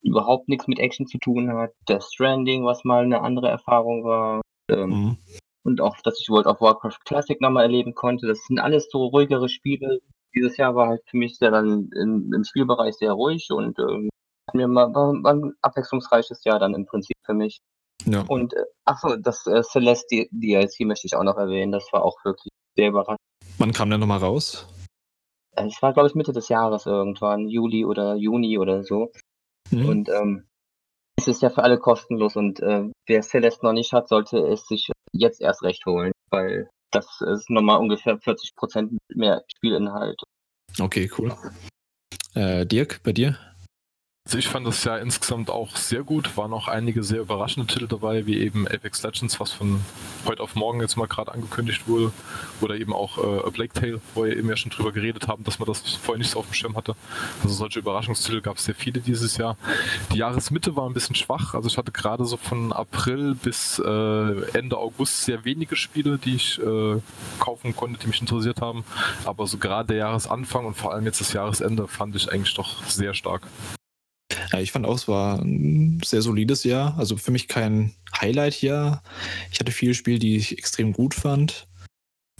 überhaupt nichts mit Action zu tun hat, Death Stranding, was mal eine andere Erfahrung war, ähm, Mhm. und auch, dass ich World of Warcraft Classic nochmal erleben konnte. Das sind alles so ruhigere Spiele. Dieses Jahr war halt für mich sehr dann im, im Spielbereich sehr ruhig und ähm, hat mir mal war, war ein abwechslungsreiches Jahr dann im Prinzip für mich. Ja. Und äh, achso, das äh, Celeste DLC möchte ich auch noch erwähnen. Das war auch wirklich sehr überraschend. Wann kam der nochmal raus? Äh, Es war, glaube ich, Mitte des Jahres irgendwann, Juli oder Juni oder so. Mhm. Und ähm, es ist ja für alle kostenlos und äh, wer Celeste noch nicht hat, sollte es sich jetzt erst recht holen, weil das ist nochmal ungefähr 40% mehr Spielinhalt. Okay, cool. Äh, Dirk, bei dir? Also ich fand das Jahr insgesamt auch sehr gut. Waren auch einige sehr überraschende Titel dabei, wie eben Apex Legends, was von heute auf morgen jetzt mal gerade angekündigt wurde. Oder eben auch äh, Plague Tale, wo wir eben ja schon drüber geredet haben, dass man das vorher nicht so auf dem Schirm hatte. Also solche Überraschungstitel gab es sehr viele dieses Jahr. Die Jahresmitte war ein bisschen schwach. Also ich hatte gerade so von April bis äh, Ende August sehr wenige Spiele, die ich äh, kaufen konnte, die mich interessiert haben. Aber so gerade der Jahresanfang und vor allem jetzt das Jahresende fand ich eigentlich doch sehr stark. Ja, ich fand auch, es war ein sehr solides Jahr. Also für mich kein Highlight-Jahr. Ich hatte viele Spiele, die ich extrem gut fand.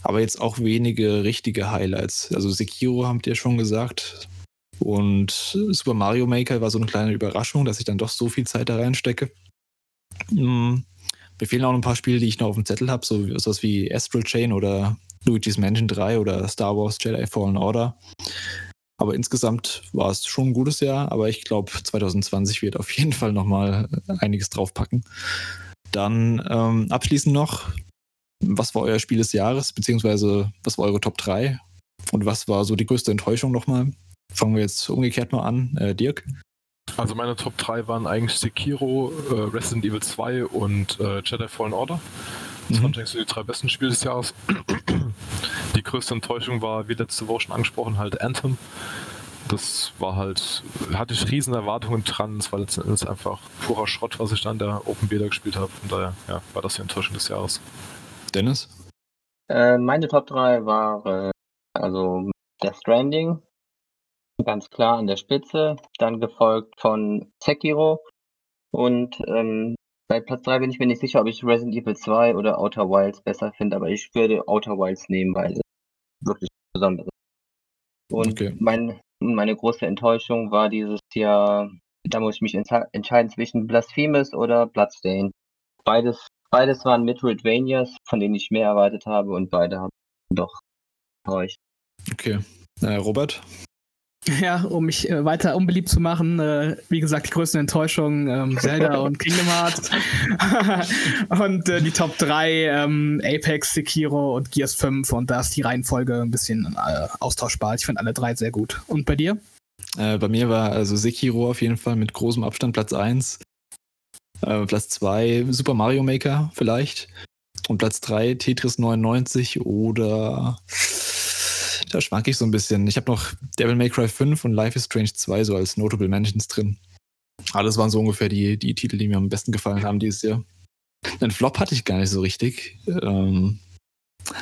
Aber jetzt auch wenige richtige Highlights. Also Sekiro habt ihr schon gesagt. Und Super Mario Maker war so eine kleine Überraschung, dass ich dann doch so viel Zeit da reinstecke. Hm, Mir fehlen auch noch ein paar Spiele, die ich noch auf dem Zettel habe, so sowas wie Astral Chain oder Luigi's Mansion 3 oder Star Wars Jedi Fallen Order. Aber insgesamt war es schon ein gutes Jahr, aber ich glaube, 2020 wird auf jeden Fall nochmal einiges draufpacken. Dann ähm, abschließend noch, was war euer Spiel des Jahres, beziehungsweise was war eure Top 3? Und was war so die größte Enttäuschung nochmal? Fangen wir jetzt umgekehrt mal an. Äh, Dirk? Also meine Top 3 waren eigentlich Sekiro, äh, Resident Evil 2 und äh, Jedi Fallen Order. Das Mhm. waren eigentlich so die drei besten Spiele des Jahres. Größte Enttäuschung war, wie letzte Woche schon angesprochen, halt Anthem. Das war halt, hatte ich riesen Erwartungen dran. Es war letzten Endes einfach purer Schrott, was ich da in der Open Beta gespielt habe. Von daher ja, war das die Enttäuschung des Jahres. Dennis? Äh, meine Top 3 war äh, also Death Stranding, ganz klar an der Spitze, dann gefolgt von Sekiro und ähm, bei Platz 3 bin ich mir nicht sicher, ob ich Resident Evil 2 oder Outer Wilds besser finde, aber ich würde Outer Wilds nehmen, weil es wirklich besonders ist. Und Okay. mein, meine große Enttäuschung war dieses Jahr, da muss ich mich entscheiden zwischen Blasphemous oder Bloodstained. Beides, beides waren Metroidvanias, von denen ich mehr erwartet habe und beide haben doch enttäuscht. Okay. Äh, Robert? Ja, um mich äh, weiter unbeliebt zu machen, äh, wie gesagt, die größten Enttäuschungen ähm, Zelda und Kingdom Hearts. und äh, die Top 3 ähm, Apex, Sekiro und Gears 5 und da ist die Reihenfolge ein bisschen äh, austauschbar. Ich finde alle drei sehr gut. Und bei dir? Äh, bei mir war also Sekiro auf jeden Fall mit großem Abstand Platz 1. Äh, Platz 2 Super Mario Maker vielleicht. Und Platz 3 Tetris 99 oder da schwank ich so ein bisschen. Ich habe noch Devil May Cry 5 und Life is Strange 2 so als Notable Mentions drin. Alles waren so ungefähr die, die Titel, die mir am besten gefallen haben dieses Jahr. Einen Flop hatte ich gar nicht so richtig. Ähm,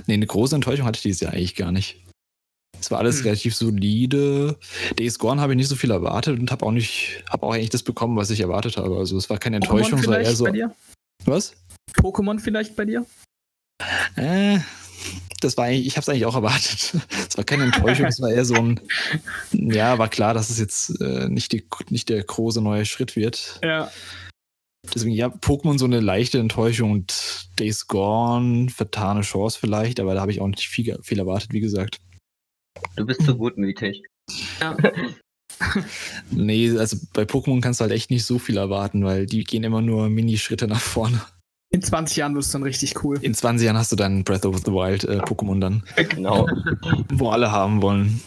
nee, eine große Enttäuschung hatte ich dieses Jahr eigentlich gar nicht. Es war alles Hm. relativ solide. Days Gone habe ich nicht so viel erwartet und habe auch nicht, habe auch eigentlich das bekommen, was ich erwartet habe. Also es war keine Enttäuschung, war eher so. Was? Pokémon vielleicht bei dir? Äh, das war eigentlich, ich habe es eigentlich auch erwartet. Es war keine Enttäuschung, es war eher so ein, ja, war klar, dass es jetzt äh, nicht, die, nicht der große neue Schritt wird. Ja. Deswegen, ja, Pokémon so eine leichte Enttäuschung und Days Gone, vertane Chance vielleicht, aber da habe ich auch nicht viel, viel erwartet, wie gesagt. Du bist zu gutmütig. Nee, also bei Pokémon kannst du halt echt nicht so viel erwarten, weil die gehen immer nur Mini-Schritte nach vorne. In 20 Jahren wirst du dann richtig cool. In 20 Jahren hast du dann Breath of the Wild äh, Pokémon dann, Genau. wo alle haben wollen.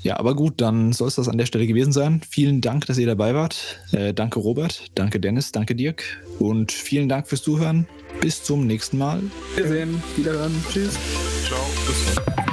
Ja, aber gut, dann soll es das an der Stelle gewesen sein. Vielen Dank, dass ihr dabei wart. Äh, danke Robert, danke Dennis, danke Dirk und vielen Dank fürs Zuhören. Bis zum nächsten Mal. Wiedersehen, wiederhören. Tschüss. Ciao, bis dann.